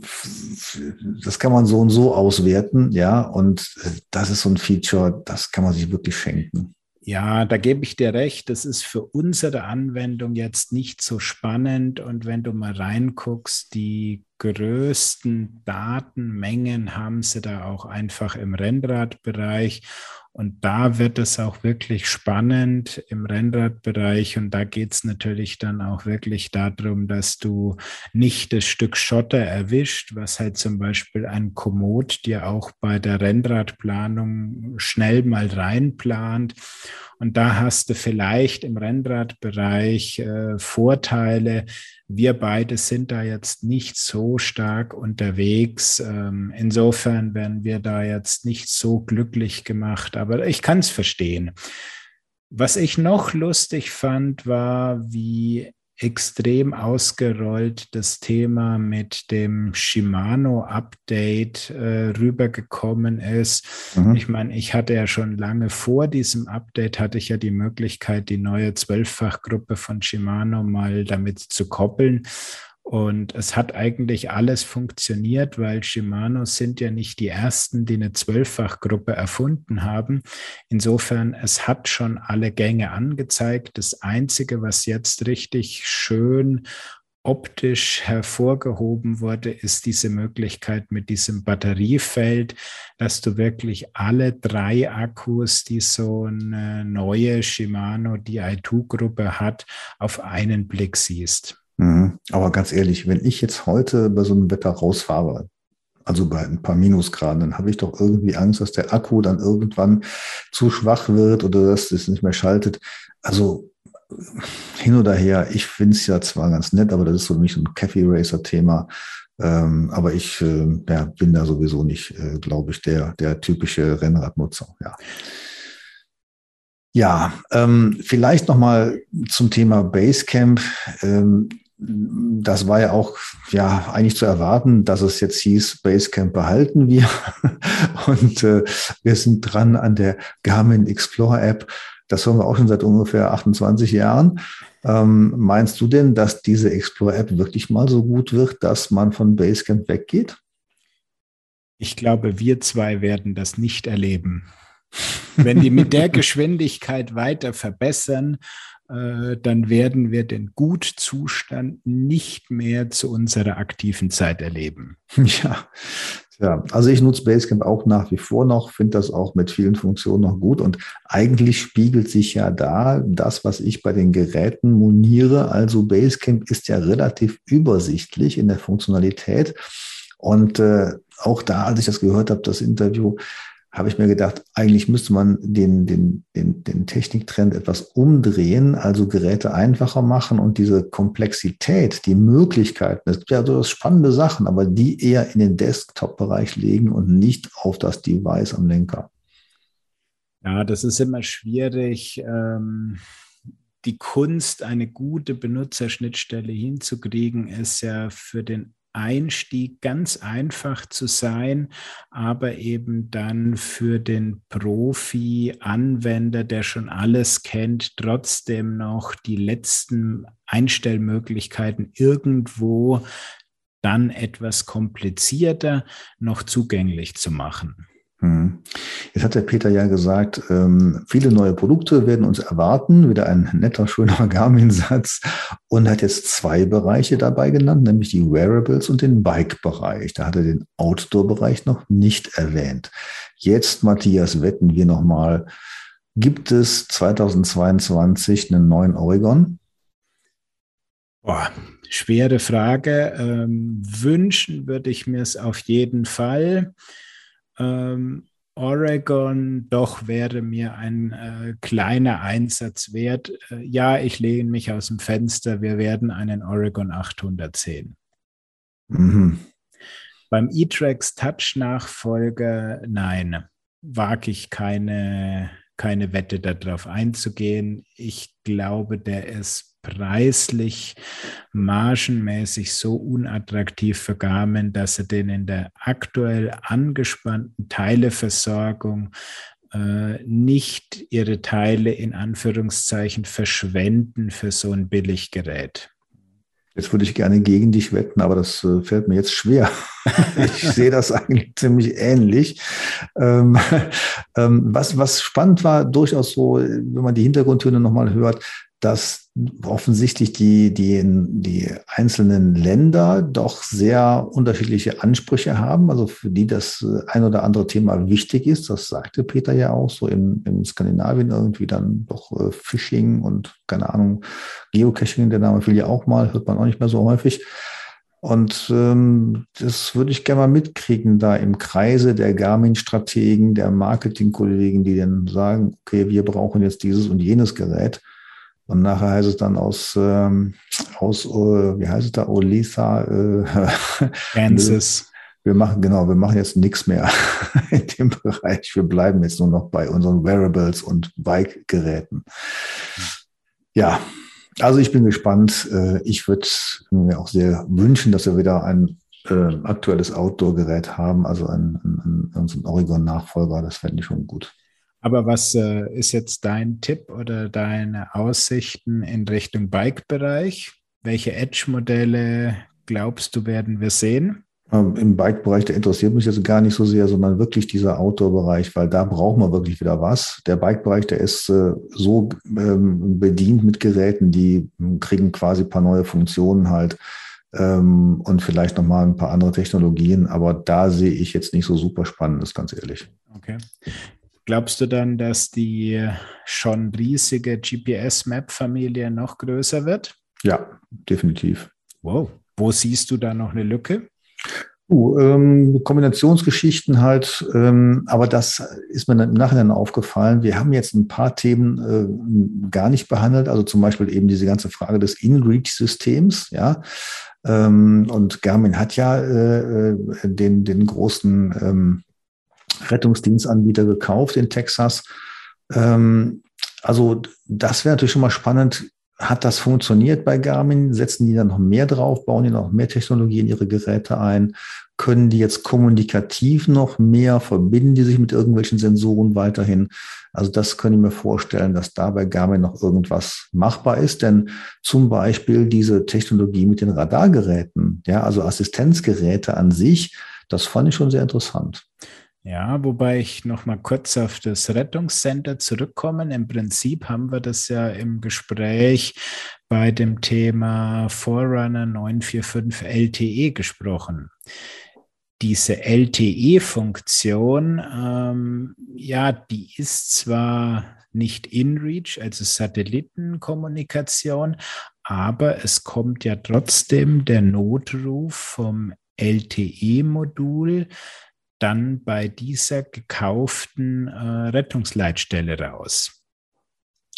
das kann man so und so auswerten, ja, und äh, das ist so ein Feature, das kann man sich wirklich schenken. Ja, da gebe ich dir recht. Das ist für unsere Anwendung jetzt nicht so spannend. Und wenn du mal reinguckst, die größten Datenmengen haben sie da auch einfach im Rennradbereich. Und da wird es auch wirklich spannend im Rennradbereich. Und da geht es natürlich dann auch wirklich darum, dass du nicht das Stück Schotter erwischt, was halt zum Beispiel ein Komoot dir auch bei der Rennradplanung schnell mal reinplant. Und da hast du vielleicht im Rennradbereich äh, Vorteile, wir beide sind da jetzt nicht so stark unterwegs. Ähm, insofern werden wir da jetzt nicht so glücklich gemacht, aber ich kann es verstehen. Was ich noch lustig fand, war, wie extrem ausgerollt das Thema mit dem Shimano-Update äh, rübergekommen ist. Mhm. Ich meine, ich hatte ja schon lange vor diesem Update, hatte ich ja die Möglichkeit, die neue Zwölffachgruppe von Shimano mal damit zu koppeln. Und es hat eigentlich alles funktioniert, weil Shimano sind ja nicht die ersten, die eine Zwölffachgruppe erfunden haben. Insofern, es hat schon alle Gänge angezeigt. Das Einzige, was jetzt richtig schön optisch hervorgehoben wurde, ist diese Möglichkeit mit diesem Batteriefeld, dass du wirklich alle drei Akkus, die so eine neue Shimano Di2-Gruppe hat, auf einen Blick siehst. Mhm. Aber ganz ehrlich, wenn ich jetzt heute bei so einem Wetter rausfahre, also bei ein paar Minusgraden, dann habe ich doch irgendwie Angst, dass der Akku dann irgendwann zu schwach wird oder dass es nicht mehr schaltet. Also hin oder her, ich finde es ja zwar ganz nett, aber das ist für mich so ein Cafe Racer Thema. Ähm, aber ich äh, ja, bin da sowieso nicht, äh, glaube ich, der, der typische Rennradnutzer. Ja. Ja, ähm, vielleicht nochmal zum Thema Basecamp. Ähm, das war ja auch ja eigentlich zu erwarten, dass es jetzt hieß, Basecamp behalten wir. Und äh, wir sind dran an der Garmin Explore App. Das hören wir auch schon seit ungefähr 28 Jahren. Ähm, meinst du denn, dass diese Explore App wirklich mal so gut wird, dass man von Basecamp weggeht? Ich glaube, wir zwei werden das nicht erleben. Wenn die mit der Geschwindigkeit weiter verbessern dann werden wir den Gutzustand nicht mehr zu unserer aktiven Zeit erleben. Ja, ja, also ich nutze Basecamp auch nach wie vor noch, finde das auch mit vielen Funktionen noch gut und eigentlich spiegelt sich ja da das, was ich bei den Geräten moniere. Also Basecamp ist ja relativ übersichtlich in der Funktionalität und äh, auch da, als ich das gehört habe, das Interview, habe ich mir gedacht, eigentlich müsste man den, den, den, den Techniktrend etwas umdrehen, also Geräte einfacher machen und diese Komplexität, die Möglichkeiten, das sind ja so spannende Sachen, aber die eher in den Desktop-Bereich legen und nicht auf das Device am Lenker. Ja, das ist immer schwierig. Ähm die Kunst, eine gute Benutzerschnittstelle hinzukriegen, ist ja für den Einstieg ganz einfach zu sein, aber eben dann für den Profi-Anwender, der schon alles kennt, trotzdem noch die letzten Einstellmöglichkeiten irgendwo dann etwas komplizierter noch zugänglich zu machen. Hm. Jetzt hat der Peter ja gesagt, ähm, viele neue Produkte werden uns erwarten. Wieder ein netter, schöner Garmin-Satz. Und hat jetzt zwei Bereiche dabei genannt, nämlich die Wearables und den Bike-Bereich. Da hat er den Outdoor-Bereich noch nicht erwähnt. Jetzt, Matthias, wetten wir nochmal. Gibt es 2022 einen neuen Oregon? Boah, schwere Frage. Ähm, wünschen würde ich mir es auf jeden Fall. Ähm, Oregon doch wäre mir ein äh, kleiner Einsatz wert. Äh, ja, ich lehne mich aus dem Fenster. Wir werden einen Oregon 800 sehen. Mhm. Beim E-Trax Touch Nachfolger, nein, wage ich keine, keine Wette darauf einzugehen. Ich glaube, der ist preislich, margenmäßig so unattraktiv für Garmin, dass sie den in der aktuell angespannten Teileversorgung äh, nicht ihre Teile in Anführungszeichen verschwenden für so ein Billiggerät. Jetzt würde ich gerne gegen dich wetten, aber das äh, fällt mir jetzt schwer. ich sehe das eigentlich ziemlich ähnlich. Ähm, ähm, was, was spannend war, durchaus so, wenn man die Hintergrundtöne nochmal hört, dass offensichtlich die, die, die einzelnen Länder doch sehr unterschiedliche Ansprüche haben, also für die das ein oder andere Thema wichtig ist. Das sagte Peter ja auch, so in, in Skandinavien irgendwie dann doch äh, Phishing und keine Ahnung, Geocaching, der Name fiel ja auch mal, hört man auch nicht mehr so häufig. Und ähm, das würde ich gerne mal mitkriegen, da im Kreise der Garmin-Strategen, der Marketing-Kollegen, die dann sagen, okay, wir brauchen jetzt dieses und jenes Gerät und nachher heißt es dann aus, ähm, aus uh, wie heißt es da, Olitha, äh, Kansas. wir machen, genau, wir machen jetzt nichts mehr in dem Bereich. Wir bleiben jetzt nur noch bei unseren Wearables und Bike-Geräten. Ja, also ich bin gespannt. Äh, ich würde mir auch sehr wünschen, dass wir wieder ein äh, aktuelles Outdoor-Gerät haben, also ein, ein, ein, ein Oregon-Nachfolger. Das fände ich schon gut. Aber was äh, ist jetzt dein Tipp oder deine Aussichten in Richtung Bike-Bereich? Welche Edge-Modelle glaubst du, werden wir sehen? Ähm, Im Bike-Bereich, der interessiert mich jetzt gar nicht so sehr, sondern wirklich dieser Outdoor-Bereich, weil da brauchen wir wirklich wieder was. Der Bike-Bereich, der ist äh, so ähm, bedient mit Geräten, die kriegen quasi ein paar neue Funktionen halt ähm, und vielleicht nochmal ein paar andere Technologien, aber da sehe ich jetzt nicht so super spannend, ist ganz ehrlich. Okay. Glaubst du dann, dass die schon riesige GPS-Map-Familie noch größer wird? Ja, definitiv. Wow. Wo siehst du da noch eine Lücke? Uh, ähm, Kombinationsgeschichten halt, ähm, aber das ist mir im Nachhinein aufgefallen. Wir haben jetzt ein paar Themen äh, gar nicht behandelt, also zum Beispiel eben diese ganze Frage des In-Reach-Systems, ja. Ähm, und Garmin hat ja äh, äh den, den großen ähm, Rettungsdienstanbieter gekauft in Texas. Ähm, also das wäre natürlich schon mal spannend. Hat das funktioniert bei Garmin? Setzen die da noch mehr drauf? Bauen die noch mehr Technologie in ihre Geräte ein? Können die jetzt kommunikativ noch mehr? Verbinden die sich mit irgendwelchen Sensoren weiterhin? Also das könnte ich mir vorstellen, dass da bei Garmin noch irgendwas machbar ist. Denn zum Beispiel diese Technologie mit den Radargeräten, ja, also Assistenzgeräte an sich, das fand ich schon sehr interessant. Ja, wobei ich noch mal kurz auf das Rettungscenter zurückkommen. Im Prinzip haben wir das ja im Gespräch bei dem Thema Forerunner 945 LTE gesprochen. Diese LTE-Funktion, ähm, ja, die ist zwar nicht in-reach, also Satellitenkommunikation, aber es kommt ja trotzdem der Notruf vom LTE-Modul dann bei dieser gekauften äh, Rettungsleitstelle raus.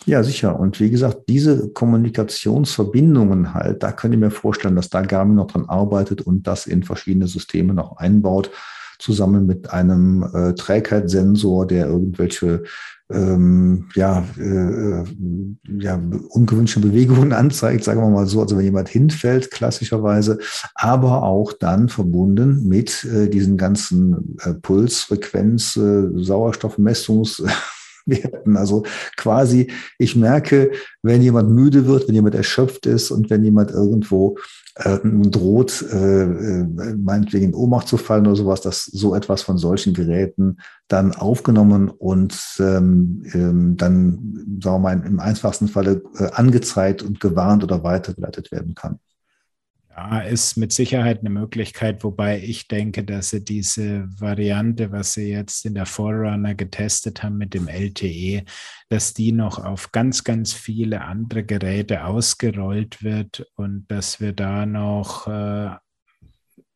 Ja, sicher. Und wie gesagt, diese Kommunikationsverbindungen halt, da könnte ich mir vorstellen, dass da Garmin noch dran arbeitet und das in verschiedene Systeme noch einbaut, zusammen mit einem äh, Trägheitssensor, der irgendwelche ähm, ja, äh, ja, ungewünschte Bewegungen anzeigt, sagen wir mal so, also wenn jemand hinfällt, klassischerweise, aber auch dann verbunden mit äh, diesen ganzen äh, Puls, Frequenz, äh, Sauerstoffmessungs- Werten. Also quasi, ich merke, wenn jemand müde wird, wenn jemand erschöpft ist und wenn jemand irgendwo äh, droht, äh, meinetwegen in Ohnmacht zu fallen oder sowas, dass so etwas von solchen Geräten dann aufgenommen und ähm, ähm, dann, sagen wir mal, im einfachsten Falle äh, angezeigt und gewarnt oder weitergeleitet werden kann. Ja, ist mit Sicherheit eine Möglichkeit, wobei ich denke, dass sie diese Variante, was sie jetzt in der Forerunner getestet haben mit dem LTE, dass die noch auf ganz, ganz viele andere Geräte ausgerollt wird und dass wir da noch äh,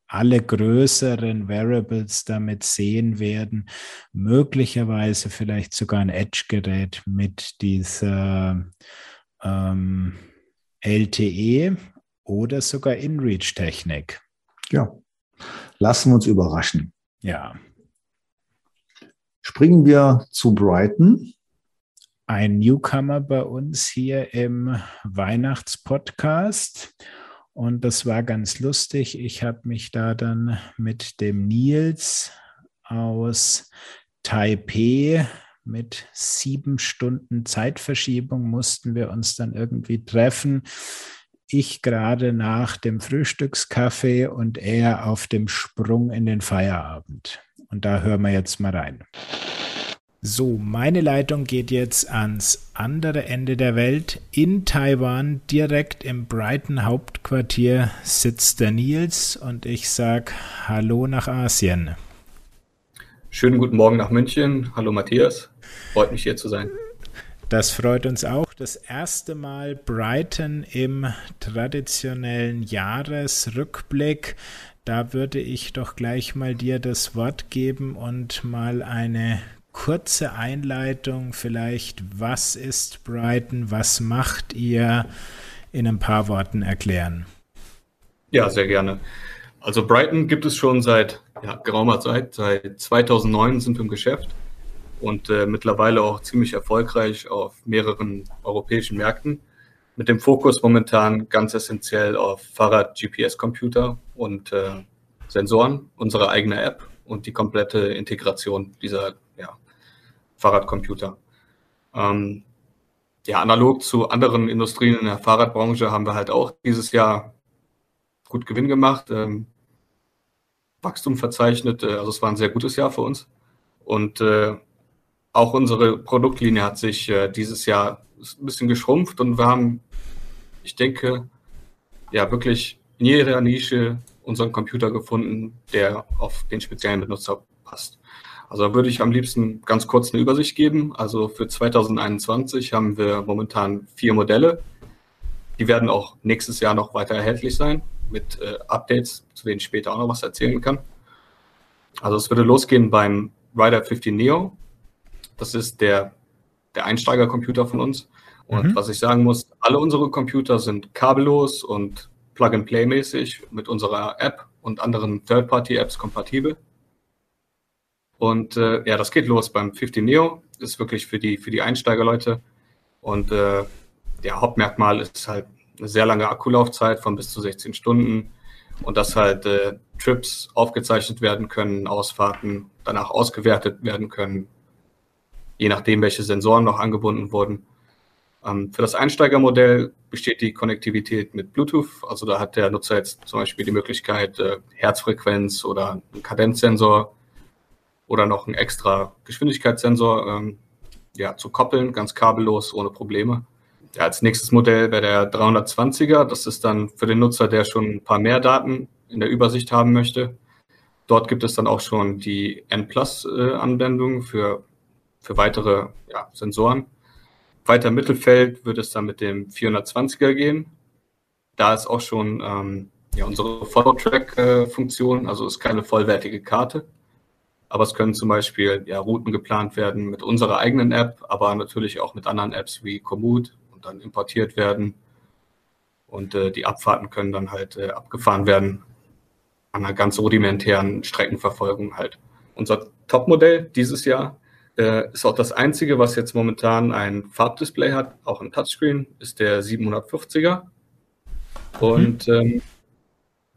alle größeren Variables damit sehen werden, möglicherweise vielleicht sogar ein Edge-Gerät mit dieser ähm, LTE oder sogar InReach-Technik. Ja, lassen wir uns überraschen. Ja. Springen wir zu Brighton. Ein Newcomer bei uns hier im Weihnachtspodcast. Und das war ganz lustig. Ich habe mich da dann mit dem Nils aus Taipei mit sieben Stunden Zeitverschiebung mussten wir uns dann irgendwie treffen ich gerade nach dem Frühstückskaffee und er auf dem Sprung in den Feierabend. Und da hören wir jetzt mal rein. So, meine Leitung geht jetzt ans andere Ende der Welt. In Taiwan, direkt im Brighton Hauptquartier, sitzt der Nils und ich sage Hallo nach Asien. Schönen guten Morgen nach München. Hallo Matthias. Freut mich hier zu sein. Das freut uns auch. Das erste Mal Brighton im traditionellen Jahresrückblick. Da würde ich doch gleich mal dir das Wort geben und mal eine kurze Einleitung vielleicht, was ist Brighton, was macht ihr, in ein paar Worten erklären? Ja, sehr gerne. Also Brighton gibt es schon seit ja, geraumer Zeit. Seit 2009 sind wir im Geschäft und äh, mittlerweile auch ziemlich erfolgreich auf mehreren europäischen Märkten. Mit dem Fokus momentan ganz essentiell auf Fahrrad-GPS-Computer und äh, Sensoren, unsere eigene App und die komplette Integration dieser ja, Fahrradcomputer. Ähm, ja, analog zu anderen Industrien in der Fahrradbranche haben wir halt auch dieses Jahr gut Gewinn gemacht, ähm, Wachstum verzeichnet. Äh, also es war ein sehr gutes Jahr für uns. Und äh, auch unsere Produktlinie hat sich äh, dieses Jahr ein bisschen geschrumpft und wir haben, ich denke, ja wirklich in jeder Nische unseren Computer gefunden, der auf den speziellen Benutzer passt. Also würde ich am liebsten ganz kurz eine Übersicht geben. Also für 2021 haben wir momentan vier Modelle. Die werden auch nächstes Jahr noch weiter erhältlich sein mit äh, Updates, zu denen ich später auch noch was erzählen kann. Also es würde losgehen beim Rider 50 Neo. Das ist der, der Einsteigercomputer von uns. Und mhm. was ich sagen muss, alle unsere Computer sind kabellos und Plug-and-Play-mäßig mit unserer App und anderen Third-Party-Apps kompatibel. Und äh, ja, das geht los beim 50 Neo. Ist wirklich für die, für die Einsteigerleute. Und äh, der Hauptmerkmal ist halt eine sehr lange Akkulaufzeit von bis zu 16 Stunden und dass halt äh, Trips aufgezeichnet werden können, Ausfahrten danach ausgewertet werden können, je nachdem, welche Sensoren noch angebunden wurden. Ähm, für das Einsteigermodell besteht die Konnektivität mit Bluetooth. Also da hat der Nutzer jetzt zum Beispiel die Möglichkeit, äh, Herzfrequenz oder einen Kadenzsensor oder noch einen extra Geschwindigkeitssensor ähm, ja, zu koppeln, ganz kabellos, ohne Probleme. Ja, als nächstes Modell wäre der 320er. Das ist dann für den Nutzer, der schon ein paar mehr Daten in der Übersicht haben möchte. Dort gibt es dann auch schon die N-Plus-Anwendung für, für weitere ja, Sensoren. Weiter im Mittelfeld wird es dann mit dem 420er gehen. Da ist auch schon ähm, ja, unsere Follow-Track-Funktion, also ist keine vollwertige Karte. Aber es können zum Beispiel ja, Routen geplant werden mit unserer eigenen App, aber natürlich auch mit anderen Apps wie Komoot und dann importiert werden. Und äh, die Abfahrten können dann halt äh, abgefahren werden an einer ganz rudimentären Streckenverfolgung halt. Unser Topmodell dieses Jahr äh, ist auch das einzige, was jetzt momentan ein Farbdisplay hat, auch ein Touchscreen, ist der 750er. Und mhm. ähm,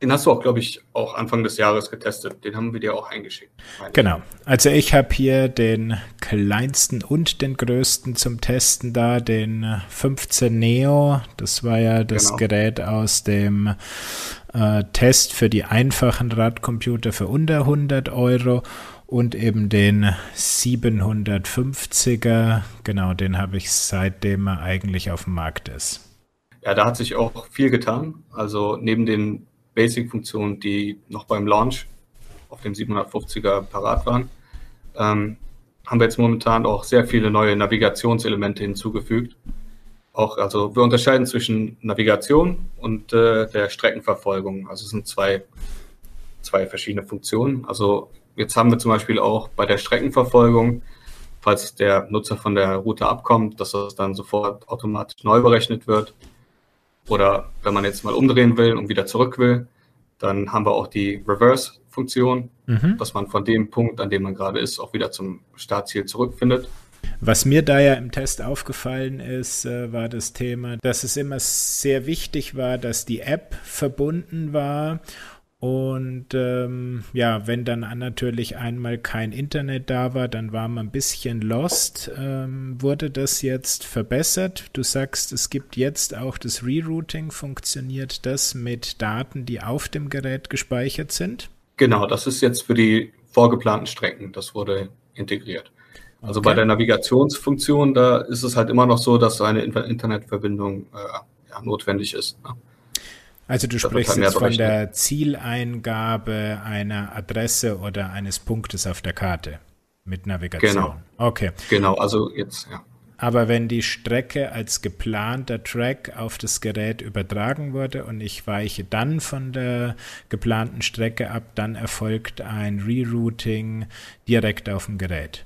den hast du auch, glaube ich, auch Anfang des Jahres getestet. Den haben wir dir auch eingeschickt. Genau. Also ich habe hier den kleinsten und den größten zum Testen da, den 15 Neo. Das war ja das genau. Gerät aus dem äh, Test für die einfachen Radcomputer für unter 100 Euro und eben den 750er. Genau, den habe ich seitdem er eigentlich auf dem Markt ist. Ja, da hat sich auch viel getan. Also neben den Basic-Funktionen, die noch beim Launch auf dem 750er parat waren, ähm, haben wir jetzt momentan auch sehr viele neue Navigationselemente hinzugefügt. Auch, also wir unterscheiden zwischen Navigation und äh, der Streckenverfolgung. Also es sind zwei, zwei verschiedene Funktionen. Also jetzt haben wir zum Beispiel auch bei der Streckenverfolgung, falls der Nutzer von der Route abkommt, dass das dann sofort automatisch neu berechnet wird. Oder wenn man jetzt mal umdrehen will und wieder zurück will, dann haben wir auch die Reverse-Funktion, mhm. dass man von dem Punkt, an dem man gerade ist, auch wieder zum Startziel zurückfindet. Was mir da ja im Test aufgefallen ist, äh, war das Thema, dass es immer sehr wichtig war, dass die App verbunden war Und ähm, ja, wenn dann natürlich einmal kein Internet da war, dann war man ein bisschen lost. Ähm, wurde das jetzt verbessert? Du sagst, es gibt jetzt auch das Rerouting. Funktioniert das mit Daten, die auf dem Gerät gespeichert sind? Genau, das ist jetzt für die vorgeplanten Strecken. Das wurde integriert. Also okay. bei der Navigationsfunktion, da ist es halt immer noch so, dass eine Internetverbindung äh, ja, notwendig ist. Ne? Also du sprichst jetzt von der Zieleingabe einer Adresse oder eines Punktes auf der Karte mit Navigation. Genau. Okay. Genau, also jetzt, ja. Aber wenn die Strecke als geplanter Track auf das Gerät übertragen wurde und ich weiche dann von der geplanten Strecke ab, dann erfolgt ein Rerouting direkt auf dem Gerät.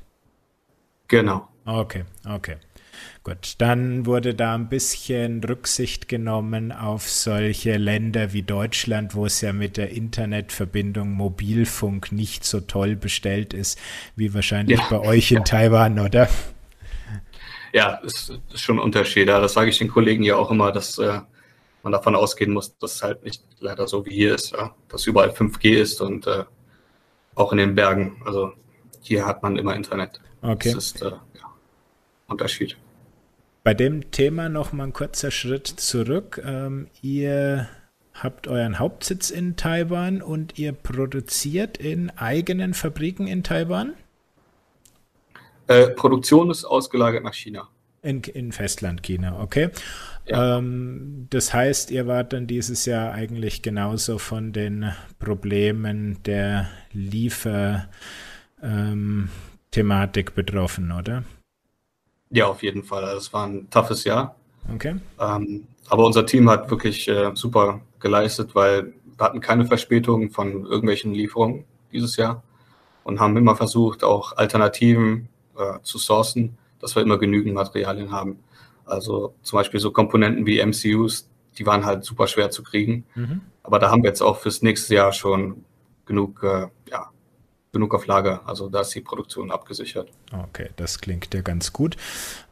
Genau. Okay, okay. Gut, dann wurde da ein bisschen Rücksicht genommen auf solche Länder wie Deutschland, wo es ja mit der Internetverbindung Mobilfunk nicht so toll bestellt ist, wie wahrscheinlich ja. bei euch in Taiwan, oder? Ja, ist, ist schon ein Unterschied. Ja, das sage ich den Kollegen ja auch immer, dass äh, man davon ausgehen muss, dass es halt nicht leider so wie hier ist, ja, dass überall 5G ist und äh, auch in den Bergen. Also hier hat man immer Internet. Okay. Das ist äh, ja, Unterschied. Bei dem Thema noch mal ein kurzer Schritt zurück. Ähm, ihr habt euren Hauptsitz in Taiwan und ihr produziert in eigenen Fabriken in Taiwan? Äh, Produktion ist ausgelagert nach China. In, in Festland China, okay. Ja. Ähm, das heißt, ihr wart dann dieses Jahr eigentlich genauso von den Problemen der Lieferthematik ähm, betroffen, oder? Ja, auf jeden Fall. Also es war ein toughes Jahr. Okay. Ähm, aber unser Team hat wirklich äh, super geleistet, weil wir hatten keine Verspätungen von irgendwelchen Lieferungen dieses Jahr und haben immer versucht, auch Alternativen äh, zu sourcen, dass wir immer genügend Materialien haben. Also zum Beispiel so Komponenten wie MCUs, die waren halt super schwer zu kriegen. Mhm. Aber da haben wir jetzt auch fürs nächste Jahr schon genug äh, ja, genug auf Lager. Also da ist die Produktion abgesichert. Okay, das klingt ja ganz gut.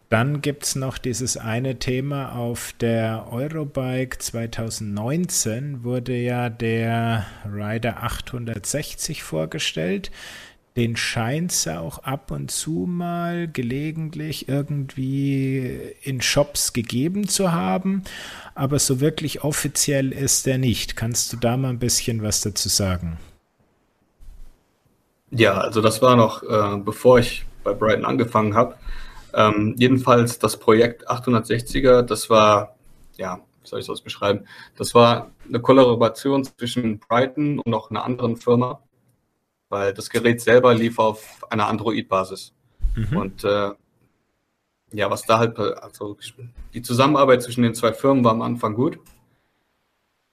Dann gibt es noch dieses eine Thema auf der Eurobike 2019 wurde ja der Rider 860 vorgestellt. Den scheint es auch ab und zu mal gelegentlich irgendwie in Shops gegeben zu haben, aber so wirklich offiziell ist der nicht. Kannst du da mal ein bisschen was dazu sagen? Ja, also das war noch, äh, bevor ich bei Brighton angefangen habe. Ähm, jedenfalls das Projekt 860er, das war, ja, wie soll ich das beschreiben? Das war eine Kollaboration zwischen Brighton und noch einer anderen Firma, weil das Gerät selber lief auf einer Android-Basis. Mhm. Und äh, ja, was da halt, also die Zusammenarbeit zwischen den zwei Firmen war am Anfang gut.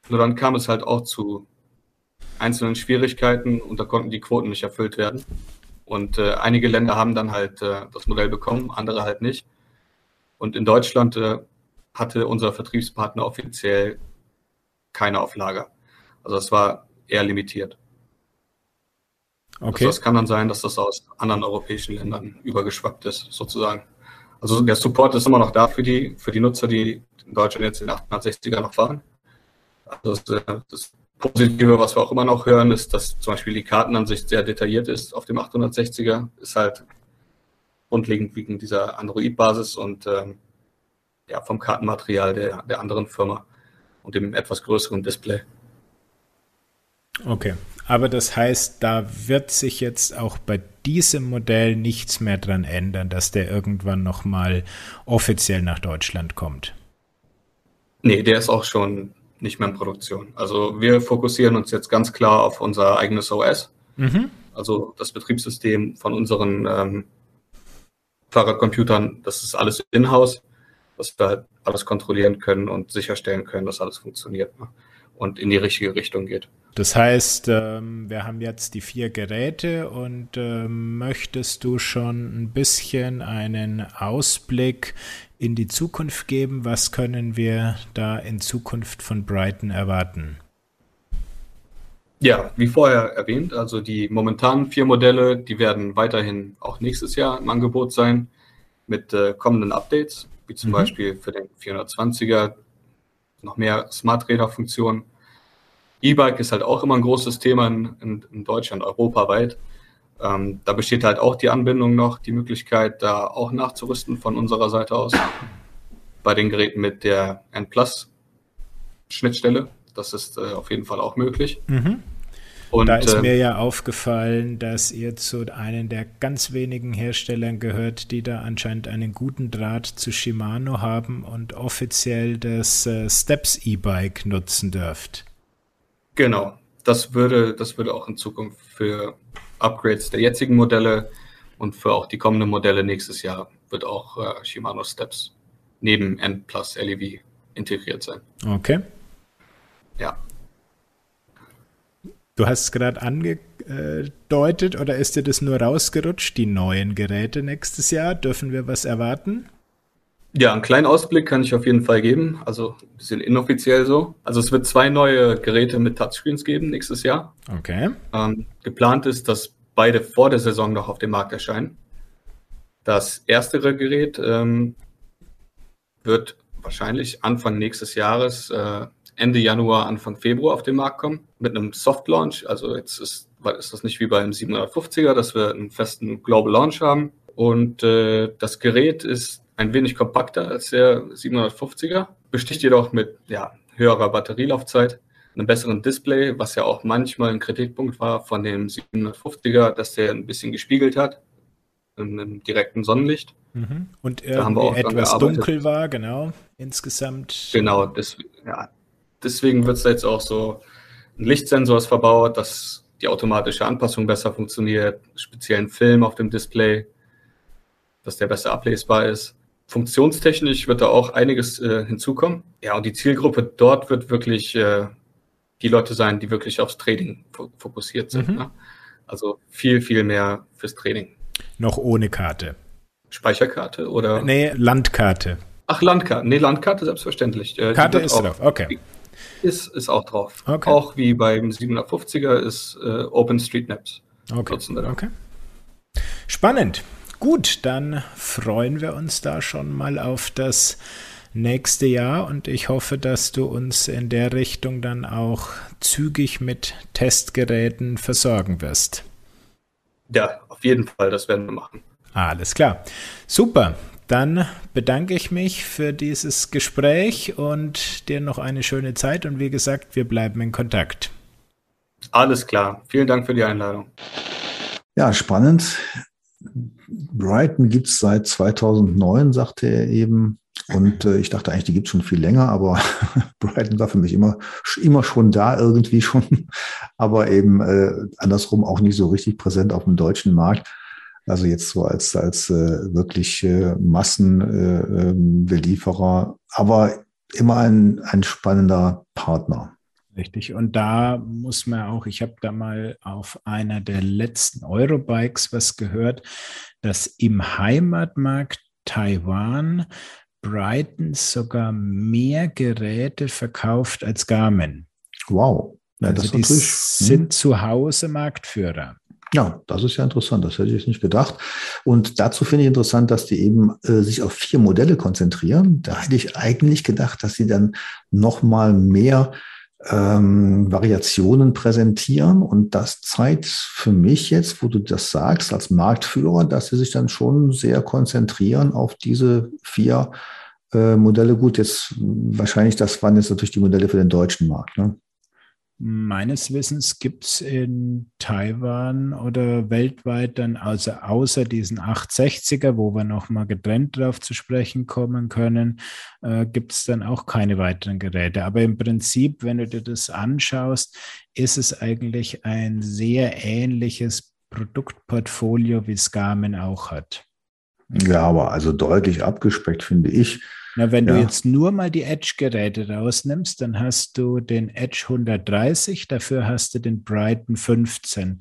Nur dann kam es halt auch zu einzelnen Schwierigkeiten und da konnten die Quoten nicht erfüllt werden. Und äh, einige Länder haben dann halt äh, das Modell bekommen, andere halt nicht. Und in Deutschland äh, hatte unser Vertriebspartner offiziell keine Auflage. Also es war eher limitiert. Okay. Also es kann dann sein, dass das aus anderen europäischen Ländern übergeschwappt ist, sozusagen. Also der Support ist immer noch da für die, für die Nutzer, die in Deutschland jetzt in 860er noch fahren. Also das, äh, das Positive, was wir auch immer noch hören, ist, dass zum Beispiel die Kartenansicht sehr detailliert ist auf dem 860er. Ist halt grundlegend wegen dieser Android-Basis und ähm, ja, vom Kartenmaterial der, der anderen Firma und dem etwas größeren Display. Okay, aber das heißt, da wird sich jetzt auch bei diesem Modell nichts mehr dran ändern, dass der irgendwann nochmal offiziell nach Deutschland kommt. Nee, der ist auch schon nicht mehr in Produktion. Also wir fokussieren uns jetzt ganz klar auf unser eigenes OS, mhm. also das Betriebssystem von unseren ähm, Fahrradcomputern. Das ist alles in-house, dass wir halt alles kontrollieren können und sicherstellen können, dass alles funktioniert ne? und in die richtige Richtung geht. Das heißt, ähm, wir haben jetzt die vier Geräte und ähm, möchtest du schon ein bisschen einen Ausblick in die Zukunft geben. Was können wir da in Zukunft von Brighton erwarten? Ja, wie vorher erwähnt, also die momentanen vier Modelle, die werden weiterhin auch nächstes Jahr im Angebot sein mit äh, kommenden Updates, wie zum mhm. Beispiel für den 420er noch mehr Smart-Räder-Funktionen. E-Bike ist halt auch immer ein großes Thema in, in, in Deutschland, europaweit. Ähm, da besteht halt auch die Anbindung noch, die Möglichkeit, da auch nachzurüsten von unserer Seite aus. Bei den Geräten mit der N-Plus-Schnittstelle. Das ist äh, auf jeden Fall auch möglich. Mhm. Und, da ist äh, mir ja aufgefallen, dass ihr zu einem der ganz wenigen Herstellern gehört, die da anscheinend einen guten Draht zu Shimano haben und offiziell das äh, Steps E-Bike nutzen dürft. Genau, das würde, das würde auch in Zukunft für Upgrades der jetzigen Modelle und für auch die kommenden Modelle nächstes Jahr wird auch äh, Shimano Steps neben N Plus LEV integriert sein. Okay. Ja. Du hast es gerade angedeutet oder ist dir das nur rausgerutscht, die neuen Geräte nächstes Jahr? Dürfen wir was erwarten? Ja, einen kleinen Ausblick kann ich auf jeden Fall geben. Also ein bisschen inoffiziell so. Also es wird zwei neue Geräte mit Touchscreens geben nächstes Jahr. Okay. Ähm, geplant ist, dass beide vor der Saison noch auf dem Markt erscheinen. Das erstere Gerät ähm, wird wahrscheinlich Anfang nächstes Jahres äh, Ende Januar, Anfang Februar auf den Markt kommen mit einem Soft Launch. Also jetzt ist, ist das nicht wie beim 750er, dass wir einen festen Global Launch haben. Und äh, das Gerät ist ein wenig kompakter als der 750er, besticht jedoch mit ja, höherer Batterielaufzeit, einem besseren Display, was ja auch manchmal ein Kritikpunkt war von dem 750er, dass der ein bisschen gespiegelt hat im direkten Sonnenlicht. Mhm. Und irgendwie etwas dunkel war, genau, insgesamt. Genau, das, ja, deswegen wird es jetzt auch so ein Lichtsensor verbaut, dass die automatische Anpassung besser funktioniert, speziellen Film auf dem Display, dass der besser ablesbar ist. Funktionstechnisch wird da auch einiges äh, hinzukommen. Ja, und die Zielgruppe dort wird wirklich äh, die Leute sein, die wirklich aufs Trading fokussiert sind. Mhm. Ne? Also viel, viel mehr fürs Training. Noch ohne Karte. Speicherkarte oder? Nee, Landkarte. Ach, Landkarte. Nee, Landkarte selbstverständlich. Äh, Karte ist auch, drauf, okay. Ist, ist auch drauf. Okay. Auch wie beim 750er ist äh, OpenStreetMaps. Okay. okay. Spannend. Gut, dann freuen wir uns da schon mal auf das nächste Jahr und ich hoffe, dass du uns in der Richtung dann auch zügig mit Testgeräten versorgen wirst. Ja, auf jeden Fall, das werden wir machen. Alles klar. Super. Dann bedanke ich mich für dieses Gespräch und dir noch eine schöne Zeit. Und wie gesagt, wir bleiben in Kontakt. Alles klar. Vielen Dank für die Einladung. Ja, spannend. Brighton gibt es seit 2009, sagte er eben. Und äh, ich dachte eigentlich, die gibt es schon viel länger, aber Brighton war für mich immer, immer schon da, irgendwie schon, aber eben äh, andersrum auch nicht so richtig präsent auf dem deutschen Markt. Also jetzt so als, als äh, wirklich äh, Massenbelieferer, äh, aber immer ein, ein spannender Partner. Richtig. Und da muss man auch, ich habe da mal auf einer der letzten Eurobikes was gehört, dass im Heimatmarkt Taiwan Brighton sogar mehr Geräte verkauft als Garmin. Wow. Ja, also die sind hm. zu Hause Marktführer. Ja, das ist ja interessant. Das hätte ich jetzt nicht gedacht. Und dazu finde ich interessant, dass die eben äh, sich auf vier Modelle konzentrieren. Da hätte ich eigentlich gedacht, dass sie dann noch mal mehr ähm, Variationen präsentieren. Und das zeigt für mich jetzt, wo du das sagst, als Marktführer, dass sie sich dann schon sehr konzentrieren auf diese vier äh, Modelle. Gut, jetzt wahrscheinlich, das waren jetzt natürlich die Modelle für den deutschen Markt. Ne? Meines Wissens gibt es in Taiwan oder weltweit dann, also außer diesen 860er, wo wir nochmal getrennt drauf zu sprechen kommen können, äh, gibt es dann auch keine weiteren Geräte. Aber im Prinzip, wenn du dir das anschaust, ist es eigentlich ein sehr ähnliches Produktportfolio, wie es Garmin auch hat. Ja, aber also deutlich abgespeckt, finde ich. Na, wenn ja. du jetzt nur mal die Edge-Geräte rausnimmst, dann hast du den Edge 130, dafür hast du den Brighton 15.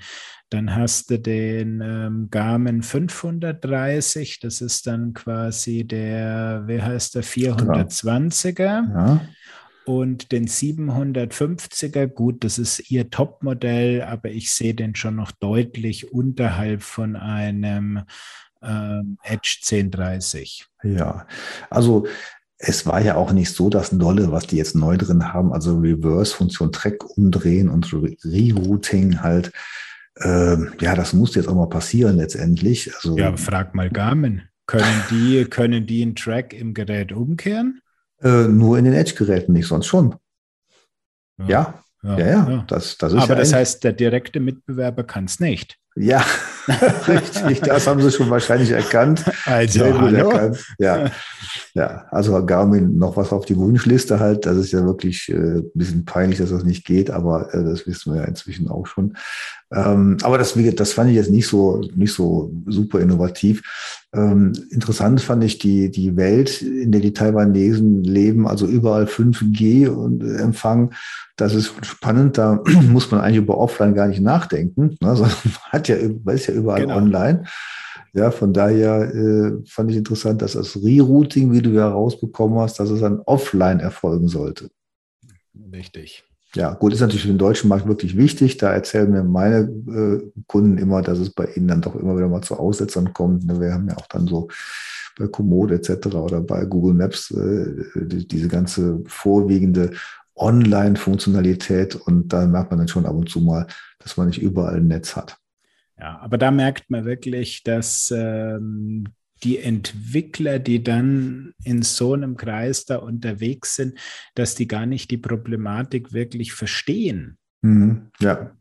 Dann hast du den ähm, Garmin 530, das ist dann quasi der, wie heißt der, 420er. Ja. Und den 750er, gut, das ist ihr Topmodell, aber ich sehe den schon noch deutlich unterhalb von einem ähm, Edge 1030. Ja, also es war ja auch nicht so das Dolle, was die jetzt neu drin haben, also Reverse-Funktion, Track umdrehen und Rerouting halt. Äh, ja, das muss jetzt auch mal passieren letztendlich. Also, ja, frag mal Garmin. Können die, können die einen Track im Gerät umkehren? Äh, nur in den Edge-Geräten nicht, sonst schon. Ja, ja, ja, ja, ja. Das, das ist Aber das heißt, der direkte Mitbewerber kann es nicht. Ja, richtig, das haben sie schon wahrscheinlich erkannt. Also, hallo? Erkannt. Ja. ja, also Garmin noch was auf die Wunschliste halt. Das ist ja wirklich äh, ein bisschen peinlich, dass das nicht geht, aber äh, das wissen wir ja inzwischen auch schon. Ähm, aber das, das fand ich jetzt nicht so, nicht so super innovativ. Ähm, interessant fand ich die, die Welt, in der die Taiwanesen leben, also überall 5G und Empfang das ist spannend, da muss man eigentlich über Offline gar nicht nachdenken, ne, sondern man hat ja, man ist ja überall genau. online. Ja, von daher äh, fand ich interessant, dass das Rerouting, wie du ja rausbekommen hast, dass es dann offline erfolgen sollte. Richtig. Ja, gut, ist natürlich für den deutschen Markt wirklich wichtig. Da erzählen mir meine äh, Kunden immer, dass es bei ihnen dann doch immer wieder mal zu Aussetzern kommt. Ne, wir haben ja auch dann so bei Komoot etc. oder bei Google Maps äh, die, diese ganze vorwiegende Online-Funktionalität und da merkt man dann schon ab und zu mal, dass man nicht überall ein Netz hat. Ja, aber da merkt man wirklich, dass ähm, die Entwickler, die dann in so einem Kreis da unterwegs sind, dass die gar nicht die Problematik wirklich verstehen. Mhm, ja.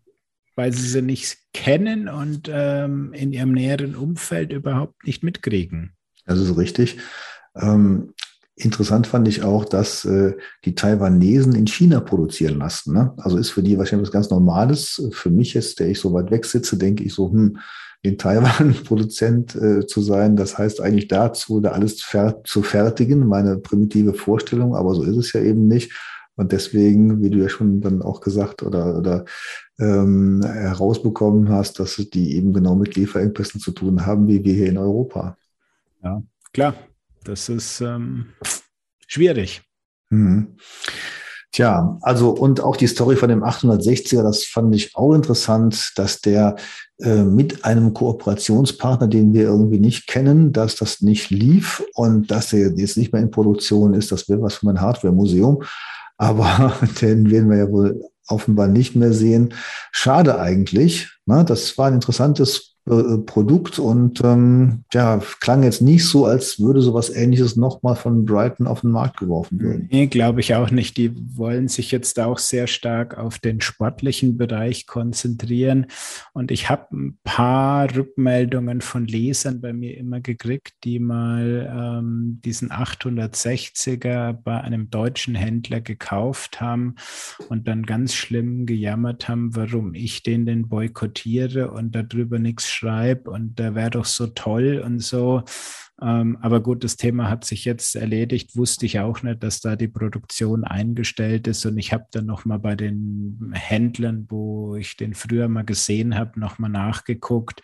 Weil sie sie nicht kennen und ähm, in ihrem näheren Umfeld überhaupt nicht mitkriegen. Das ist richtig. Ähm, Interessant fand ich auch, dass äh, die Taiwanesen in China produzieren lassen. Ne? Also ist für die wahrscheinlich was ganz Normales. Für mich jetzt, der ich so weit weg sitze, denke ich so, hm, in Taiwan Produzent äh, zu sein, das heißt eigentlich dazu, da alles fer zu fertigen, meine primitive Vorstellung, aber so ist es ja eben nicht. Und deswegen, wie du ja schon dann auch gesagt oder, oder ähm, herausbekommen hast, dass die eben genau mit Lieferengpässen zu tun haben, wie wir hier in Europa. Ja, klar. Das ist ähm, schwierig. Mhm. Tja, also und auch die Story von dem 860er, das fand ich auch interessant, dass der mit einem Kooperationspartner, den wir irgendwie nicht kennen, dass das nicht lief und dass der jetzt nicht mehr in Produktion ist. Das wäre was für mein Hardware-Museum. Aber den werden wir ja wohl offenbar nicht mehr sehen. Schade eigentlich. Ne? Das war ein interessantes äh, Produkt und ähm, ja, klang jetzt nicht so, als würde sowas ähnliches nochmal von Brighton auf den Markt geworfen werden. Nee, glaube ich auch nicht. Die wollen sich jetzt auch sehr stark auf den sportlichen Bereich konzentrieren. Und ich habe ein paar Rückmeldungen von Lesern bei mir immer gekriegt, die mal ähm, diesen 860er bei einem deutschen Händler gekauft haben und dann ganz schlimm gejammert haben, warum ich den denn boykottiere und darüber nichts schreibe und der wäre doch so toll und so. Ähm, aber gut, das Thema hat sich jetzt erledigt. Wusste ich auch nicht, dass da die Produktion eingestellt ist. Und ich habe dann nochmal bei den Händlern, wo ich den früher mal gesehen habe, nochmal nachgeguckt.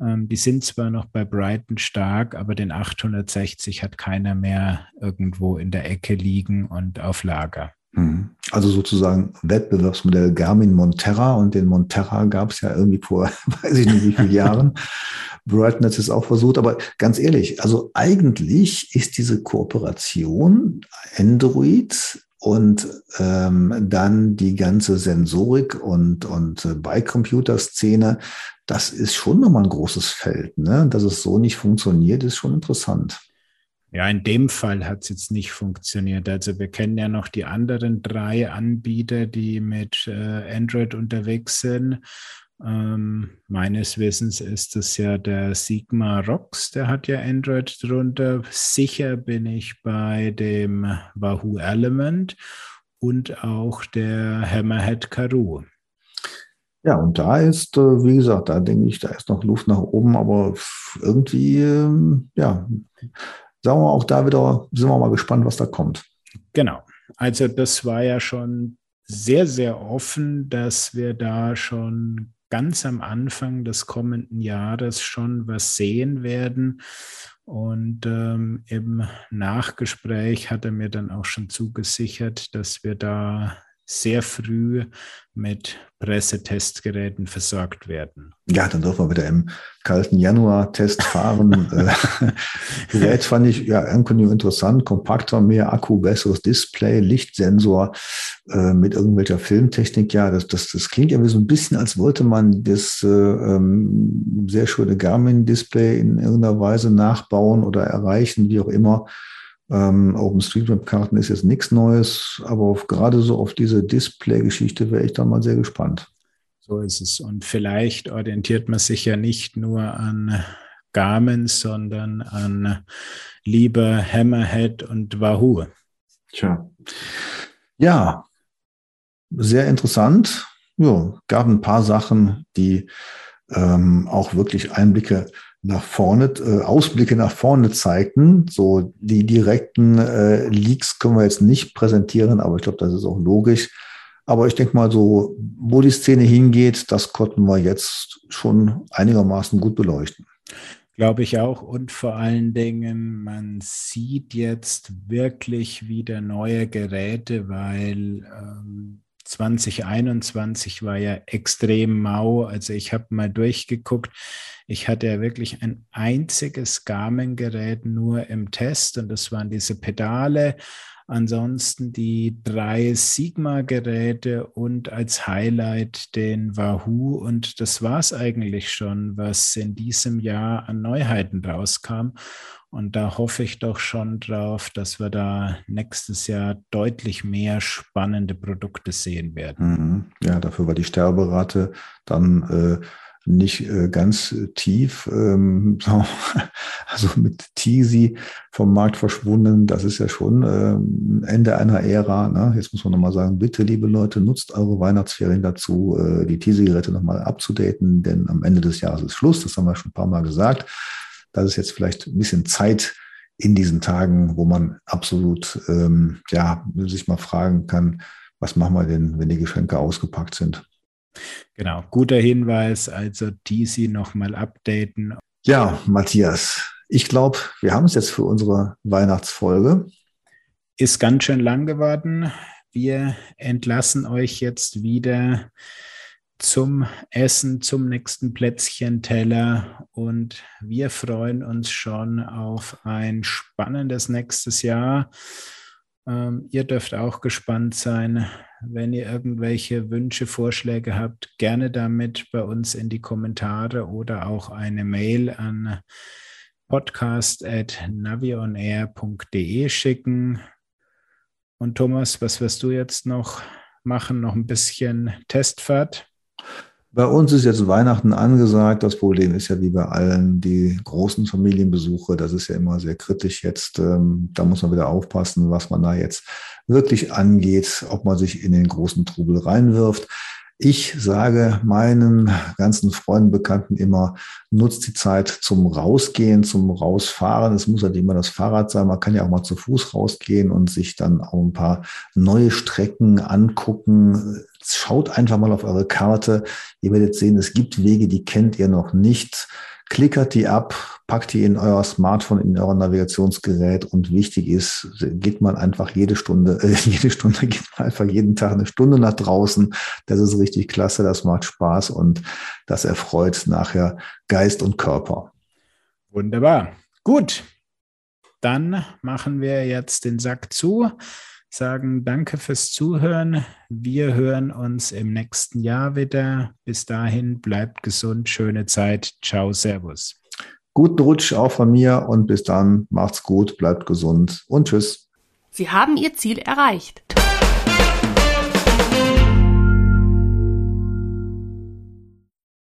Ähm, die sind zwar noch bei Brighton stark, aber den 860 hat keiner mehr irgendwo in der Ecke liegen und auf Lager. Mhm. Also sozusagen Wettbewerbsmodell Garmin Monterra und den Monterra gab es ja irgendwie vor, weiß ich nicht wie vielen Jahren. Brighton hat es auch versucht, aber ganz ehrlich, also eigentlich ist diese Kooperation Android und ähm, dann die ganze Sensorik und, und äh, Bike-Computer-Szene, das ist schon nochmal ein großes Feld. Ne? Dass es so nicht funktioniert, ist schon interessant. Ja, in dem Fall hat es jetzt nicht funktioniert. Also wir kennen ja noch die anderen drei Anbieter, die mit äh, Android unterwegs sind. Ähm, meines Wissens ist es ja der Sigma Rocks, der hat ja Android drunter. Sicher bin ich bei dem Wahoo Element und auch der Hammerhead Karoo. Ja, und da ist, äh, wie gesagt, da denke ich, da ist noch Luft nach oben, aber irgendwie, ähm, ja, sagen wir auch da wieder, sind wir mal gespannt, was da kommt. Genau. Also das war ja schon sehr, sehr offen, dass wir da schon ganz am Anfang des kommenden Jahres schon was sehen werden. Und ähm, im Nachgespräch hat er mir dann auch schon zugesichert, dass wir da sehr früh mit Pressetestgeräten versorgt werden. Ja, dann dürfen wir wieder im kalten Januar-Test fahren. Äh, Gerät fand ich ja irgendwie interessant, kompakter, mehr Akku, besseres Display, Lichtsensor äh, mit irgendwelcher Filmtechnik. Ja, das, das, das klingt irgendwie so ein bisschen, als wollte man das äh, ähm, sehr schöne Garmin-Display in irgendeiner Weise nachbauen oder erreichen, wie auch immer. Ähm, OpenStreetMap-Karten ist jetzt nichts Neues, aber auf, gerade so auf diese Display-Geschichte wäre ich da mal sehr gespannt. So ist es. Und vielleicht orientiert man sich ja nicht nur an Garmin, sondern an lieber Hammerhead und Wahoo. Tja. Ja, sehr interessant. Ja, gab ein paar Sachen, die ähm, auch wirklich Einblicke nach vorne, äh, Ausblicke nach vorne zeigten. So die direkten äh, Leaks können wir jetzt nicht präsentieren, aber ich glaube, das ist auch logisch. Aber ich denke mal so, wo die Szene hingeht, das konnten wir jetzt schon einigermaßen gut beleuchten. Glaube ich auch. Und vor allen Dingen, man sieht jetzt wirklich wieder neue Geräte, weil ähm, 2021 war ja extrem mau. Also ich habe mal durchgeguckt. Ich hatte ja wirklich ein einziges Garmin-Gerät nur im Test und das waren diese Pedale. Ansonsten die drei Sigma-Geräte und als Highlight den Wahoo. Und das war es eigentlich schon, was in diesem Jahr an Neuheiten rauskam. Und da hoffe ich doch schon drauf, dass wir da nächstes Jahr deutlich mehr spannende Produkte sehen werden. Mhm. Ja, dafür war die Sterberate dann äh, nicht äh, ganz tief, ähm, so, also mit Teasy vom Markt verschwunden. Das ist ja schon äh, Ende einer Ära. Ne? Jetzt muss man nochmal sagen, bitte, liebe Leute, nutzt eure Weihnachtsferien dazu, äh, die Teasy-Geräte nochmal abzudaten, denn am Ende des Jahres ist Schluss. Das haben wir schon ein paar Mal gesagt. Das ist jetzt vielleicht ein bisschen Zeit in diesen Tagen, wo man absolut ähm, ja, sich mal fragen kann, was machen wir denn, wenn die Geschenke ausgepackt sind? Genau, guter Hinweis. Also DC nochmal updaten. Ja, Matthias, ich glaube, wir haben es jetzt für unsere Weihnachtsfolge. Ist ganz schön lang geworden. Wir entlassen euch jetzt wieder zum Essen, zum nächsten Plätzchenteller und wir freuen uns schon auf ein spannendes nächstes Jahr. Ähm, ihr dürft auch gespannt sein. Wenn ihr irgendwelche Wünsche, Vorschläge habt, gerne damit bei uns in die Kommentare oder auch eine Mail an podcast.navionair.de schicken. Und Thomas, was wirst du jetzt noch machen? Noch ein bisschen Testfahrt? Bei uns ist jetzt Weihnachten angesagt. Das Problem ist ja wie bei allen die großen Familienbesuche. Das ist ja immer sehr kritisch jetzt. Ähm, da muss man wieder aufpassen, was man da jetzt wirklich angeht, ob man sich in den großen Trubel reinwirft. Ich sage meinen ganzen Freunden, Bekannten immer, nutzt die Zeit zum Rausgehen, zum Rausfahren. Es muss halt immer das Fahrrad sein. Man kann ja auch mal zu Fuß rausgehen und sich dann auch ein paar neue Strecken angucken. Schaut einfach mal auf eure Karte. Ihr werdet sehen, es gibt Wege, die kennt ihr noch nicht klickert die ab, packt die in euer Smartphone, in euer Navigationsgerät und wichtig ist, geht man einfach jede Stunde, äh, jede Stunde geht man einfach jeden Tag eine Stunde nach draußen. Das ist richtig klasse, das macht Spaß und das erfreut nachher Geist und Körper. Wunderbar. Gut. Dann machen wir jetzt den Sack zu sagen Danke fürs Zuhören. Wir hören uns im nächsten Jahr wieder. Bis dahin bleibt gesund, schöne Zeit. Ciao, Servus. Guten Rutsch auch von mir und bis dann macht's gut, bleibt gesund und tschüss. Sie haben Ihr Ziel erreicht.